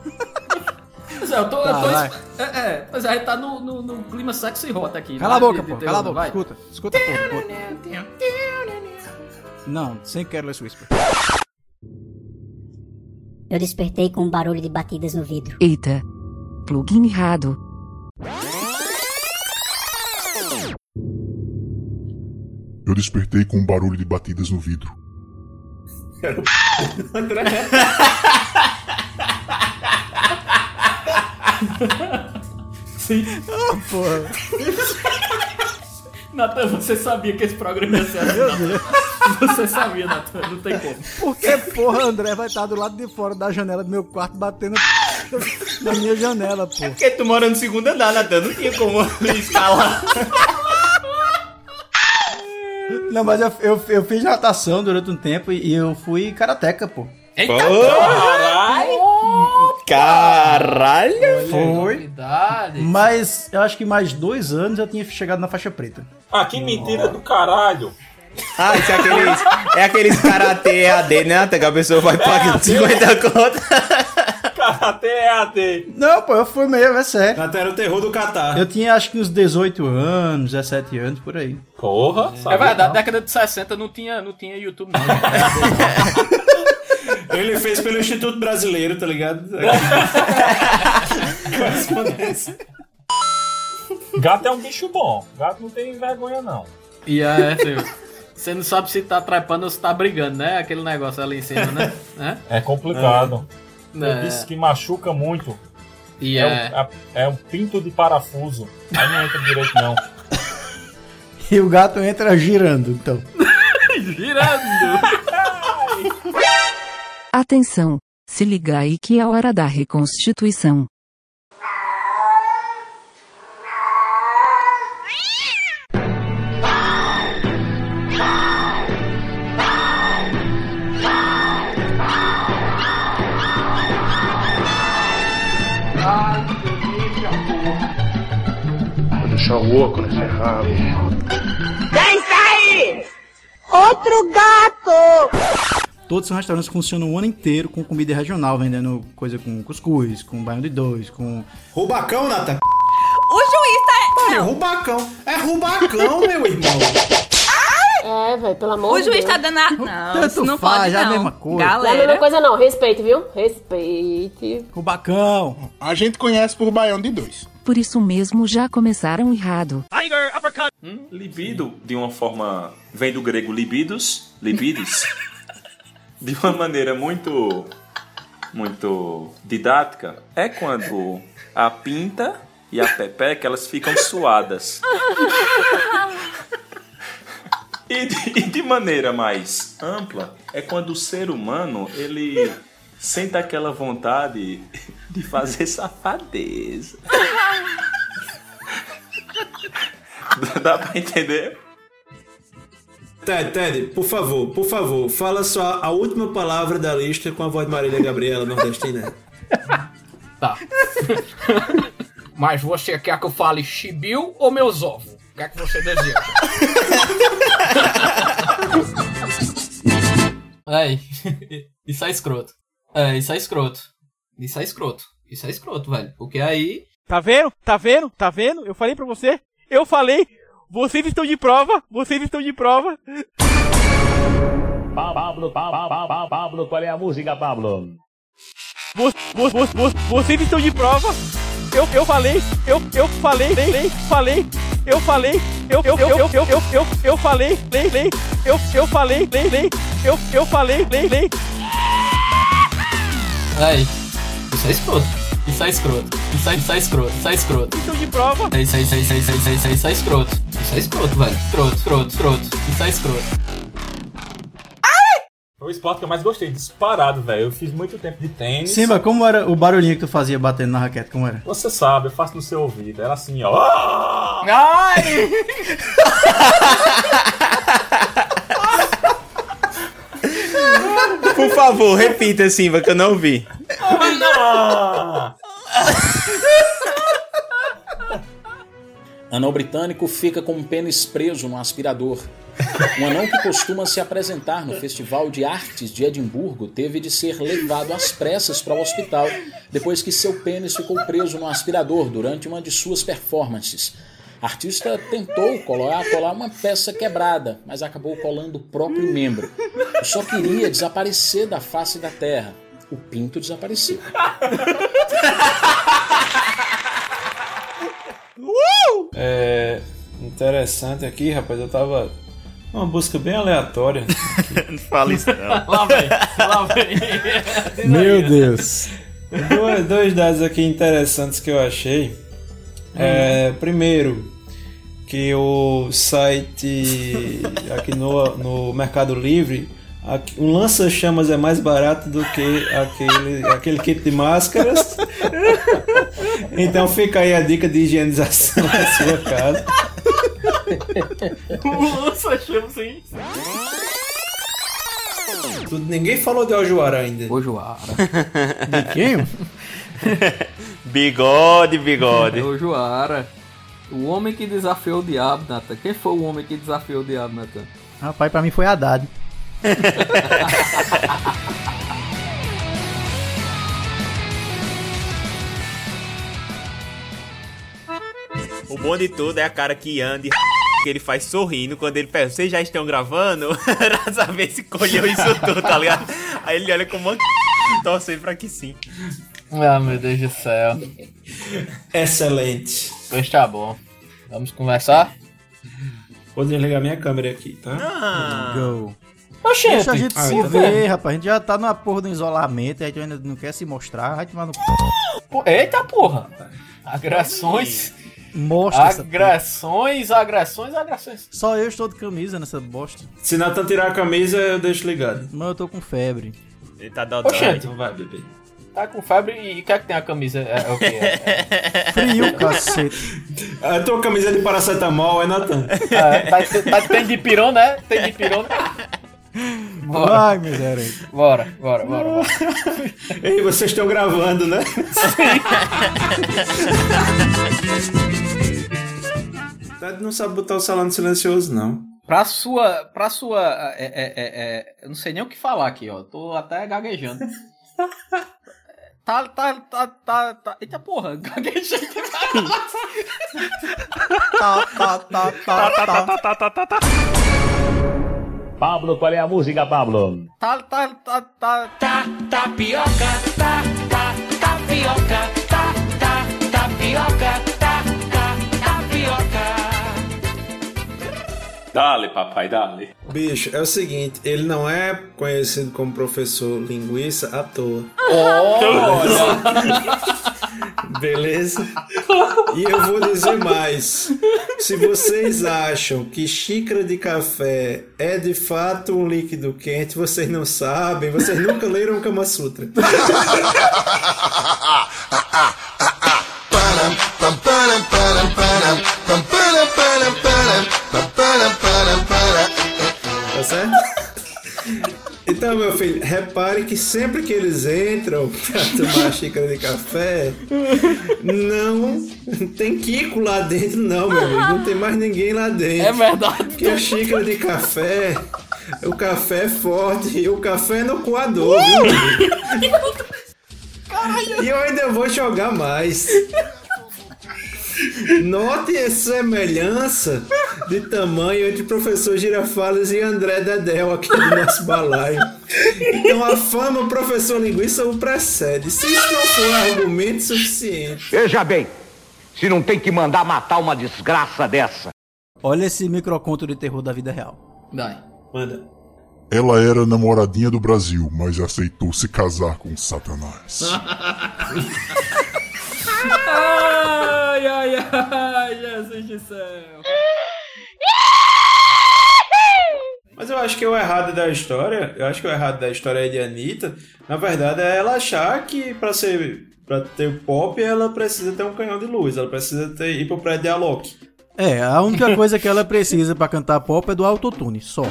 Pois é, eu tô. eu Tá, tô vai. é, é, pois é, a gente tá no, no, no clima sexy hot aqui. Cala a boca, de- pô. de Cala a boca. vai. Escuta. Escuta, pô. Não, sem Careless Whisper. Eu despertei com um barulho de batidas no vidro. Eita. Plugin errado. Eu despertei com um barulho de batidas no vidro. Era o André. Sim. porra. Natan, você sabia que esse programa ia ser assim. Você sabia, Natan, não tem como. Por que porra André vai estar do lado de fora da janela do meu quarto batendo na minha janela, pô? Porque tu mora no segundo andar, Natan, não tinha como escalar. Não, mas eu, eu, eu fiz natação durante um tempo e eu fui karateca, pô. Eita, caralho! Caralho! Foi. Mas eu acho que mais dois anos eu tinha chegado na faixa preta. Ah, que mentira do caralho. Ah, isso é aqueles, é aqueles karatê AD, né? Até que a pessoa vai pagando 50 contas. Karate é AD. Não, pô, eu fui mesmo, é sério. Até era o terror do Catar. Eu tinha acho que uns 18 anos, 17 anos, por aí. Porra, É verdade, na década de 60 não tinha, não tinha YouTube não. Ele fez pelo Instituto Brasileiro, tá ligado? Correspondência. Gato é um bicho bom. Gato não tem vergonha, não. E é, você, não sabe se tá trepando ou se tá brigando, né? Aquele negócio ali em cima, né? É complicado. É. Eu disse que machuca muito. E é, é- um, é- é um pinto de parafuso. Aí não entra direito, não. E o gato entra girando, então. Girando! Atenção! Se liga aí que é a hora da reconstituição. Deixar o oco nesse rabo. Quem aí? Outro gato! Todos são restaurantes que funcionam o ano inteiro com comida regional, vendendo coisa com cuscuz, com baião de dois, com. Rubacão, Nata. O juiz tá. É rubacão. É rubacão, meu irmão. É, velho, pelo amor O de juiz Deus. tá dando a. Não, Tanto isso não faz, pode é a não. mesma coisa. Não é a Galera. mesma coisa não, respeite, viu? Respeite. Rubacão. A gente conhece por baião de dois. Por isso mesmo já começaram errado. Hum, libido, de uma forma. Vem do grego libidos, libidos. de uma maneira muito. muito didática, é quando a pinta e a pepeca elas ficam suadas. E de, e de maneira mais ampla, é quando o ser humano ele sente aquela vontade de fazer safadeza. Dá pra entender? Ted, Ted, por favor, por favor, fala só a última palavra da lista com a voz de Marília Gabriela nordestina. Tá. Mas você quer que eu fale chibiu ou meus ovos? Que você deseja? Aí, isso é escroto. É, isso é escroto. Isso é escroto. Isso é escroto, velho. Porque aí. Tá vendo? Tá vendo? Tá vendo? Eu falei pra você. Eu falei. Vocês estão de prova. Vocês estão de prova. Pablo, Pablo, Pablo, qual é a música, Pablo? Vo- vo- vo- vo- vocês estão de prova. Eu, eu falei. Eu, eu falei. Lei, lei, falei. Eu falei. Eu, eu, eu, eu, eu, eu, eu, eu falei. Lei, lei. Eu, eu falei. Lei, lei. Eu, eu falei. Lei, lei. Aí. Isso é escroto. Isso é escroto. Isso é, isso é escroto. Isso é escroto. Estão de prova. É isso aí, isso aí, isso aí, isso aí, isso aí, isso é escroto. Isso é escroto, velho. Escroto, escroto, escroto. Isso é escroto. Foi o esporte que eu mais gostei, disparado, velho. Eu fiz muito tempo de tênis. Simba, como era o barulhinho que tu fazia batendo na raquete? Como era? Você sabe, eu faço no seu ouvido. Era assim, ó. Ah! Ai! Por favor, repita, Simba, que eu não vi. Anão britânico fica com um pênis preso no aspirador. Um anão que costuma se apresentar no Festival de Artes de Edimburgo teve de ser levado às pressas para o hospital depois que seu pênis ficou preso no aspirador durante uma de suas performances. A artista tentou colar, colar uma peça quebrada, mas acabou colando o próprio membro. Só queria desaparecer da face da terra. O pinto desapareceu. É interessante aqui, rapaz, eu tava Uma busca bem aleatória. não fala isso não. Lá vem, lá vem. Meu Deus. Dois, dois dados aqui interessantes que eu achei. É, primeiro, que o site aqui no, no Mercado Livre, aqui- um lança-chamas é mais barato do que aquele, aquele kit de máscaras. Então fica aí a dica de higienização da sua casa. O lança-chamas hein? Tudo- Ninguém falou de Ojuara ainda. Ojuara. De quem? Bigode, bigode. É o Joara. O homem que desafiou o diabo, Nathan. Quem foi o homem que desafiou o diabo, Nathan? Rapaz, pra mim foi Haddad. O bom de tudo é a cara que anda e que ele faz sorrindo quando ele pergunta, vocês já estão gravando? pra saber se colheu isso tudo, tá ligado? Aí ele olha com uma torcendo pra que sim. Ah, meu Deus do céu. Excelente. Pois tá bom. Vamos conversar? Vou desligar minha câmera aqui, tá? Ah. Go. Oxente. Deixa a gente Ah, se então ver, rapaz. A gente já tá na porra do isolamento, a gente ainda não quer se mostrar. Vai tomar no Eita porra! Agressões. Mostra. Agressões, agressões, agressões. Só eu estou de camisa nessa bosta. Se Nathan tirar a camisa, eu deixo ligado. Mas eu tô com febre. Ele tá dodói. Oxente. Então vai, bebê. Tá com febre e o que é que tem a camisa? É, é o quê? É, Frio, cacete. A tua camisa de paracetamol é Nathan. é, tá, tá- tem de pirona, né? Tem de pirona. Bora. Vai, miséria. Bora, bora, bora, bora. Ei, vocês estão gravando, né? Ted não sabe botar o salão silencioso, não. Pra sua. Pra sua. É, é, é, é, eu não sei nem o que falar aqui, ó. Tô até gaguejando. Tá, tá, tá, tá, tá. Eita porra, gaguejei. Tá, tá, tá, tá, tá. tá, tá, tá, tá. Pablo, qual é a música, Pablo? Tá, tá, tá, tá. Tá, tapioca, tá, tá, tapioca, tá, tá, tapioca, Dale, papai, dale. Bicho, é o seguinte, ele não é conhecido como professor linguiça à toa. Beleza? E eu vou dizer mais. Se vocês acham que xícara de café é de fato um líquido quente, vocês não sabem, vocês nunca leram o Kama Sutra. Então, meu filho, repare que sempre que eles entram pra tomar a xícara de café, não tem Kiko lá dentro, não, meu amigo. Não tem mais ninguém lá dentro. É verdade. Porque a xícara de café, o café é forte e o café é no coador, viu, meu amigo? E eu ainda vou jogar mais. Note a semelhança de tamanho entre o professor Girafales e André Dedel aqui do nosso balaio. Então a fama, professor linguiça o precede. Se isso não for argumento suficiente. Veja bem, se não tem que mandar matar uma desgraça dessa. Olha esse microconto de terror da vida real. Vai. Manda. Ela era namoradinha do Brasil, mas aceitou se casar com Satanás. Ai, ai, ai, Jesus do céu. Mas eu acho que o errado da história, eu acho que o errado da história aí de Anitta, na verdade é ela achar que pra ser para ter pop ela precisa ter um canhão de luz, ela precisa ter, ir pro prédio de Alok. É, a única coisa que ela precisa pra cantar pop é do autotune, só.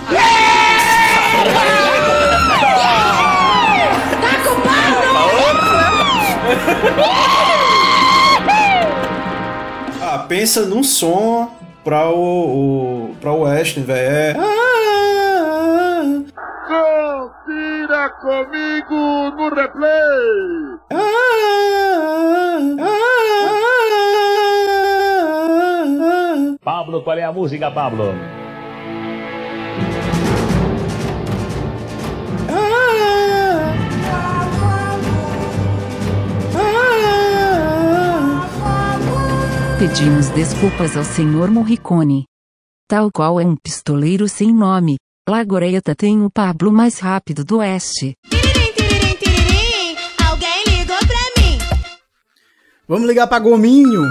Ah, pensa num som pra o, o pra o Western, velho. É... Confira comigo no replay. Pablo, qual é a música, Pablo? Pedimos desculpas ao Sr. Morricone. Tal qual é um pistoleiro sem nome, Lagoreta tem o Pablo mais rápido do oeste. Alguém ligou pra mim. Vamos ligar pra Gominho.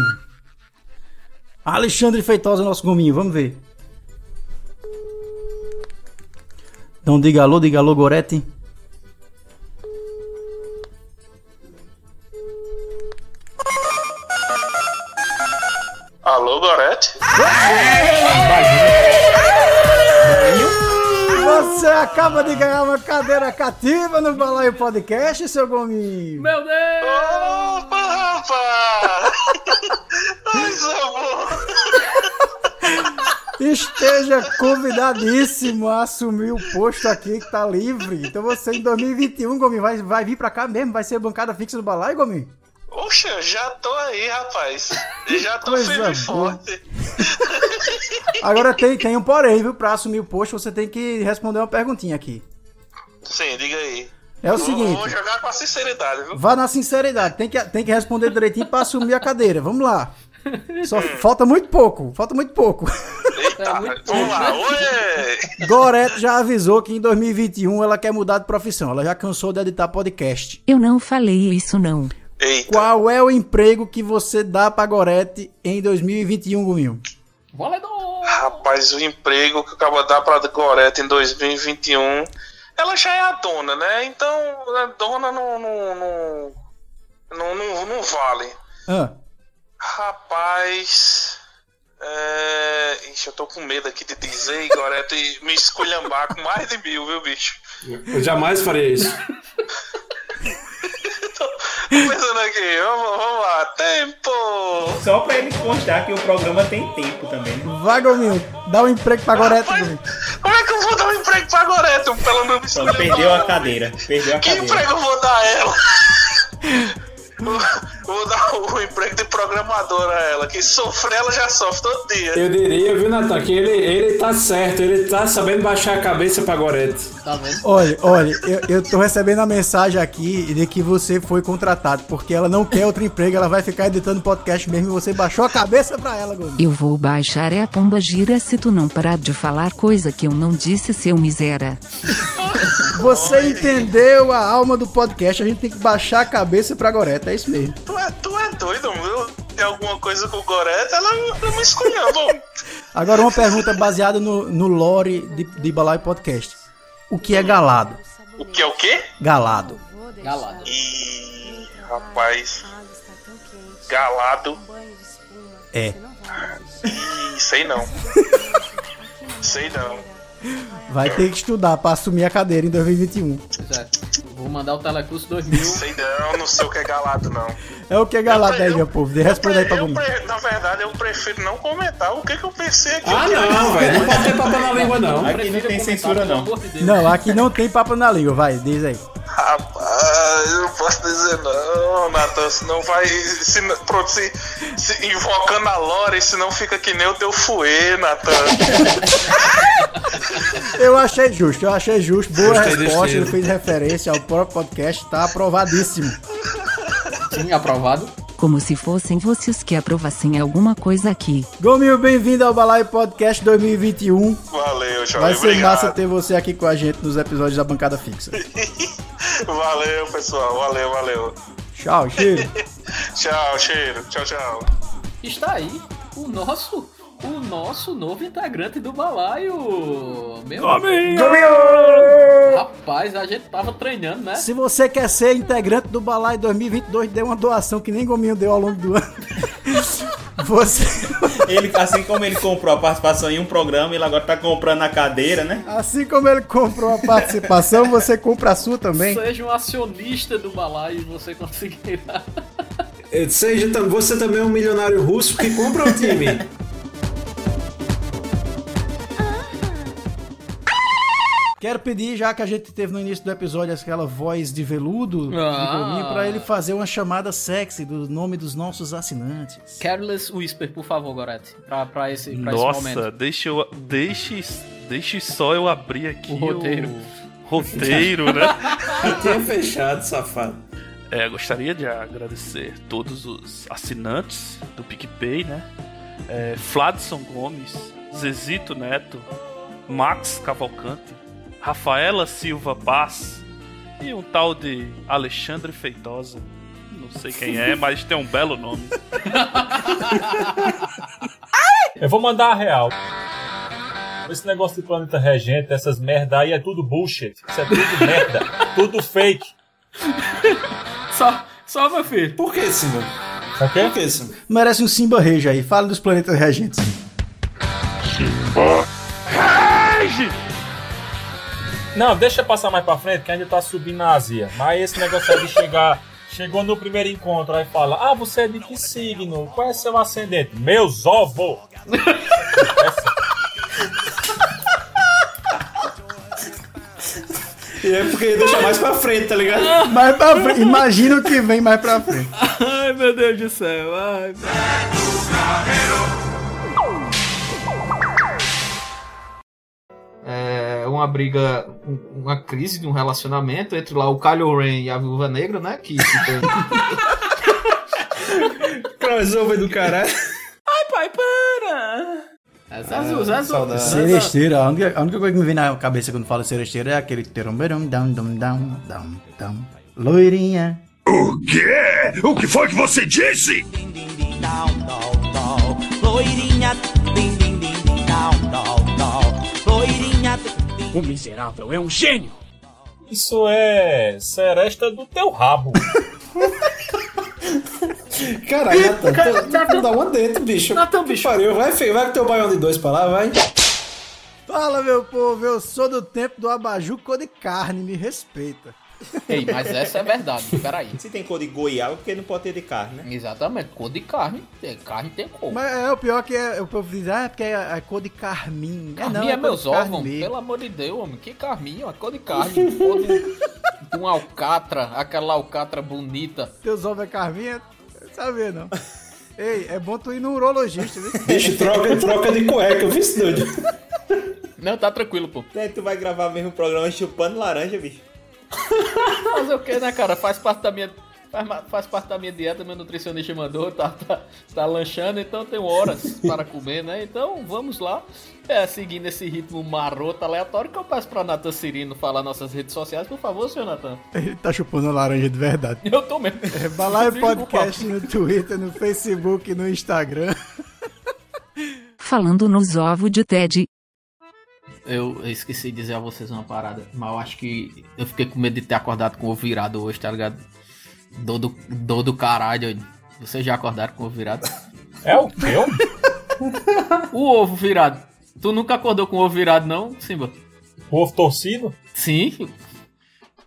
Alexandre Feitosa, nosso Gominho, vamos ver. Então diga alô, diga alô, Gorete. Alô, Gorete? Você acaba de ganhar uma cadeira cativa no Balaio Podcast, seu Gominho. Meu Deus! Opa, rapaz! Boa! Esteja convidadíssimo a assumir o posto aqui que tá livre. Então você em 2021, Gominho, vai, vai vir pra cá mesmo? Vai ser bancada fixa do Balaio, Gominho? Eu já tô aí, rapaz. Já tô firme e forte. Agora tem, tem um porém, viu? Pra assumir o posto, você tem que responder uma perguntinha aqui. Sim, diga aí. É o seguinte. Vou jogar com a sinceridade, viu? Vá na sinceridade, tem que, tem que responder direitinho pra assumir a cadeira. Vamos lá. Só falta muito pouco, falta muito pouco. Eita, vamos lá. Oi! Goreto já avisou que em 2021 ela quer mudar de profissão. Ela já cansou de editar podcast. Eu não falei isso não. Qual é o emprego que você dá pra Gorete em 2021, Guminho? Rapaz, o emprego que eu acabo de dar pra Gorete em 2021, ela já é a dona, né? Então, a dona não, não, não, não, não, não vale. Ah, Rapaz. É... Ixi, eu tô com medo aqui de dizer, Gorete, e me esculhambar com mais de mil, viu, bicho? Eu jamais faria isso. Tô pensando aqui, vamos, vamos lá. Tempo! Só pra ele constar que o programa tem tempo também. né? vai, Gominho. Dá um emprego pra Gominho. Como é que eu vou dar um emprego pra Gorete? Pelo não me Pronto, esculhambar? perdeu a cadeira. Perdeu a Que cadeira. emprego eu vou dar a ela? Vou- dar o emprego de programadora a ela, que sofrer ela já sofre todo dia. Eu diria, viu, Natan, que ele, ele tá certo, ele tá sabendo baixar a cabeça pra Gorete. Tá vendo? Olha, olha, eu, eu tô recebendo a mensagem aqui de que você foi contratado, porque ela não quer outro emprego, ela vai ficar editando podcast mesmo e você baixou a cabeça pra ela, Gominho. Eu vou baixar é a pomba gira se tu não parar de falar coisa que eu não disse, seu miséria. Você entendeu a alma do podcast, a gente tem que baixar a cabeça pra Goreta, é isso mesmo. Tu é, tu é doido, viu? Tem alguma coisa com o Gorete, ela ela me esculhamba. Agora uma pergunta baseada no, no lore de, de Balai Podcast. O que é galado? o que é o quê? Galado. Galado. Ih, rapaz. Galado. É. Ih, sei não. sei não. Vai ter que estudar pra assumir a cadeira em 2021. Pois é. Vou mandar o Telecurso 2000. Sei não, não sei o que é galado, não. É o que é galado aí, meu povo. De responde aí pra mim. pre- na verdade, eu prefiro não comentar o que, que eu pensei aqui. Ah, não, velho. Não pode ter papo na língua, não. Aqui não tem censura, não. Não, aqui não tem papo na língua, vai, diz aí. Rapaz, eu não posso dizer não, Natan, senão vai. Se, pronto, se, se invocando a Lore, senão fica que nem o teu fuê, Natan. Eu achei justo, eu achei justo. Boa Gostei resposta, ele fez referência ao próprio podcast, tá aprovadíssimo. Sim, aprovado. Como se fossem vocês que aprovassem alguma coisa aqui. Gominho, bem-vindo ao Balai Podcast 2021. Valeu, Jovem, Vai ser obrigado. massa ter você aqui com a gente nos episódios da Bancada Fixa. Valeu, pessoal, valeu, valeu. Tchau, cheiro. Tchau, cheiro, tchau, tchau. Está aí o nosso, o nosso novo integrante do balaio. Meu Gominho! Rapaz, a gente tava treinando, né? Se você quer ser integrante do Balai 2022, dê uma doação que nem Gominho deu ao longo do ano. Você, Ele, assim como ele comprou a participação em um programa, ele agora tá comprando a cadeira, né? assim como ele comprou a participação, você compra a sua também. Seja um acionista do balaio e você conseguirá. Seja, você também é um milionário russo que compra o time. Quero pedir, já que a gente teve no início do episódio aquela voz de veludo de Ah. Pra ele fazer uma chamada sexy do nome dos nossos assinantes. Careless Whisper, por favor, Gorete. Pra, pra, esse, pra esse Nossa, momento. deixa eu. Deixe, deixe só eu abrir aqui O roteiro. o roteiro, né? Eu tinha fechado, safado. É, gostaria de agradecer todos os assinantes do PicPay, né? É, Fladson Gomes, Zezito Neto, Max Cavalcante, Rafaela Silva Paz e um tal de Alexandre Feitosa. Não sei quem é, mas tem um belo nome. Eu vou mandar a real. Esse negócio de planeta regente, essas merda aí é tudo bullshit. Isso é tudo merda. tudo fake. Só, só meu filho. Por que, Simba? Por que, Simba? Merece um Simba Rage aí. Fala dos planetas regentes. Simba. Não, deixa passar mais pra frente que ainda tá subindo na Ásia. Mas esse negócio aí de chegar. Chegou no primeiro encontro, aí fala: Ah, você é de que signo? Qual é seu ascendente? Meus ovos! E é porque deixa mais pra frente, tá ligado? Mais pra frente. Imagina o que vem mais pra frente. Ai, meu Deus do céu. Ai, é uma briga, um- uma crise de um relacionamento entre lá o Kylo Ren e a Viúva Negra, né? Que, que tem... Crossover do caralho. Ai, pai, para! É azul, é azul. Seresteira, a única, a única coisa que me vem na cabeça quando falo seresteira é aquele teromberum, dam, dam, dam, dam, dam. Loirinha. O quê? O que foi que você disse? Loirinha, O miserável é um gênio! Isso é. seresta do teu rabo. Caralho, Natan, tu- tu dá uma dentro, bicho. Natan, bicho. Pariu. Vai, filho, vai com teu baião de dois pra lá, vai. Fala, meu povo, eu sou do tempo do abajur cor de carne, me respeita. Ei, mas essa é verdade, peraí. Se tem cor de goiaba, porque não pode ter de carne, né? Exatamente, cor de carne. É, Carne tem cor. Mas é o pior que é, o povo diz, ah, é porque é, é cor de carmim. Carmim é, não, é, cor meus mesmo. pelo amor de Deus, homem. Que carminho, a cor de carne. cor de, de um alcatra, aquela alcatra bonita. Teus ovos é carmim, é- sabia não. Ei, é bom tu ir no urologista, viu? Bicho, troca, troca de cueca, viu, doido? Não, tá tranquilo, pô. Daí tu vai gravar mesmo o programa chupando laranja, bicho. Fazer o que, né, cara? Faz parte da minha. Faz, faz parte da minha dieta, meu nutricionista mandou, tá, tá, tá lanchando, então tenho horas para comer, né? Então vamos lá. É, seguindo esse ritmo maroto, aleatório, que eu peço pra Natan Cirino falar nossas redes sociais, por favor, senhor Natan. Ele tá chupando laranja de verdade. Eu tô mesmo. É Balaio Desculpa. Podcast no Twitter, no Facebook, no Instagram. Falando nos ovos de Ted. Eu esqueci de dizer a vocês uma parada, mas eu acho que eu fiquei com medo de ter acordado com o ovo virado hoje, tá ligado? Dor do, dor do caralho. Vocês já acordaram com o ovo virado? É o quê? O ovo virado. Tu nunca acordou com o ovo virado, não, Simba? O ovo torcido? Sim.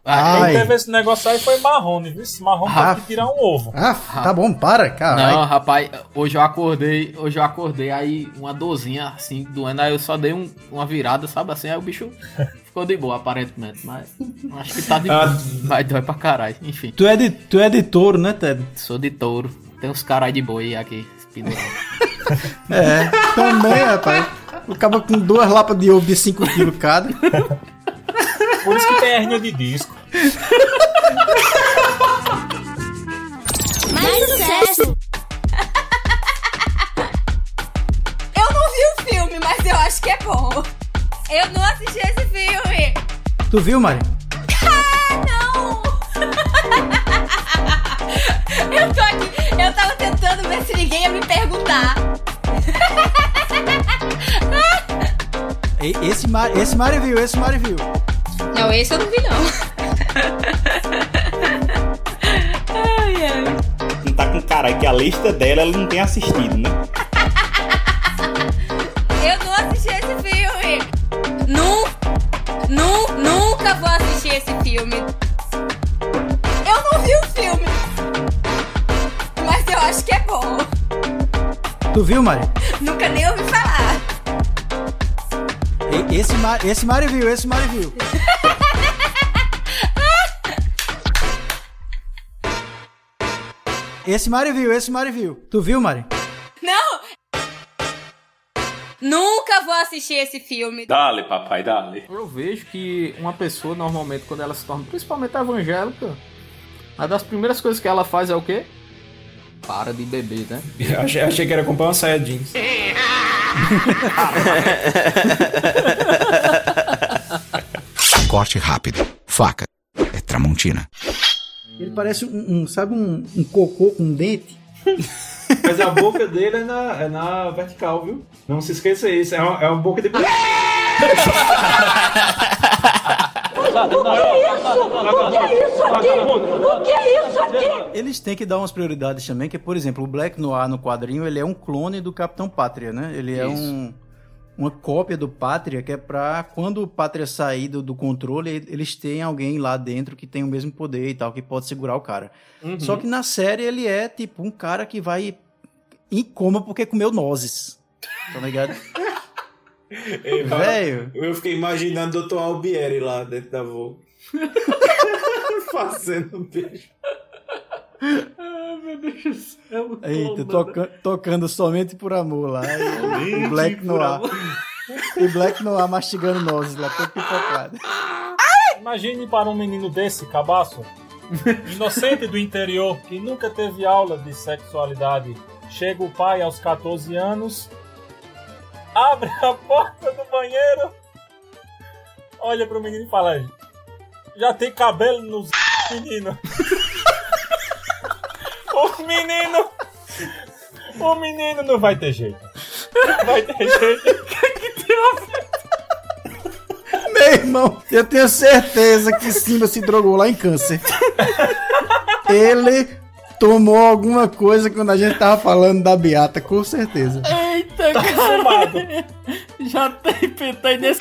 Quem teve esse negócio aí foi Marrone, viu? Esse Marrone Ah. teve que tirar um ovo. Ah, tá bom, para, caralho. Não, rapaz, hoje eu acordei, hoje eu acordei aí uma dorzinha assim, doendo, aí eu só dei um- uma virada, sabe assim, aí o bicho ficou de boa, aparentemente, mas acho que tá de boa. Ah. Vai dói pra caralho, enfim. Tu é de, tu é de touro, né, Ted? Sou de touro, tem uns caras de boi aqui, pendurados. É, também, rapaz. Acaba com duas lapas de ovo de 5 quilos cada. Por isso que tem hernia de disco. Mais sucesso! Eu não vi o filme, mas eu acho que é bom. Eu não assisti esse filme. Tu viu, Mari? Ah, não! Eu tô aqui, eu tava tentando ver se ninguém ia me perguntar. Esse Mari, esse Mari viu, esse Mari viu. Não, esse eu não vi, não. Ai, ai. Não tá com cara que a lista dela ela não tem assistido, né? Eu não assisti esse filme. Nu, nu, nunca vou assistir esse filme. Eu não vi o filme. Mas eu acho que é bom. Tu viu, Mari? Nunca nem ouvi falar. Esse esse Mari viu, esse Mari viu. Esse Mari viu, esse Mari viu. Tu viu, Mari? Não! Nunca vou assistir esse filme. Dale, papai, dale. Eu vejo que uma pessoa, normalmente, quando ela se torna, principalmente evangélica, uma das primeiras coisas que ela faz é o quê? Para de beber, né? achei, achei que era comprar uma saia jeans. Corte rápido. Faca. É Tramontina. Ele parece um, um, sabe, um, um cocô com um dente. Mas a boca dele é na, é na vertical, viu? Não se esqueça isso. É uma, é uma boca de. O que é isso aqui? O que é isso aqui? Eles têm que dar umas prioridades também, que, por exemplo, o Black Noir no quadrinho, ele é um clone do Capitão Pátria, né? Ele é Isso. um uma cópia do Pátria, que é pra quando o Pátria sair do, do controle, eles têm alguém lá dentro que tem o mesmo poder e tal, que pode segurar o cara. Uhum. Só que na série ele é tipo um cara que vai em coma porque comeu nozes. Tá ligado? Velho. Eu fiquei imaginando o Dr. Albieri lá dentro da Vogue. Fazendo um beijo. Ah, meu Deus do céu. Eita, toca- tocando somente por amor lá. E, Somente e Black por Noir. amor. E Black Noir mastigando nozes lá, todo pipocado. Imagine para um menino desse, cabaço, inocente do interior, que nunca teve aula de sexualidade. Chega o pai aos 14 anos, abre a porta do banheiro, olha pro menino e fala: Já tem cabelo nos menino. O menino. O menino não vai ter jeito. Não vai ter jeito. Meu irmão, eu tenho certeza que Simba se drogou lá em câncer. Ele tomou alguma coisa quando a gente tava falando da Beata, com certeza. Eita, Tá cara. Já tem pentei nesse.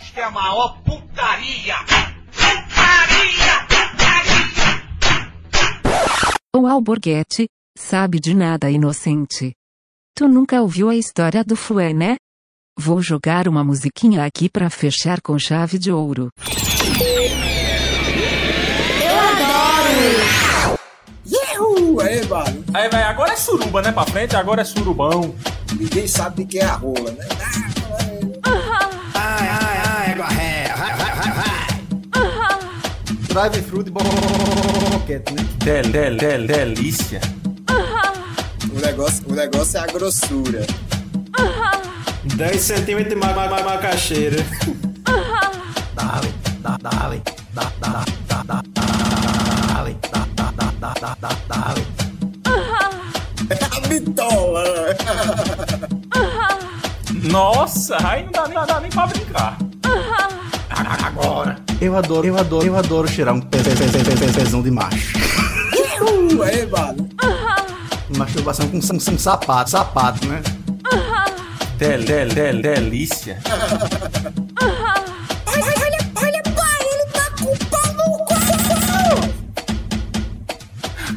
Isto é a maior putaria! O Alborguete, sabe de nada inocente. Tu nunca ouviu a história do Fué, né? Vou jogar uma musiquinha aqui pra fechar com chave de ouro. Eu adoro! Uhul, aí. Aí, vai, agora é suruba, né? Pra frente, agora é surubão. Ninguém sabe de que é a rola, né? Ai, Drive-thru de boquete, né? Del, del, del, delícia. O negócio, o negócio é a grossura. 10 centímetros de ma ma ma macaxeira. Dale, da, dale, da, da, da, da, dale, da, da, da, da, da, da, dale. A bitola! Nossa, aí não dá, não dá nem pra brincar. Agora. Eu adoro, eu adoro, eu adoro cheirar um pe- pe- pe- pe- pe- pezão de macho. Uhul, aí, mano. Masturbação com, com, com sapato, sapato, né? Del, del, del, delícia. Olha, olha, olha, pai, ele tá com o pau no cu!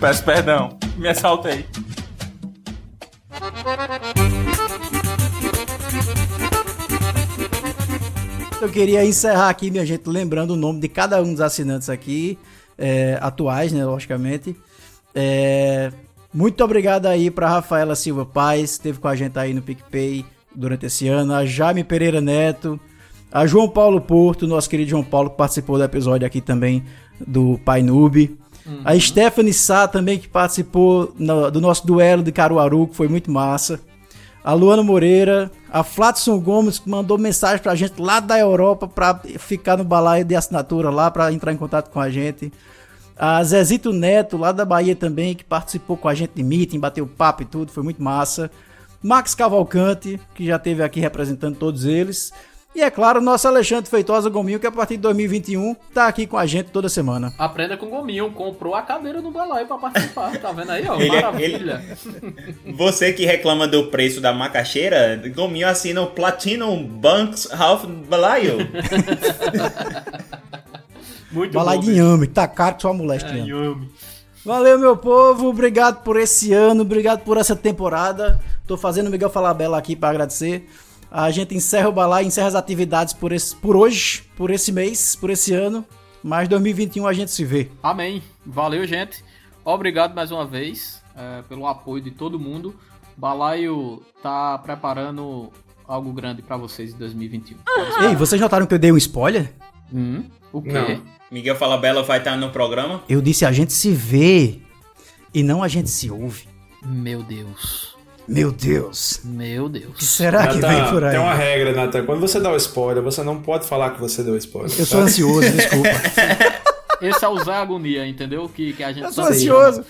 Peço perdão. Me assaltei. Eu queria encerrar aqui, minha gente, lembrando o nome de cada um dos assinantes aqui, é, atuais, né, logicamente. É, muito obrigado aí para Rafaela Silva Paz, que esteve com a gente aí no PicPay durante esse ano, a Jaime Pereira Neto, a João Paulo Porto, nosso querido João Paulo, que participou do episódio aqui também do Pai Noob. A Stephanie Sá também, que participou no- do nosso duelo de Caruaru, que foi muito massa. A Luana Moreira, a Flatson Gomes, que mandou mensagem pra gente lá da Europa pra ficar no balaio de assinatura lá, pra entrar em contato com a gente. A Zezito Neto, lá da Bahia também, que participou com a gente de meeting, bateu papo e tudo, foi muito massa. Max Cavalcante, que já esteve aqui representando todos eles. E é claro, o nosso Alexandre Feitosa Gominho, que a partir de 2021 tá aqui com a gente toda semana. Aprenda com o Gominho, comprou a cadeira no balaio pra participar. Tá vendo aí, ó? Ele é- Maravilha. Você que reclama do preço da macaxeira, Gominho assina o Platinum Banks Half Balaio. Muito Balaio bom, de inhame, tá caro que só moleste. É, mesmo. Yumi. Valeu, meu povo. Obrigado por esse ano, obrigado por essa temporada. Tô fazendo o Miguel Falabella aqui para agradecer. A gente encerra o balai, encerra as atividades por, esse, por hoje, por esse mês, por esse ano. Mas 2021 a gente se vê. Amém. Valeu, gente. Obrigado mais uma vez é, pelo apoio de todo mundo. Balaio tá preparando algo grande pra vocês em 2021. Ei, vocês notaram que eu dei um spoiler? Hum, o quê? Não. Miguel Falabella vai estar no programa? Eu disse a gente se vê e não a gente se ouve. Meu Deus. Meu Deus. Meu Deus. O que será que vem por aí? Tem uma regra, Nathan. Quando você dá o spoiler, você não pode falar que você deu spoiler. Eu sou tá? ansioso, desculpa. Esse é o Zé Agonia, entendeu? Que, que a gente Eu sou tanto ansioso.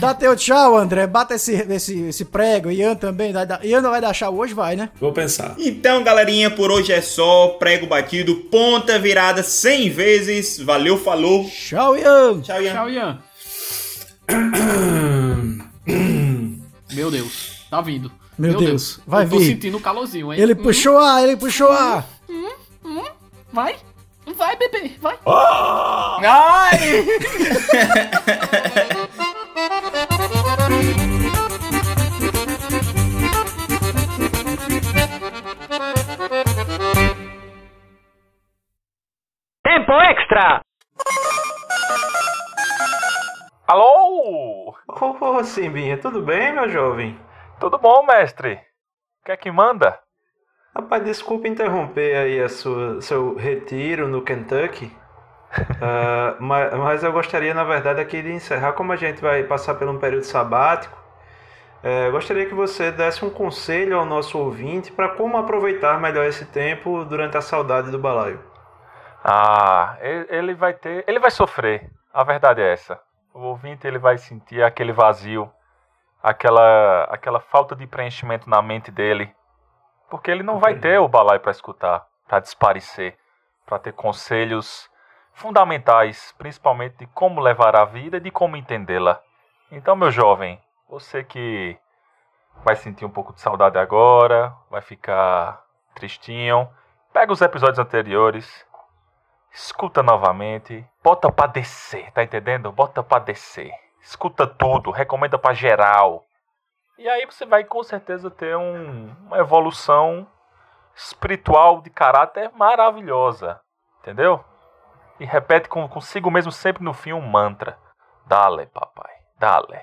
Dá teu tchau, André. Bata esse, esse, esse prego. Ian também. Dar- Ian não vai dar tchau hoje, vai, né? Vou pensar. Então, galerinha, por hoje é só. Prego batido, ponta virada 100 vezes. Valeu, falou. Tchau, Ian. Tchau, Ian. Tchau, Ian. Meu Deus, tá vindo. Meu Deus, vai Eu tô vir. sentindo o calorzinho, hein? Ele Hum, puxou ar, ele puxou ar. hum, hum. Vai, vai, bebê, vai. Ah! Ai! Tempo extra! Alô? Ô, Simbinha, tudo bem, meu jovem? Tudo bom, mestre? O que é que manda? Rapaz, desculpa interromper aí a sua, seu retiro no Kentucky. Ah, ma- mas, eu gostaria, na verdade, aqui de encerrar, como a gente vai passar por um período sabático, eu gostaria que você desse um conselho ao nosso ouvinte para como aproveitar melhor esse tempo durante a saudade do balaio. Ah, ele vai ter. Ele vai sofrer. A verdade é essa. O ouvinte ele vai sentir aquele vazio, aquela, aquela falta de preenchimento na mente dele. Porque ele não vai ter o balaio para escutar, para desparecer, para ter conselhos fundamentais, principalmente de como levar a vida e de como entendê-la. Então, meu jovem, você que vai sentir um pouco de saudade agora, vai ficar tristinho, pega os episódios anteriores, escuta novamente, bota pra descer, tá entendendo? Bota pra descer. Escuta tudo, recomenda pra geral. E aí você vai com certeza ter um- uma evolução espiritual de caráter maravilhosa, entendeu? E repete consigo mesmo sempre no fim um mantra. Dale, papai, dale.